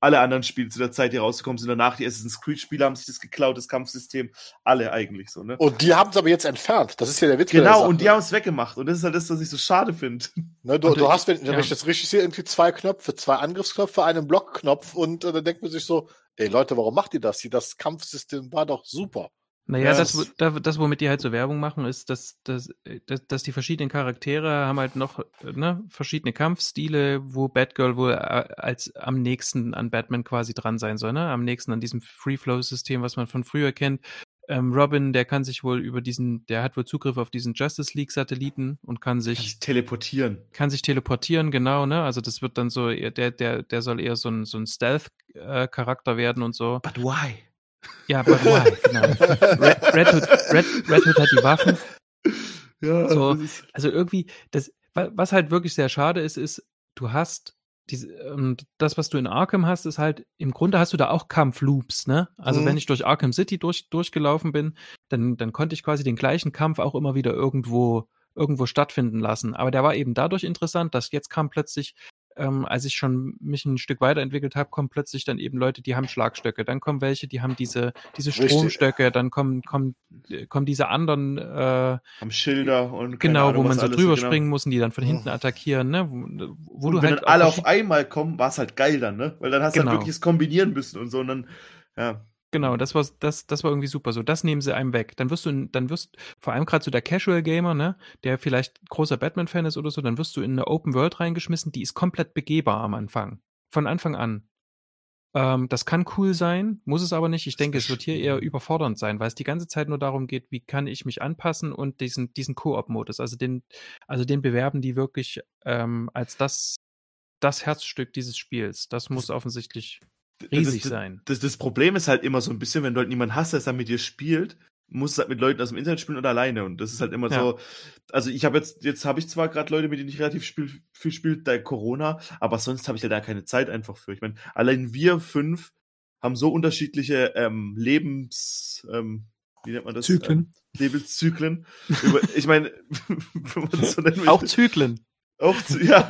Alle anderen Spiele zu der Zeit, die rausgekommen sind, danach die Assassin's Creed-Spiele haben sich das geklaut, das Kampfsystem. Alle eigentlich so, ne? Und die haben es aber jetzt entfernt. Das ist ja der Witz. Genau, und die haben es weggemacht. Und das ist halt das, was ich so schade finde. Ne, du, du hast, wenn, wenn ich das richtig sehe, irgendwie zwei Knöpfe, zwei Angriffsknöpfe, einen Blockknopf und äh, dann denkt man sich so, ey Leute, warum macht ihr das? Das Kampfsystem war doch super. Naja, das, das, das, womit die halt so Werbung machen, ist, dass, dass, dass, dass die verschiedenen Charaktere haben halt noch ne, verschiedene Kampfstile, wo Batgirl wohl äh, als am nächsten an Batman quasi dran sein soll, ne? Am nächsten an diesem Free-Flow-System, was man von früher kennt. Ähm, Robin, der kann sich wohl über diesen, der hat wohl Zugriff auf diesen Justice League-Satelliten und kann sich, kann sich teleportieren. Kann sich teleportieren, genau, ne? Also das wird dann so, der, der, der soll eher so ein, so ein Stealth-Charakter äh, werden und so. But why? Ja, but why? Genau. Red, Red, Hood, Red, Red Hood hat die Waffen. Ja, so, also irgendwie, das, was halt wirklich sehr schade ist, ist, du hast diese, und das, was du in Arkham hast, ist halt, im Grunde hast du da auch Kampfloops, ne? Also mhm. wenn ich durch Arkham City durch, durchgelaufen bin, dann, dann konnte ich quasi den gleichen Kampf auch immer wieder irgendwo, irgendwo stattfinden lassen. Aber der war eben dadurch interessant, dass jetzt kam plötzlich ähm, als ich schon mich ein Stück weiterentwickelt habe, kommen plötzlich dann eben Leute, die haben Schlagstöcke. Dann kommen welche, die haben diese, diese Stromstöcke. Dann kommen, kommen, kommen diese anderen. Äh, haben Schilder und. Genau, Ahnung, wo man so drüber genau. springen muss und die dann von hinten oh. attackieren, ne? Wo, wo und du wenn halt. Wenn alle auf einmal kommen, war es halt geil dann, ne? Weil dann hast du genau. halt wirklich es kombinieren müssen und so. Und dann, ja. Genau, das war, das, das war irgendwie super. So, das nehmen sie einem weg. Dann wirst du, dann wirst, vor allem gerade so der Casual Gamer, ne, der vielleicht großer Batman-Fan ist oder so, dann wirst du in eine Open World reingeschmissen, die ist komplett begehbar am Anfang. Von Anfang an. Ähm, das kann cool sein, muss es aber nicht. Ich denke, es wird hier eher überfordernd sein, weil es die ganze Zeit nur darum geht, wie kann ich mich anpassen und diesen, diesen Koop-Modus, also den, also den bewerben die wirklich ähm, als das, das Herzstück dieses Spiels. Das muss offensichtlich riesig das, sein. Das, das, Problem ist halt immer so ein bisschen, wenn du halt niemanden hast, der es dann mit dir spielt, musst du halt mit Leuten aus dem Internet spielen oder alleine. Und das ist halt immer ja. so. Also ich habe jetzt, jetzt habe ich zwar gerade Leute, mit denen ich relativ spiel, viel spiele, da Corona, aber sonst habe ich halt da keine Zeit einfach für. Ich meine, allein wir fünf haben so unterschiedliche ähm, Lebens, ähm, wie nennt man das? Zyklen. Ähm, Lebenszyklen. ich meine, wenn man das so nennen. Auch Zyklen. Auch zu, ja,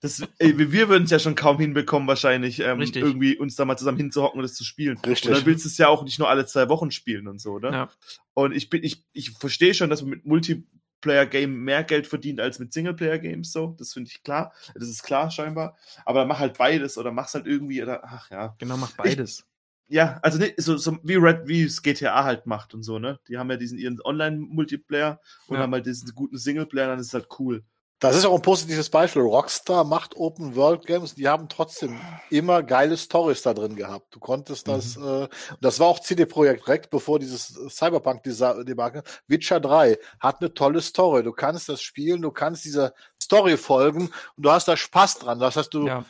das, ey, wir würden es ja schon kaum hinbekommen, wahrscheinlich, ähm, irgendwie uns da mal zusammen hinzuhocken und das zu spielen. Richtig. Und dann willst du es ja auch nicht nur alle zwei Wochen spielen und so, ne? Ja. Und ich bin, ich, ich verstehe schon, dass man mit Multiplayer-Game mehr Geld verdient als mit Singleplayer-Games, so. Das finde ich klar. Das ist klar, scheinbar. Aber dann mach halt beides oder mach's halt irgendwie, oder, ach ja. Genau, mach beides. Ich, ja, also ne, so, so wie Red, wie es GTA halt macht und so, ne? Die haben ja diesen ihren Online-Multiplayer und ja. haben halt diesen guten Singleplayer, dann ist es halt cool. Das ist auch ein positives Beispiel. Rockstar macht Open World Games, die haben trotzdem immer geile Stories da drin gehabt. Du konntest das, mhm. äh, das war auch CD Projekt Rec, bevor dieses Cyberpunk-Debakel. Witcher 3 hat eine tolle Story. Du kannst das spielen, du kannst dieser Story folgen und du hast da Spaß dran. Das heißt, du, ja.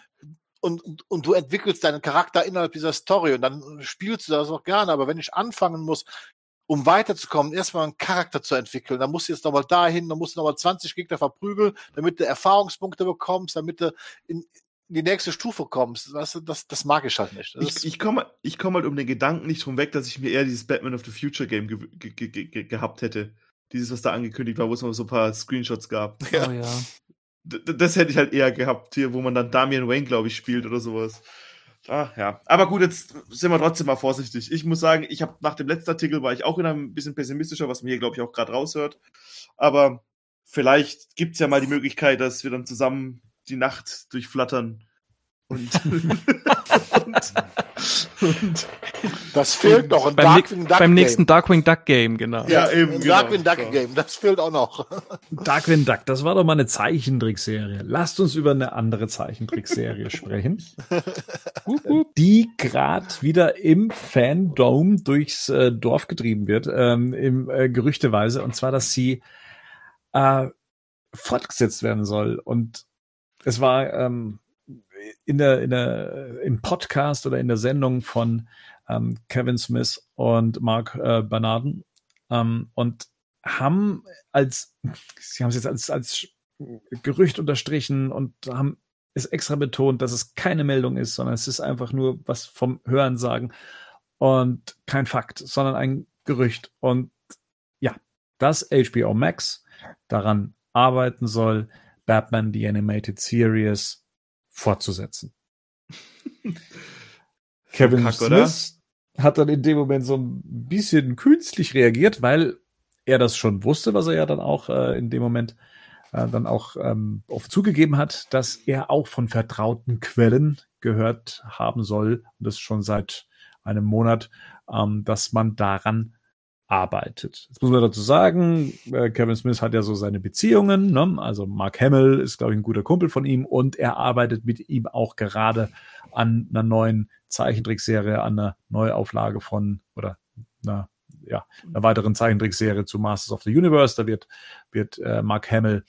und, und, und du entwickelst deinen Charakter innerhalb dieser Story und dann spielst du das auch gerne. Aber wenn ich anfangen muss, um weiterzukommen, erstmal einen Charakter zu entwickeln. Dann musst du jetzt nochmal dahin, dann musst du nochmal 20 Gegner verprügeln, damit du Erfahrungspunkte bekommst, damit du in, in die nächste Stufe kommst. Weißt du, das, das mag ich halt nicht. Das ich, ich komme ich komm halt um den Gedanken nicht drum weg, dass ich mir eher dieses Batman of the Future Game ge ge ge gehabt hätte. Dieses, was da angekündigt war, wo es noch so ein paar Screenshots gab. Oh ja. Das hätte ich halt eher gehabt hier, wo man dann Damian Wayne, glaube ich, spielt oder sowas. Ach ja, aber gut, jetzt sind wir trotzdem mal vorsichtig. Ich muss sagen, ich habe nach dem letzten Artikel war ich auch wieder ein bisschen pessimistischer, was man hier glaube ich auch gerade raushört. Aber vielleicht gibt es ja mal die Möglichkeit, dass wir dann zusammen die Nacht durchflattern und, und und das fehlt noch. Ein beim, Darkwing Duck beim nächsten Darkwing Duck Game, genau. Ja, eben. Ein genau. Darkwing Duck Game, das fehlt auch noch. Darkwing Duck, das war doch mal eine Zeichentrickserie. Lasst uns über eine andere Zeichentrickserie sprechen. die gerade wieder im Fandom durchs äh, Dorf getrieben wird, ähm, im äh, Gerüchteweise. Und zwar, dass sie äh, fortgesetzt werden soll. Und es war ähm, in der, in der, im Podcast oder in der Sendung von ähm, Kevin Smith und Mark äh, Bernarden ähm, und haben als, sie haben es jetzt als, als Gerücht unterstrichen und haben es extra betont, dass es keine Meldung ist, sondern es ist einfach nur was vom Hören sagen und kein Fakt, sondern ein Gerücht. Und dass HBO Max daran arbeiten soll, Batman The Animated Series fortzusetzen. Kevin Kack, Smith hat dann in dem Moment so ein bisschen künstlich reagiert, weil er das schon wusste, was er ja dann auch äh, in dem Moment äh, dann auch ähm, oft zugegeben hat, dass er auch von vertrauten Quellen gehört haben soll, und das schon seit einem Monat, ähm, dass man daran arbeitet. Jetzt muss man dazu sagen, äh, Kevin Smith hat ja so seine Beziehungen, ne? also Mark Hamill ist, glaube ich, ein guter Kumpel von ihm und er arbeitet mit ihm auch gerade an einer neuen Zeichentrickserie, an einer Neuauflage von oder einer, ja, einer weiteren Zeichentrickserie zu Masters of the Universe. Da wird, wird äh, Mark Hamill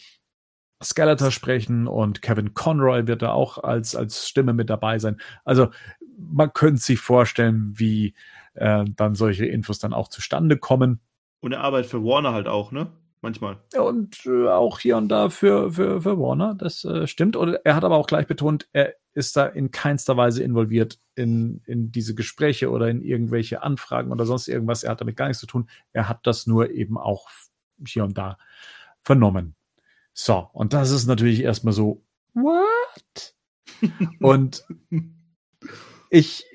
Skeletor sprechen und Kevin Conroy wird da auch als, als Stimme mit dabei sein. Also man könnte sich vorstellen, wie äh, dann solche Infos dann auch zustande kommen. Und er arbeitet für Warner halt auch, ne? Manchmal. Und äh, auch hier und da für, für, für Warner, das äh, stimmt. Und er hat aber auch gleich betont, er ist da in keinster Weise involviert in, in diese Gespräche oder in irgendwelche Anfragen oder sonst irgendwas. Er hat damit gar nichts zu tun. Er hat das nur eben auch hier und da vernommen. So, und das ist natürlich erstmal so, what? und ich,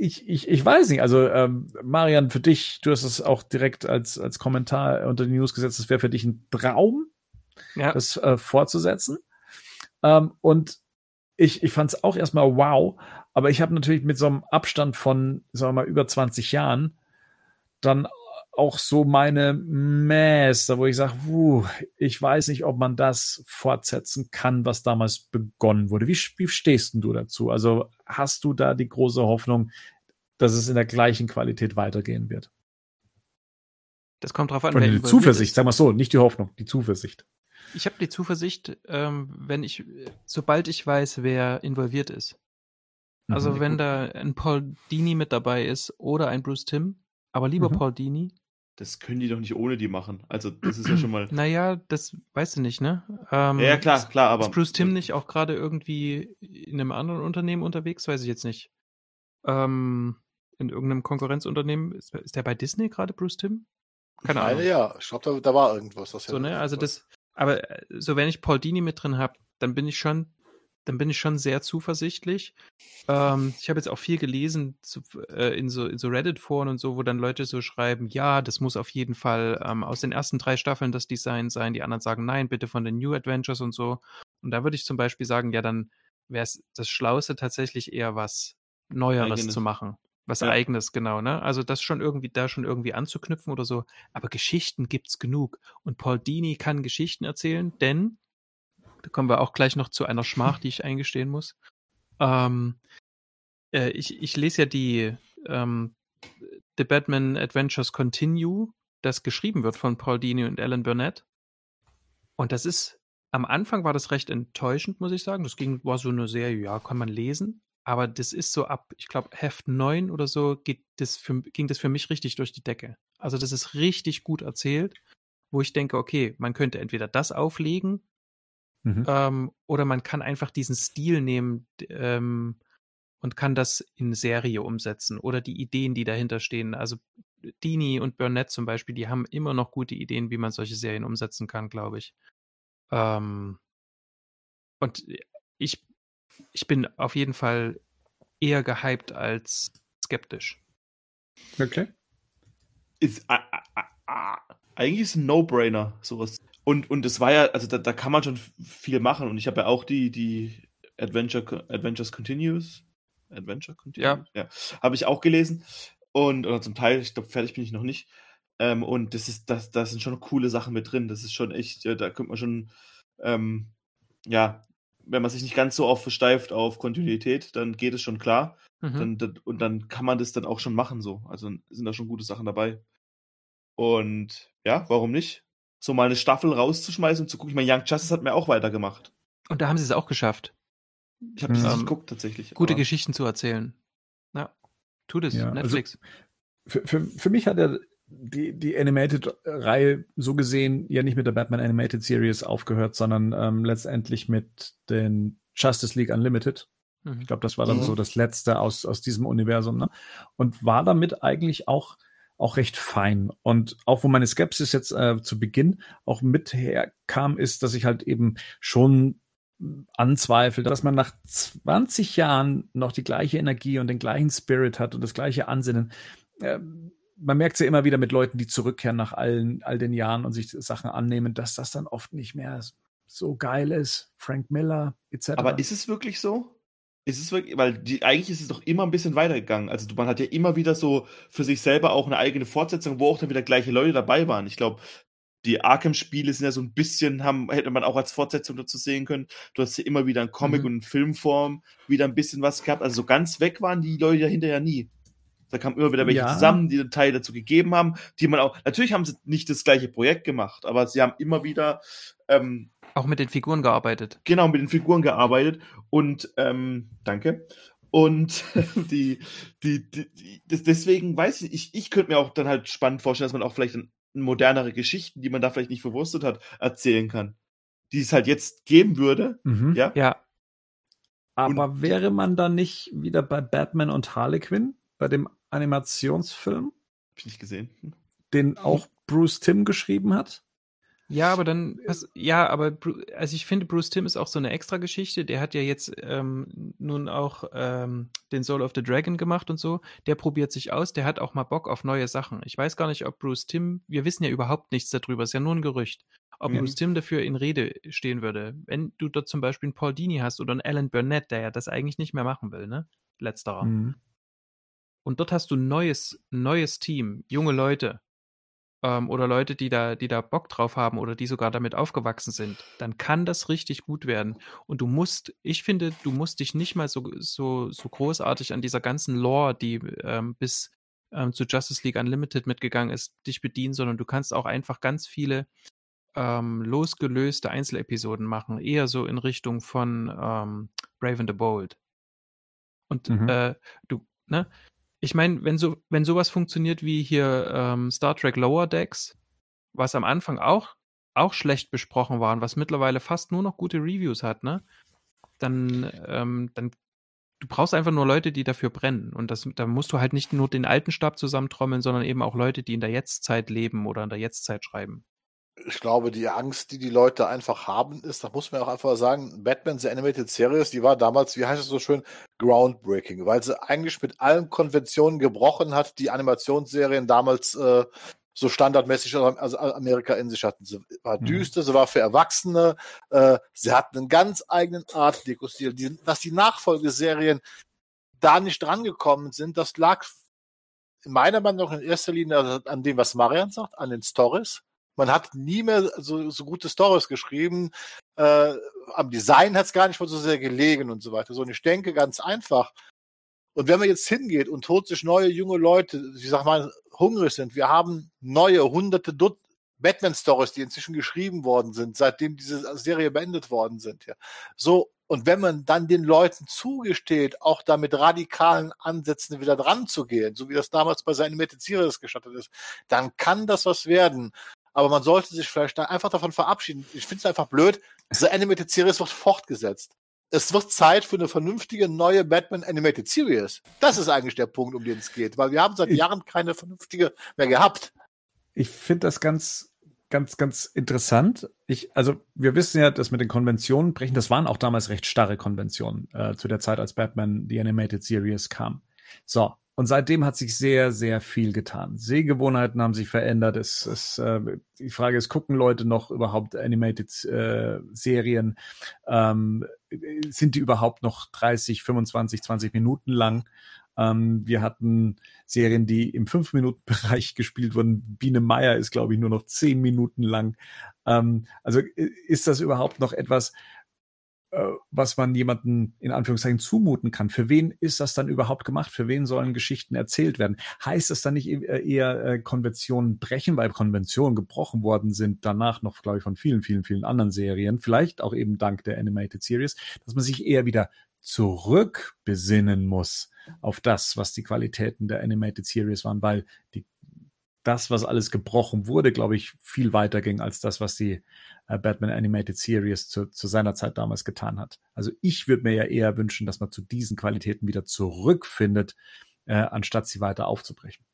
ich, ich, ich weiß nicht, also ähm, Marian, für dich, du hast es auch direkt als, als Kommentar unter die News gesetzt, es wäre für dich ein Traum, ja. das äh, fortzusetzen. Ähm, und ich, ich fand es auch erstmal wow, aber ich habe natürlich mit so einem Abstand von, sagen wir mal, über 20 Jahren dann auch so meine Mess, wo ich sage, ich weiß nicht, ob man das fortsetzen kann, was damals begonnen wurde. Wie, wie stehst du dazu? Also hast du da die große Hoffnung, dass es in der gleichen Qualität weitergehen wird? Das kommt drauf an. Von der Zuversicht, sagen wir so, nicht die Hoffnung, die Zuversicht. Ich habe die Zuversicht, ähm, wenn ich, sobald ich weiß, wer involviert ist. Also mhm, wenn gut. da ein Paul Dini mit dabei ist oder ein Bruce Tim, aber lieber mhm. Paul Dini, das können die doch nicht ohne die machen. Also, das ist ja schon mal. Naja, das weißt du nicht, ne? Ähm, ja, klar, klar, aber. Ist Bruce Tim nicht auch gerade irgendwie in einem anderen Unternehmen unterwegs? Weiß ich jetzt nicht. Ähm, in irgendeinem Konkurrenzunternehmen. Ist, ist der bei Disney gerade, Bruce Tim? Keine Ahnung. ja. Ich glaube, da, da, war irgendwas. so, ne? Also, das. Aber äh, so, wenn ich Paul Dini mit drin habe, dann bin ich schon dann bin ich schon sehr zuversichtlich. Ähm, ich habe jetzt auch viel gelesen zu, äh, in so, in so Reddit-Foren und so, wo dann Leute so schreiben, ja, das muss auf jeden Fall ähm, aus den ersten drei Staffeln das Design sein. Die anderen sagen, nein, bitte von den New Adventures und so. Und da würde ich zum Beispiel sagen, ja, dann wäre es das Schlauste tatsächlich eher was Neueres Eigenes. zu machen. Was ja. Eigenes, genau, ne? Also das schon irgendwie, da schon irgendwie anzuknüpfen oder so. Aber Geschichten gibt's genug. Und Paul Dini kann Geschichten erzählen, denn da kommen wir auch gleich noch zu einer Schmach, die ich eingestehen muss. Ähm, äh, ich, ich lese ja die ähm, The Batman Adventures Continue, das geschrieben wird von Paul Dini und Alan Burnett. Und das ist, am Anfang war das recht enttäuschend, muss ich sagen. Das ging, war so eine Serie, ja, kann man lesen. Aber das ist so ab, ich glaube, Heft 9 oder so geht das für, ging das für mich richtig durch die Decke. Also das ist richtig gut erzählt, wo ich denke, okay, man könnte entweder das auflegen Mhm. Ähm, oder man kann einfach diesen Stil nehmen ähm, und kann das in Serie umsetzen oder die Ideen, die dahinter stehen. Also Dini und Burnett zum Beispiel, die haben immer noch gute Ideen, wie man solche Serien umsetzen kann, glaube ich. Ähm, und ich, ich bin auf jeden Fall eher gehypt als skeptisch. Okay. Ist, ah, ah, ah, eigentlich ist ein No-Brainer, sowas und, und es war ja, also da, da kann man schon viel machen. Und ich habe ja auch die, die Adventure, Adventures Continues. Adventure Continues? Ja. ja habe ich auch gelesen. Und, oder zum Teil, ich glaube, fertig bin ich noch nicht. Ähm, und das ist, das, das sind schon coole Sachen mit drin. Das ist schon echt, ja, da könnte man schon, ähm, ja, wenn man sich nicht ganz so oft versteift auf Kontinuität, dann geht es schon klar. Mhm. Dann, und dann kann man das dann auch schon machen so. Also sind da schon gute Sachen dabei. Und ja, warum nicht? So mal eine Staffel rauszuschmeißen und zu gucken. Ich meine, Young Justice hat mir auch weitergemacht. Und da haben sie es auch geschafft. Ich habe das ähm, nicht geguckt, tatsächlich. Gute Geschichten zu erzählen. Ja, tu das, ja, also Netflix. Also für, für, für mich hat er die, die Animated-Reihe so gesehen ja nicht mit der Batman Animated Series aufgehört, sondern ähm, letztendlich mit den Justice League Unlimited. Mhm. Ich glaube, das war dann mhm. so das letzte aus, aus diesem Universum. Ne? Und war damit eigentlich auch auch recht fein. Und auch wo meine Skepsis jetzt äh, zu Beginn auch mit herkam, ist, dass ich halt eben schon anzweifle, dass man nach 20 Jahren noch die gleiche Energie und den gleichen Spirit hat und das gleiche Ansinnen. Äh, man merkt es ja immer wieder mit Leuten, die zurückkehren nach allen, all den Jahren und sich Sachen annehmen, dass das dann oft nicht mehr so geil ist. Frank Miller etc. Aber ist es wirklich so? Ist es wirklich, weil die, eigentlich ist es doch immer ein bisschen weitergegangen. Also man hat ja immer wieder so für sich selber auch eine eigene Fortsetzung, wo auch dann wieder gleiche Leute dabei waren. Ich glaube, die Arkham-Spiele sind ja so ein bisschen, haben, hätte man auch als Fortsetzung dazu sehen können. Du hast ja immer wieder in Comic- mhm. und in Filmform wieder ein bisschen was gehabt. Also so ganz weg waren die Leute ja hinterher nie. Da kamen immer wieder welche ja. zusammen, die einen Teil dazu gegeben haben, die man auch, natürlich haben sie nicht das gleiche Projekt gemacht, aber sie haben immer wieder ähm, auch mit den Figuren gearbeitet. Genau, mit den Figuren gearbeitet. Und ähm, danke. Und die, die, die, die, deswegen weiß ich, ich, ich könnte mir auch dann halt spannend vorstellen, dass man auch vielleicht ein, modernere Geschichten, die man da vielleicht nicht verwurstet hat, erzählen kann. Die es halt jetzt geben würde. Mhm. Ja. ja. Aber und, wäre man dann nicht wieder bei Batman und Harley Quinn, bei dem Animationsfilm? Hab ich nicht gesehen. Den auch Bruce Tim geschrieben hat? Ja, aber dann, ja, aber also ich finde, Bruce Tim ist auch so eine extra Geschichte. Der hat ja jetzt ähm, nun auch ähm, den Soul of the Dragon gemacht und so. Der probiert sich aus, der hat auch mal Bock auf neue Sachen. Ich weiß gar nicht, ob Bruce Tim, wir wissen ja überhaupt nichts darüber, ist ja nur ein Gerücht. Ob mhm. Bruce Tim dafür in Rede stehen würde. Wenn du dort zum Beispiel einen Paul Dini hast oder einen Alan Burnett, der ja das eigentlich nicht mehr machen will, ne? Letzterer. Mhm. Und dort hast du ein neues, neues Team, junge Leute, ähm, oder Leute, die da, die da Bock drauf haben oder die sogar damit aufgewachsen sind, dann kann das richtig gut werden. Und du musst, ich finde, du musst dich nicht mal so, so, so großartig an dieser ganzen Lore, die ähm, bis ähm, zu Justice League Unlimited mitgegangen ist, dich bedienen, sondern du kannst auch einfach ganz viele ähm, losgelöste Einzelepisoden machen, eher so in Richtung von ähm, Brave and the Bold. Und mhm. äh, du, ne, ich meine, wenn so, wenn sowas funktioniert wie hier ähm, Star Trek Lower Decks, was am Anfang auch, auch schlecht besprochen war und was mittlerweile fast nur noch gute Reviews hat, ne? Dann, ähm, dann, du brauchst einfach nur Leute, die dafür brennen. Und das, da musst du halt nicht nur den alten Stab zusammentrommeln, sondern eben auch Leute, die in der Jetztzeit leben oder in der Jetztzeit schreiben ich glaube, die Angst, die die Leute einfach haben, ist, da muss man auch einfach sagen, Batman The Animated Series, die war damals, wie heißt es so schön, groundbreaking, weil sie eigentlich mit allen Konventionen gebrochen hat, die Animationsserien damals äh, so standardmäßig aus Amerika in sich hatten. Sie war mhm. düster, sie war für Erwachsene, äh, sie hatten einen ganz eigenen Art Deko-Stil. Die, dass die Nachfolgeserien da nicht drangekommen sind, das lag in meiner Meinung nach in erster Linie an dem, was Marian sagt, an den Stories man hat nie mehr so, so gute Stories geschrieben. Äh, am Design hat es gar nicht mal so sehr gelegen und so weiter. So, und ich denke ganz einfach. Und wenn man jetzt hingeht und holt sich neue junge Leute, ich sag mal, hungrig sind, wir haben neue hunderte Dut Batman-Stories, die inzwischen geschrieben worden sind, seitdem diese Serie beendet worden sind. Ja. So, und wenn man dann den Leuten zugesteht, auch da mit radikalen Ansätzen wieder dran zu gehen, so wie das damals bei seinen Series gestattet ist, dann kann das was werden aber man sollte sich vielleicht einfach davon verabschieden. Ich finde es einfach blöd. The Animated Series wird fortgesetzt. Es wird Zeit für eine vernünftige neue Batman Animated Series. Das ist eigentlich der Punkt, um den es geht, weil wir haben seit Jahren keine vernünftige mehr gehabt. Ich finde das ganz, ganz, ganz interessant. Ich, also wir wissen ja, dass mit den Konventionen brechen, das waren auch damals recht starre Konventionen äh, zu der Zeit, als Batman die Animated Series kam. So, und seitdem hat sich sehr, sehr viel getan. Sehgewohnheiten haben sich verändert. Es, es, äh, die Frage ist, gucken Leute noch überhaupt Animated äh, Serien? Ähm, sind die überhaupt noch 30, 25, 20 Minuten lang? Ähm, wir hatten Serien, die im 5-Minuten-Bereich gespielt wurden. Biene Meier ist, glaube ich, nur noch 10 Minuten lang. Ähm, also ist das überhaupt noch etwas, was man jemanden in Anführungszeichen zumuten kann. Für wen ist das dann überhaupt gemacht? Für wen sollen Geschichten erzählt werden? Heißt das dann nicht e-, äh, eher äh, Konventionen brechen, weil Konventionen gebrochen worden sind, danach noch, glaube ich, von vielen, vielen, vielen anderen Serien, vielleicht auch eben dank der Animated Series, dass man sich eher wieder zurückbesinnen muss auf das, was die Qualitäten der Animated Series waren, weil die das, was alles gebrochen wurde, glaube ich, viel weiter ging als das, was die äh, Batman Animated Series zu, zu seiner Zeit damals getan hat. Also ich würde mir ja eher wünschen, dass man zu diesen Qualitäten wieder zurückfindet, äh, anstatt sie weiter aufzubrechen.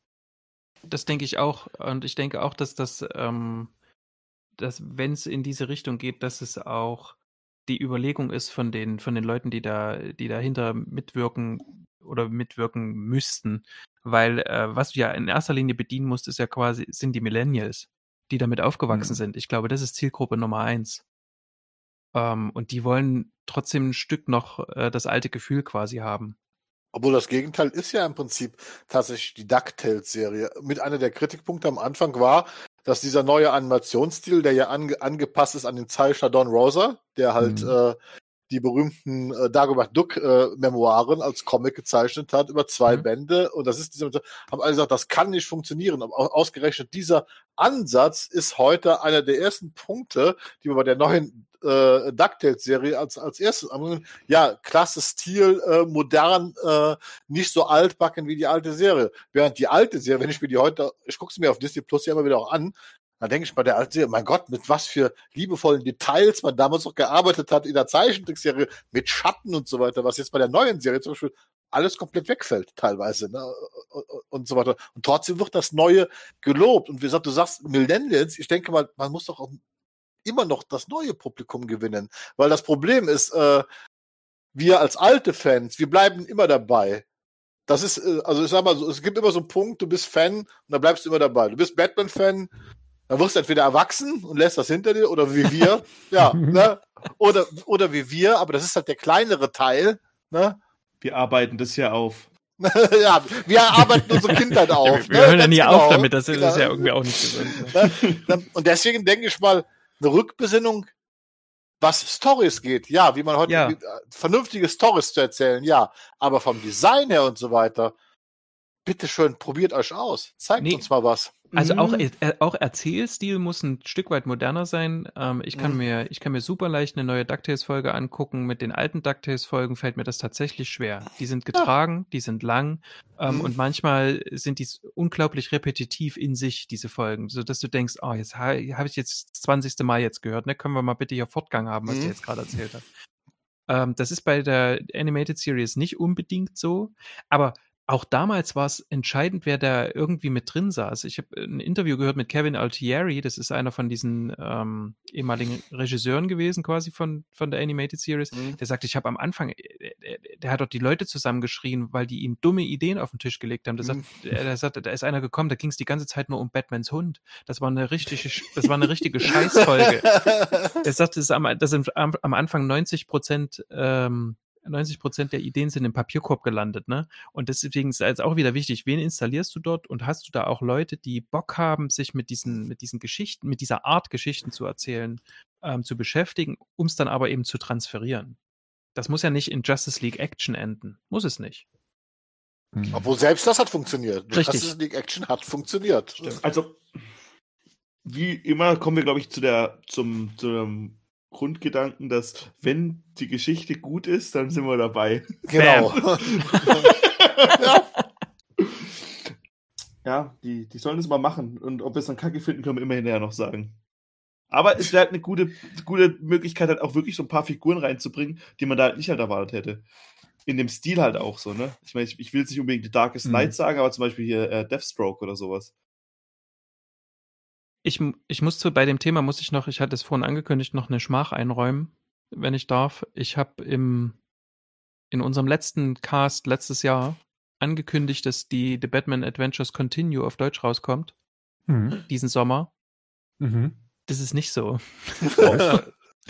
Das denke ich auch. Und ich denke auch, dass das, ähm, dass wenn es in diese Richtung geht, dass es auch die Überlegung ist von den, von den Leuten, die da, die dahinter mitwirken oder mitwirken müssten. Weil äh, was du ja in erster Linie bedienen musst, ist ja quasi, sind die Millennials, die damit aufgewachsen Mhm. sind. Ich glaube, das ist Zielgruppe Nummer eins. Ähm, und die wollen trotzdem ein Stück noch äh, das alte Gefühl quasi haben. Obwohl das Gegenteil ist ja im Prinzip tatsächlich die DuckTales-Serie. Mit einer der Kritikpunkte am Anfang war, dass dieser neue Animationsstil, der ja ange angepasst ist an den Zeichner Don Rosa, der halt Mhm. äh, die berühmten äh, Dagobert Duck äh, Memoiren als Comic gezeichnet hat über zwei Mhm. Bände und das ist dieser haben alle gesagt, das kann nicht funktionieren. Aber au- ausgerechnet dieser Ansatz ist heute einer der ersten Punkte, die wir bei der neuen äh, DuckTales-Serie als, als erstes anbringen. Ja, klasse Stil, äh, modern, äh, nicht so altbacken wie die alte Serie. Während die alte Serie, wenn ich mir die heute, ich gucke sie mir auf Disney Plus ja immer wieder auch an, dann denke ich bei der alten Serie, mein Gott, mit was für liebevollen Details man damals noch gearbeitet hat in der Zeichentrickserie, mit Schatten und so weiter, was jetzt bei der neuen Serie zum Beispiel alles komplett wegfällt, teilweise, ne? und so weiter. Und trotzdem wird das Neue gelobt. Und wie gesagt, du sagst Millennials, ich denke mal, man muss doch auch immer noch das neue Publikum gewinnen. Weil das Problem ist, äh, wir als alte Fans, wir bleiben immer dabei. Das ist, äh, also ich sag mal so, es gibt immer so einen Punkt, du bist Fan und dann bleibst du immer dabei. Du bist Batman-Fan, dann wirst du entweder erwachsen und lässt das hinter dir oder wie wir, ja, ne? Oder, oder wie wir, aber das ist halt der kleinere Teil, ne? Wir arbeiten das ja auf. ja, wir arbeiten unsere Kindheit auf. wir ne? hören ja nie genau. auf damit, das ist, Genau. ist ja irgendwie auch nicht gesund. Ne? Ne? Und deswegen denke ich mal, eine Rückbesinnung, was Stories geht, ja, wie man heute Ja. äh, vernünftige Stories zu erzählen, ja, aber vom Design her und so weiter, bitteschön, probiert euch aus, zeigt Nee. uns mal was. Also auch, Mhm. äh, auch Erzählstil muss ein Stück weit moderner sein. Ähm, ich, kann Mhm. mir, ich kann mir super leicht eine neue DuckTales-Folge angucken. Mit den alten DuckTales-Folgen fällt mir das tatsächlich schwer. Die sind getragen, die sind lang ähm, Mhm. und manchmal sind die unglaublich repetitiv in sich, diese Folgen, sodass du denkst, oh, jetzt ha, habe ich jetzt das 20. Mal jetzt gehört, ne? Können wir mal bitte hier Fortgang haben, was Mhm. der jetzt gerade erzählt hat. Ähm, das ist bei der Animated Series nicht unbedingt so, aber auch damals war es entscheidend, wer da irgendwie mit drin saß. Ich habe ein Interview gehört mit Kevin Altieri, das ist einer von diesen ähm, ehemaligen Regisseuren gewesen, quasi von, von der Animated Series. Mhm. Der sagte, ich habe am Anfang, äh, der, der hat dort die Leute zusammengeschrien, weil die ihm dumme Ideen auf den Tisch gelegt haben. Der, sagt, der, der sagte, da ist einer gekommen, da ging es die ganze Zeit nur um Batmans Hund. Das war eine richtige, das war eine richtige Scheißfolge. Er sagt, das ist am, das sind am, am Anfang 90 Prozent, ähm, 90 Prozent der Ideen sind im Papierkorb gelandet, ne? Und deswegen ist es auch wieder wichtig, wen installierst du dort und hast du da auch Leute, die Bock haben, sich mit diesen, mit diesen Geschichten, mit dieser Art Geschichten zu erzählen, ähm, zu beschäftigen, um es dann aber eben zu transferieren. Das muss ja nicht in Justice League Action enden. Muss es nicht. Mhm. Obwohl selbst das hat funktioniert. Richtig. Justice League Action hat funktioniert. Also, wie immer kommen wir, glaube ich, zu der, zum, zum Grundgedanken, dass wenn die Geschichte gut ist, dann sind wir dabei. Genau. Ja, die, die sollen es mal machen. Und ob wir es dann kacke finden, können wir immer hinterher noch sagen. Aber es wäre halt eine gute, gute Möglichkeit, halt auch wirklich so ein paar Figuren reinzubringen, die man da halt nicht halt erwartet hätte. In dem Stil halt auch so, ne? Ich meine, ich, ich will jetzt nicht unbedingt The Darkest Mhm. Night sagen, aber zum Beispiel hier äh, Deathstroke oder sowas. Ich, ich muss zu, bei dem Thema muss ich noch, ich hatte es vorhin angekündigt, noch eine Schmach einräumen, wenn ich darf. Ich habe im, in unserem letzten Cast letztes Jahr angekündigt, dass die The Batman Adventures Continue auf Deutsch rauskommt, Mhm. diesen Sommer. Mhm. Das ist nicht so.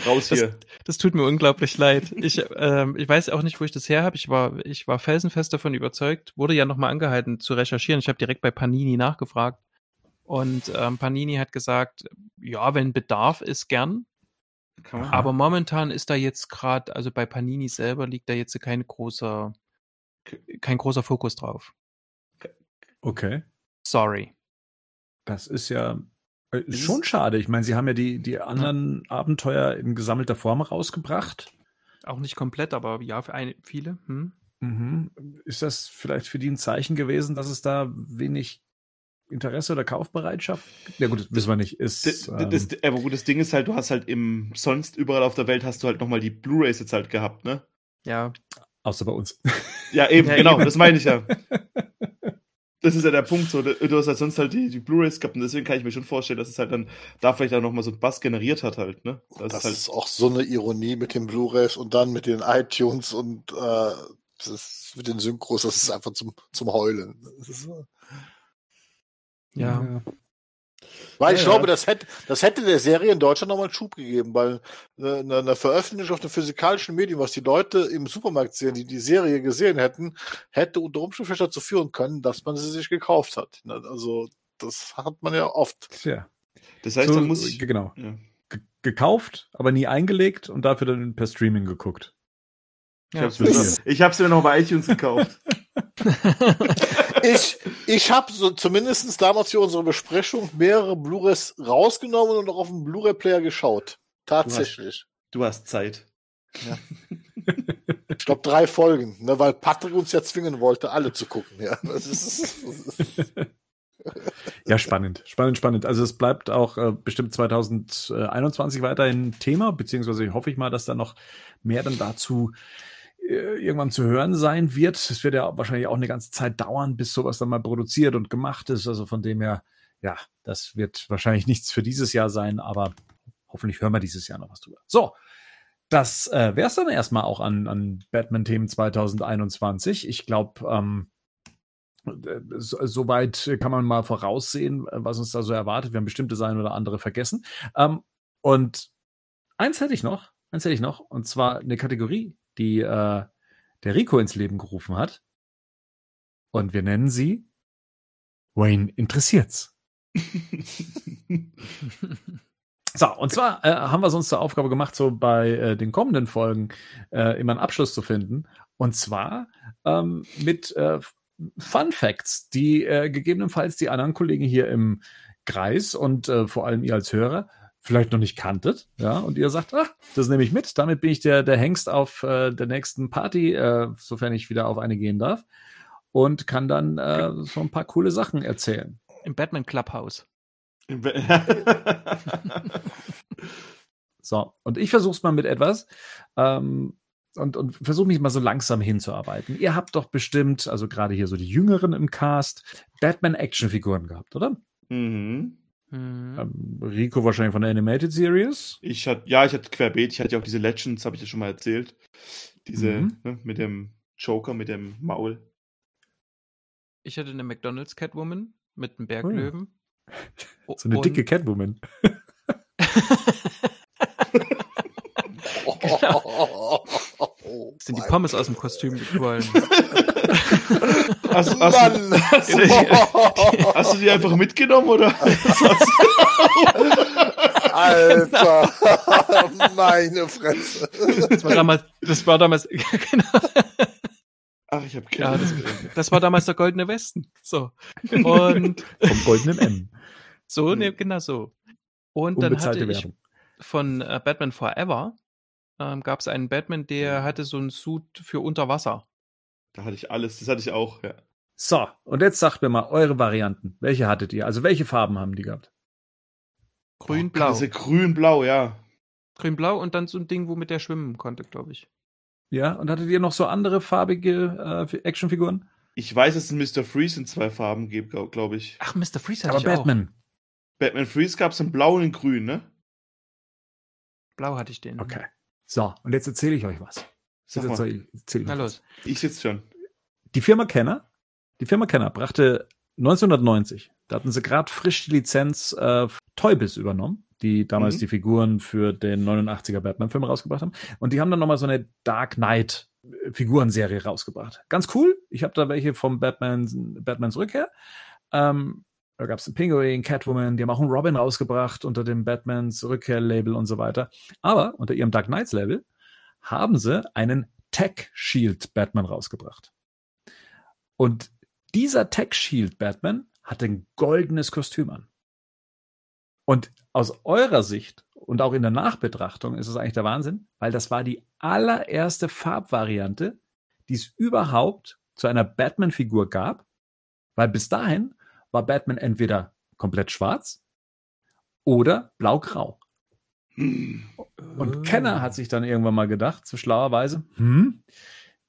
Raus Das- hier. Das tut mir unglaublich leid. Ich, ähm, ich weiß auch nicht, wo ich das her habe. Ich war, ich war felsenfest davon überzeugt, wurde ja nochmal angehalten zu recherchieren. Ich habe direkt bei Panini nachgefragt. Und ähm, Panini hat gesagt, ja, wenn Bedarf ist, gern. Kann man, Aber momentan ist da jetzt gerade, also bei Panini selber liegt da jetzt kein großer, kein großer Fokus drauf. Okay. Sorry. Das ist ja äh, Ist schon schade. Ich meine, sie haben ja die, die anderen Abenteuer in gesammelter Form rausgebracht. Auch nicht komplett, aber ja, für eine, viele. Hm? Mhm. Ist das vielleicht für die ein Zeichen gewesen, dass es da wenig Interesse oder Kaufbereitschaft? Ja gut, das wissen wir nicht. Ist, Das, ähm, das, aber gut, das Ding ist halt, du hast halt im, sonst überall auf der Welt hast du halt nochmal die Blu-Rays jetzt halt gehabt, ne? Ja, außer bei uns. Ja, eben, Ja, genau, eben. das meine ich ja. Das ist ja der Punkt. So, du hast halt sonst halt die, die Blu-rays gehabt und deswegen kann ich mir schon vorstellen, dass es halt dann da vielleicht auch nochmal so ein Bass generiert hat halt. Ne? Das, das ist, halt ist, auch so eine Ironie mit den Blu-rays und dann mit den iTunes und äh, das mit den Synchros. Das ist einfach zum, zum Heulen. Ist, ja. ja. Weil ich ja, glaube, das hätte, das hätte der Serie in Deutschland nochmal einen Schub gegeben, weil eine, eine Veröffentlichung auf dem physikalischen Medium, was die Leute im Supermarkt sehen, die die Serie gesehen hätten, hätte unter Umständen dazu führen können, dass man sie sich gekauft hat. Also, das hat man ja oft. Tja. Das heißt, so, dann muss ich. Genau. Ja. Gekauft, aber nie eingelegt und dafür dann per Streaming geguckt. Ich hab's, mir, ich hab's mir noch bei iTunes gekauft. ich ich habe so zumindest damals für unsere Besprechung mehrere Blu-rays rausgenommen und auch auf dem Blu-ray-Player geschaut. Tatsächlich. Du hast, du hast Zeit. Ja. ich glaube drei Folgen, ne, weil Patrick uns ja zwingen wollte, alle zu gucken. Ja, das ist, ja spannend, spannend, spannend. Also es bleibt auch äh, bestimmt 2021 weiterhin Thema, beziehungsweise hoffe ich mal, dass da noch mehr dann dazu irgendwann zu hören sein wird. Es wird ja wahrscheinlich auch eine ganze Zeit dauern, bis sowas dann mal produziert und gemacht ist. Also von dem her, ja, das wird wahrscheinlich nichts für dieses Jahr sein, aber hoffentlich hören wir dieses Jahr noch was drüber. So, das äh, wäre es dann erstmal auch an, an Batman-Themen 2021. Ich glaube, ähm, äh, soweit kann man mal voraussehen, was uns da so erwartet. Wir haben bestimmte sein oder andere vergessen. Ähm, und eins hätte ich noch, eins hätte ich noch, und zwar eine Kategorie, die äh, der Rico ins Leben gerufen hat. Und wir nennen sie Wayne interessiert's. so, und zwar äh, haben wir es uns zur Aufgabe gemacht, so bei äh, den kommenden Folgen äh, immer einen Abschluss zu finden. Und zwar ähm, mit äh, Fun Facts, die äh, gegebenenfalls die anderen Kollegen hier im Kreis und äh, vor allem ihr als Hörer vielleicht noch nicht kanntet, ja, und ihr sagt, ach, das nehme ich mit, damit bin ich der, der Hengst auf äh, der nächsten Party, äh, sofern ich wieder auf eine gehen darf, und kann dann äh, so ein paar coole Sachen erzählen. Im Batman Clubhouse. so, und ich versuche es mal mit etwas. Ähm, und, und versuche mich mal so langsam hinzuarbeiten. Ihr habt doch bestimmt, also gerade hier so die Jüngeren im Cast, Batman-Actionfiguren gehabt, oder? Mhm. Mhm. Ähm, Rico wahrscheinlich von der Animated Series. Ich hatte, ja, ich hatte querbeet. Ich hatte ja auch diese Legends, habe ich ja schon mal erzählt. Diese mhm. ne, mit dem Joker, mit dem Maul. Ich hatte eine McDonald's Catwoman mit einem Berglöwen. Oh, so eine dicke Catwoman. genau. Sind die Pommes aus dem Kostüm gefallen? Hast, hast, Mann. Du, hast, du die, hast, du die, einfach mitgenommen oder? Alter, meine Fresse. Das war damals, das war damals, genau. Ach, ich habe ja, das, das, war damals der goldene Westen. So. Und vom goldenen M. So, ne, genau so. Und dann hatte ich Werbung. von uh, Batman Forever ähm, gab es einen Batman, der hatte so einen Suit für unter Wasser. Da hatte ich alles, das hatte ich auch, ja. So, und jetzt sagt mir mal eure Varianten. Welche hattet ihr? Also welche Farben haben die gehabt? Grün-Blau. Diese grün-blau, ja. Grün-blau und dann so ein Ding, womit der schwimmen konnte, glaube ich. Ja, und hattet ihr noch so andere farbige äh, Actionfiguren? Ich weiß, dass es einen Mr. Freeze in zwei Farben gibt, glaube glaub ich. Ach, Mr. Freeze hatte Aber ich Batman. Auch. Batman Freeze gab es in blau und in grün, ne? Blau hatte ich den. Okay. So, und jetzt erzähle ich euch was. Sag jetzt mal. Erzähl ich Na los. Ich sitze schon. Die Firma Kenner, die Firma Kenner brachte 1990, da hatten sie gerade frisch die Lizenz äh, Toybiz übernommen, die damals mhm. die Figuren für den 89er Batman-Film rausgebracht haben. Und die haben dann nochmal so eine Dark Knight Figurenserie rausgebracht. Ganz cool. Ich habe da welche vom Batman, Batmans Rückkehr. Ähm, da gab es einen Pinguin, Catwoman, die haben auch einen Robin rausgebracht unter dem Batmans Rückkehr-Label und so weiter. Aber unter ihrem Dark Knights-Label haben sie einen Tech Shield Batman rausgebracht. Und dieser Tech Shield Batman hat ein goldenes Kostüm an. Und aus eurer Sicht und auch in der Nachbetrachtung ist es eigentlich der Wahnsinn, weil das war die allererste Farbvariante, die es überhaupt zu einer Batman-Figur gab, weil bis dahin war Batman entweder komplett schwarz oder blau-grau. Und Kenner hat sich dann irgendwann mal gedacht, so schlauerweise, hm,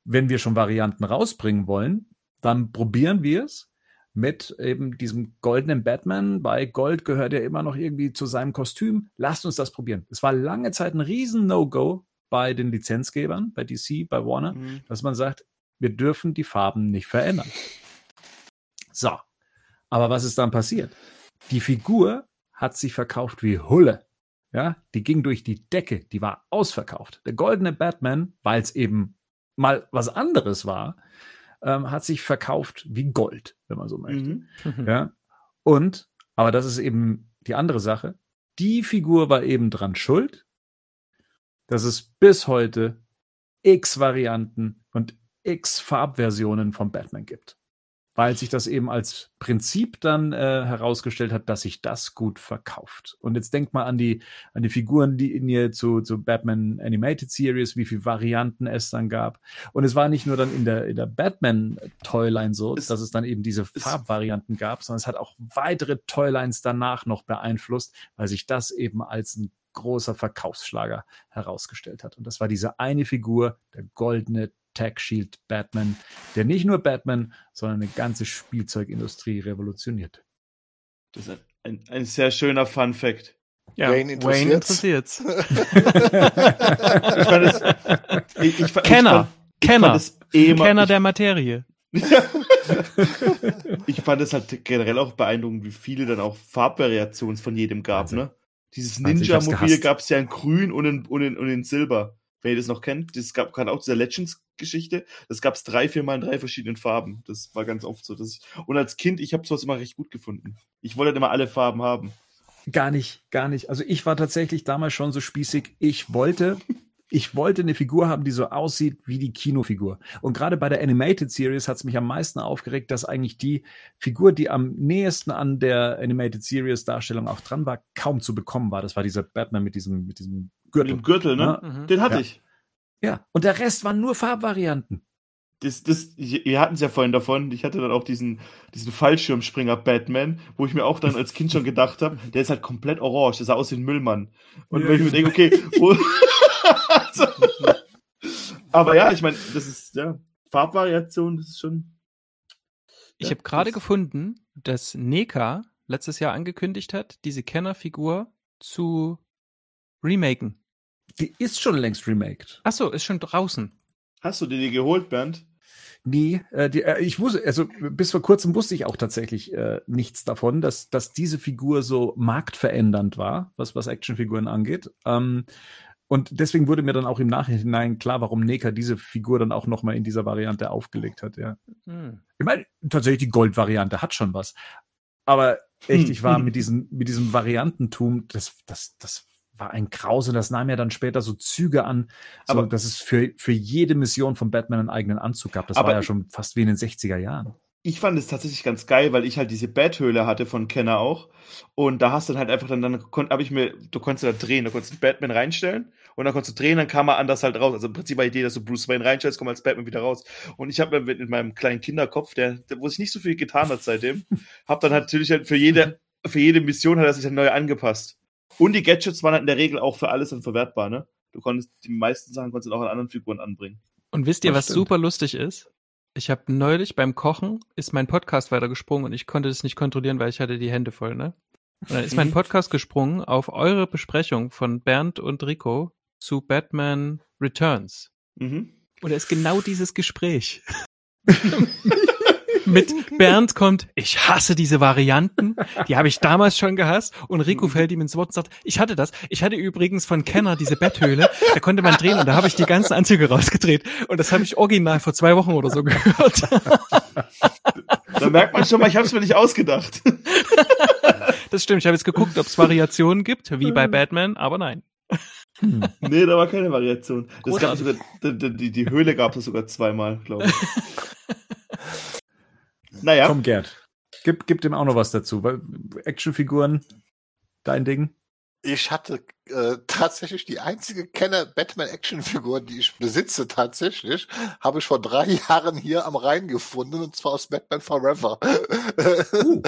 wenn wir schon Varianten rausbringen wollen, dann probieren wir es mit eben diesem goldenen Batman. Bei Gold gehört er immer noch irgendwie zu seinem Kostüm. Lasst uns das probieren. Es war lange Zeit ein riesen No-Go bei den Lizenzgebern, bei DC, bei Warner, mhm. dass man sagt, wir dürfen die Farben nicht verändern. So. Aber was ist dann passiert? Die Figur hat sich verkauft wie Hulle. Ja, die ging durch die Decke, die war ausverkauft. Der goldene Batman, weil es eben mal was anderes war, ähm, hat sich verkauft wie Gold, wenn man so möchte. Mhm. Ja. Und, aber das ist eben die andere Sache. Die Figur war eben dran schuld, dass es bis heute x Varianten und x Farbversionen von Batman gibt weil sich das eben als Prinzip dann äh, herausgestellt hat, dass sich das gut verkauft. Und jetzt denkt mal an die, an die Figuren, die in ihr zu, zu Batman Animated Series, wie viele Varianten es dann gab. Und es war nicht nur dann in der, in der Batman Toyline so, es, dass es dann eben diese Farbvarianten gab, sondern es hat auch weitere Toylines danach noch beeinflusst, weil sich das eben als ein großer Verkaufsschlager herausgestellt hat. Und das war diese eine Figur, der goldene Tech Shield Batman, der nicht nur Batman, sondern eine ganze Spielzeugindustrie revolutioniert. Das ist ein, ein sehr schöner Fun Fact. Ja, Wayne interessiert. ich fand es, ich, ich, Kenner, ich fand, Kenner, eh Kenner der Materie. ich fand es halt generell auch beeindruckend, wie viele dann auch Farbvariationen von jedem gab, also, ne? Dieses Ninja-Mobil gab es ja in grün und in, und, in, und in silber. Wenn ihr das noch kennt, das gab gerade auch diese Legends-Geschichte. Das gab es drei, vier Mal in drei verschiedenen Farben. Das war ganz oft so. Dass ich, und als Kind, ich habe sowas immer recht gut gefunden. Ich wollte halt immer alle Farben haben. Gar nicht, gar nicht. Also ich war tatsächlich damals schon so spießig. Ich wollte ich wollte eine Figur haben, die so aussieht wie die Kinofigur. Und gerade bei der Animated Series hat es mich am meisten aufgeregt, dass eigentlich die Figur, die am nächsten an der Animated Series Darstellung auch dran war, kaum zu bekommen war. Das war dieser Batman mit diesem, mit diesem Gürtel. Mit dem Gürtel, ne? Ja? Mhm. Den hatte ja. ich. Ja, und der Rest waren nur Farbvarianten. Das, das, wir hatten es ja vorhin davon, ich hatte dann auch diesen, diesen Fallschirmspringer Batman, wo ich mir auch dann als Kind schon gedacht habe, der ist halt komplett orange, der sah aus wie ein Müllmann. Und ja. wenn ich mir denke, okay, wo, also, aber ja, ich meine, das ist, ja, Farbvariation, das ist schon. Ich ja, habe gerade gefunden, dass Neka letztes Jahr angekündigt hat, diese Kenner-Figur zu remaken. Die ist schon längst remaked. Ach so, ist schon draußen. Hast du dir die geholt, Bernd? Nee, äh, die, äh, ich wusste, also bis vor kurzem wusste ich auch tatsächlich äh, nichts davon, dass, dass diese Figur so marktverändernd war, was, was Actionfiguren angeht. Ähm, und deswegen wurde mir dann auch im Nachhinein klar, warum Neka diese Figur dann auch nochmal in dieser Variante aufgelegt hat, ja. Hm. Ich meine, tatsächlich die Gold-Variante hat schon was. Aber echt, ich war mit diesem, mit diesem Variantentum, das, das, das war ein Graus und das nahm ja dann später so Züge an, so, aber dass es für, für jede Mission von Batman einen eigenen Anzug gab. Das war ja schon fast wie in den 60er Jahren ich fand es tatsächlich ganz geil, weil ich halt diese Bathöhle hatte von Kenner auch. Und da hast du dann halt einfach dann, dann habe ich mir, du konntest da drehen, du konntest Batman reinstellen und dann konntest du drehen, dann kam er anders halt raus. Also im Prinzip war die Idee, dass du Bruce Wayne reinstellst, komm als Batman wieder raus. Und ich habe mir mit, meinem kleinen Kinderkopf, der, der, wo sich nicht so viel getan hat seitdem, habe dann halt natürlich halt für jede, für jede Mission hat er sich dann neu angepasst. Und die Gadgets waren halt in der Regel auch für alles dann verwertbar, ne? Du konntest die meisten Sachen konntest du auch an anderen Figuren anbringen. Und wisst ihr, das was stimmt. super lustig ist? Ich habe neulich beim Kochen ist mein Podcast weitergesprungen und ich konnte das nicht kontrollieren, weil ich hatte die Hände voll, ne? Und dann ist mein mhm. Podcast gesprungen auf eure Besprechung von Bernd und Rico zu Batman Returns. Mhm. Und es ist genau dieses Gespräch. mit Bernd kommt, ich hasse diese Varianten, die habe ich damals schon gehasst und Rico mhm. fällt ihm ins Wort und sagt, ich hatte das. Ich hatte übrigens von Kenner diese Betthöhle, da konnte man drehen und da habe ich die ganzen Anzüge rausgedreht und das habe ich original vor zwei Wochen oder so gehört. Da merkt man schon mal, ich habe es mir nicht ausgedacht. Das stimmt, ich habe jetzt geguckt, ob es Variationen gibt, wie bei Batman, aber nein. Hm. Nee, da war keine Variation. Das gab sogar, die, die Höhle gab es sogar zweimal, glaube ich. Naja. Komm, Gerd. Gib, gib dem auch noch was dazu. Actionfiguren, dein Ding? Ich hatte äh, tatsächlich die einzige Kenner Batman Actionfigur, die ich besitze tatsächlich, habe ich vor drei Jahren hier am Rhein gefunden und zwar aus Batman Forever. Uh.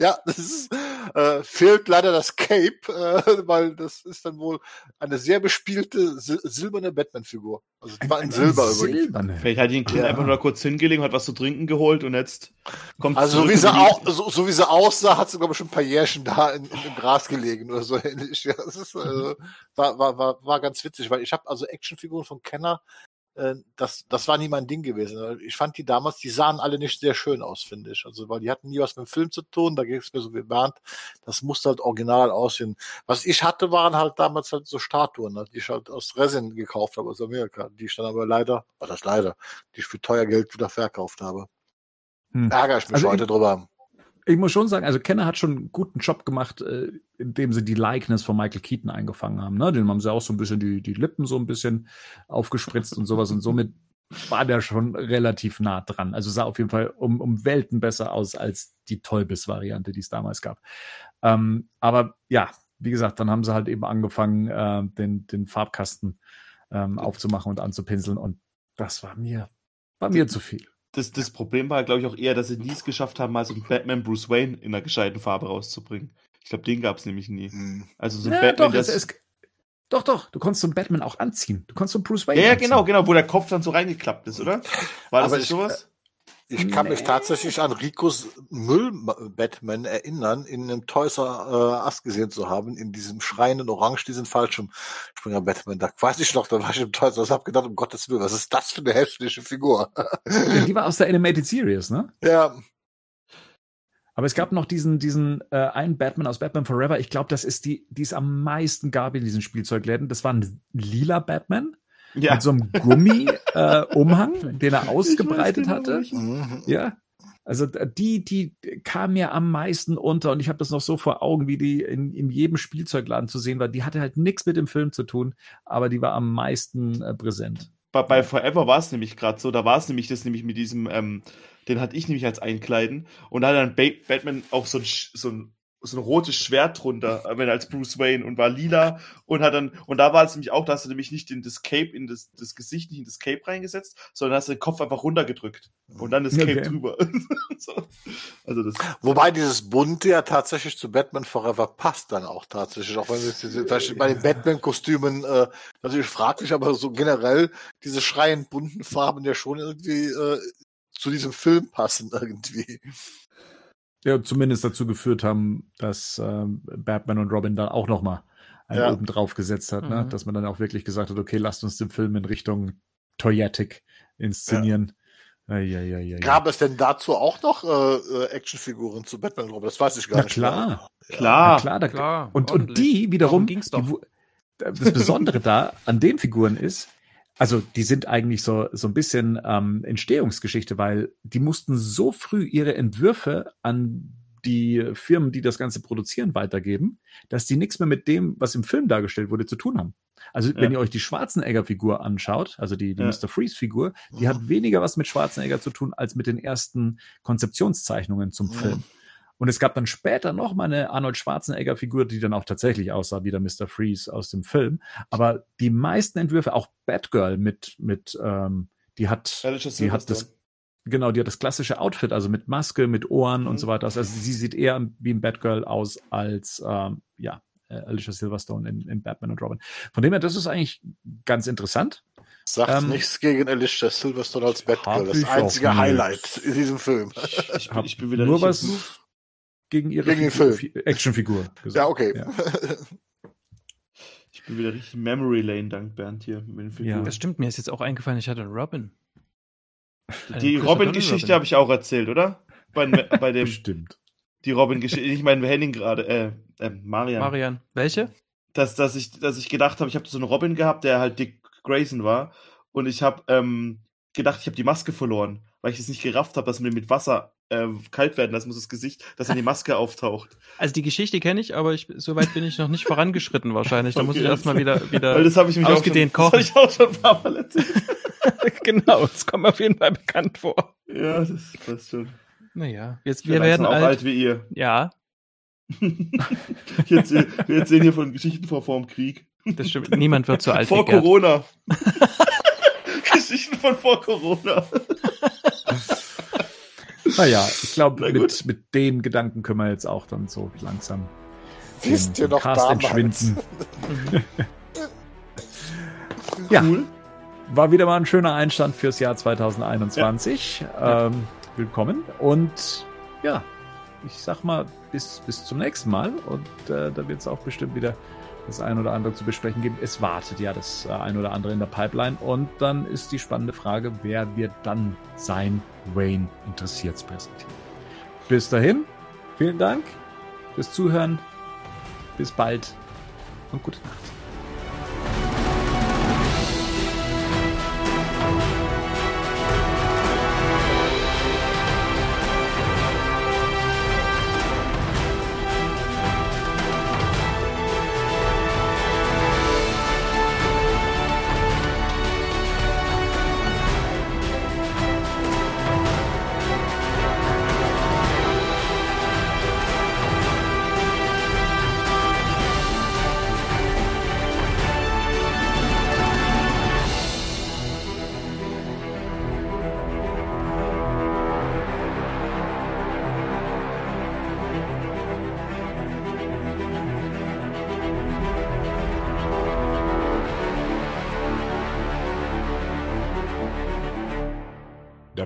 ja, das ist Äh, fehlt leider das Cape, äh, weil das ist dann wohl eine sehr bespielte sil silberne Batman-Figur. Also die war in Silber übrigens. Silberne. Vielleicht hat ihn Kind Ja. einfach nur kurz hingelegt, hat was zu trinken geholt und jetzt kommt Also so wie, sie au so, so wie sie aussah, hat sie, glaube ich, schon ein paar Jährchen da in, in, im Gras gelegen oder so ähnlich. Ja, das ist, äh, war, war, war, war ganz witzig, weil ich habe also Actionfiguren von Kenner, das, das war nie mein Ding gewesen. Ich fand die damals, die sahen alle nicht sehr schön aus, finde ich. Also, weil die hatten nie was mit dem Film zu tun, da ging es mir so wie Bernd, das musste halt original aussehen. Was ich hatte, waren halt damals halt so Statuen, ne, die ich halt aus Resin gekauft habe aus Amerika, die ich dann aber leider, was das leider, die ich für teuer Geld wieder verkauft habe. Hm. Ärgere ich mich Also heute drüber. Ich muss schon sagen, also Kenner hat schon einen guten Job gemacht, äh, indem sie die Likeness von Michael Keaton eingefangen haben. Ne? Den haben sie auch so ein bisschen die, die Lippen so ein bisschen aufgespritzt und sowas und somit war der schon relativ nah dran. Also sah auf jeden Fall um, um Welten besser aus als die Tollbiss-Variante, die es damals gab. Ähm, aber ja, wie gesagt, dann haben sie halt eben angefangen, äh, den, den Farbkasten ähm, aufzumachen und anzupinseln und das war mir, war mir zu viel. Das, das Problem war, glaube ich, auch eher, dass sie nie es geschafft haben, mal so einen Batman Bruce Wayne in einer gescheiten Farbe rauszubringen. Ich glaube, den gab es nämlich nie. Hm. Also so ein Ja, Batman, doch, es, das. es, doch, doch, du konntest so einen Batman auch anziehen. Du konntest so einen Bruce Wayne ja, ja, genau, genau, wo der Kopf dann so reingeklappt ist, oder? War das Aber nicht ich- sowas? Ich kann mich Nee. tatsächlich an Ricos Müll-Batman erinnern, in einem Toys R Us gesehen zu haben, in diesem schreienden Orange, diesen Fallschirmspringer Batman. Da weiß ich noch, da war ich im Toys R Us, hab gedacht, um Gottes Willen, was ist das für eine hässliche Figur? Die war aus der Animated Series, ne? ja, Aber es gab noch diesen, diesen äh, einen Batman aus Batman Forever. Ich glaube, das ist die, die es am meisten gab in diesen Spielzeugläden. Das war ein lila Batman Ja. mit so einem Gummi-Umhang, den er ausgebreitet genau, hatte. welchen. mhm. Ja. Also die, die kam mir am meisten unter und ich habe das noch so vor Augen, wie die in, in jedem Spielzeugladen zu sehen war. Die hatte halt nichts mit dem Film zu tun, aber die war am meisten äh, präsent. bei, bei Forever war es nämlich gerade so, da war es nämlich das nämlich mit diesem, ähm, den hatte ich nämlich als Einkleiden und da hat dann ba Batman auch so ein, so ein so ein rotes Schwert drunter, äh, wenn er als Bruce Wayne und war lila und hat dann, und da war es nämlich auch, da hast du nämlich nicht in das Cape, in das, das Gesicht, nicht in das Cape reingesetzt, sondern hast den Kopf einfach runtergedrückt und dann das Cape Okay. drüber. so. Also das, Wobei dieses Bunte ja tatsächlich zu Batman Forever passt dann auch tatsächlich, auch wenn es vielleicht bei den Batman-Kostümen äh, natürlich fraglich, aber so generell diese schreiend bunten Farben ja schon irgendwie äh, zu diesem Film passen irgendwie. Ja, zumindest dazu geführt haben, dass ähm, Batman und Robin dann auch noch mal einen Ja. oben drauf gesetzt hat, ne? Mhm. dass man dann auch wirklich gesagt hat, okay, lasst uns den Film in Richtung Toyetic inszenieren. Ja. Ja, ja, ja, Gab es denn dazu auch noch äh, äh, Actionfiguren zu Batman und Robin? Das weiß ich gar Na nicht. klar. mehr. klar. Na klar, da, Klar, und, und die wiederum, ging's doch. die, das Besondere da an den Figuren ist, also die sind eigentlich so, so ein bisschen ähm, Entstehungsgeschichte, weil die mussten so früh ihre Entwürfe an die Firmen, die das Ganze produzieren, weitergeben, dass die nichts mehr mit dem, was im Film dargestellt wurde, zu tun haben. Also wenn Ja. ihr euch die Schwarzenegger-Figur anschaut, also die, die Ja. Mr. Freeze-Figur, die Mhm. hat weniger was mit Schwarzenegger zu tun als mit den ersten Konzeptionszeichnungen zum Mhm. Film. Und es gab dann später noch mal eine Arnold Schwarzenegger-Figur, die dann auch tatsächlich aussah wie der Mr. Freeze aus dem Film. Aber die meisten Entwürfe, auch Batgirl mit, mit ähm, die hat, Alicia die hat das, Silverstone. genau, die hat das klassische Outfit, also mit Maske, mit Ohren Mhm. und so weiter aus. Also sie sieht eher wie ein Batgirl aus als, ähm, ja, äh, Alicia Silverstone in, in Batman und Robin. Von dem her, das ist eigentlich ganz interessant. Sagt Ähm, nichts gegen Alicia Silverstone als Batgirl. Das einzige nicht. Highlight in diesem Film. Ich, ich, ich bin wieder nur was gegen ihre Gegen Figur- Actionfigur. gesagt. Ja, okay. Ja. Ich bin wieder richtig Memory Lane dank Bernd hier mit den Figuren. Ja. Das stimmt, mir ist jetzt auch eingefallen, ich hatte einen Robin. Die Christopher Robin-Geschichte habe ich auch erzählt, oder? Bei, bei dem, Bestimmt. die Robin-Geschichte, ich meine Henning gerade, äh, äh, Marian. Marian. Welche? Dass, dass, ich, dass ich gedacht habe, ich habe so einen Robin gehabt, der halt Dick Grayson war. Und ich habe ähm, gedacht, ich habe die Maske verloren, weil ich es nicht gerafft habe, dass man mit Wasser äh, kalt werden lassen muss, das Gesicht, dass dann die Maske auftaucht. Also die Geschichte kenne ich, aber ich, so weit bin ich noch nicht vorangeschritten wahrscheinlich. Da muss Okay, ich erstmal wieder, Weil wieder das habe ich mich ausgedehnt auch schon, das hab ich auch schon ein paar Mal erzählt. genau, das kommt mir auf jeden Fall bekannt vor. Ja, das passt schon. Naja, jetzt, wir werden langsam alt. auch alt wie ihr. Ja, Jetzt, wir erzählen hier von Geschichten vor vor dem Krieg. das stimmt. Niemand wird so alt vor. Corona. Geschichten von vor Corona. Naja, ich glaube, Na mit, mit den Gedanken können wir jetzt auch dann so langsam Wisst den- ihr den noch Cast damals? entschwinden. Ja. Cool. War wieder mal ein schöner Einstand fürs Jahr 2021. Ähm, willkommen. Und ja, ich sag mal, bis, bis zum nächsten Mal. Und äh, da wird es auch bestimmt wieder das ein oder andere zu besprechen geben. Es wartet ja das äh, ein oder andere in der Pipeline. Und dann ist die spannende Frage, wer wird dann sein Wayne Interessiert's präsentieren. Bis dahin, vielen Dank fürs Zuhören. Bis bald und gute Nacht.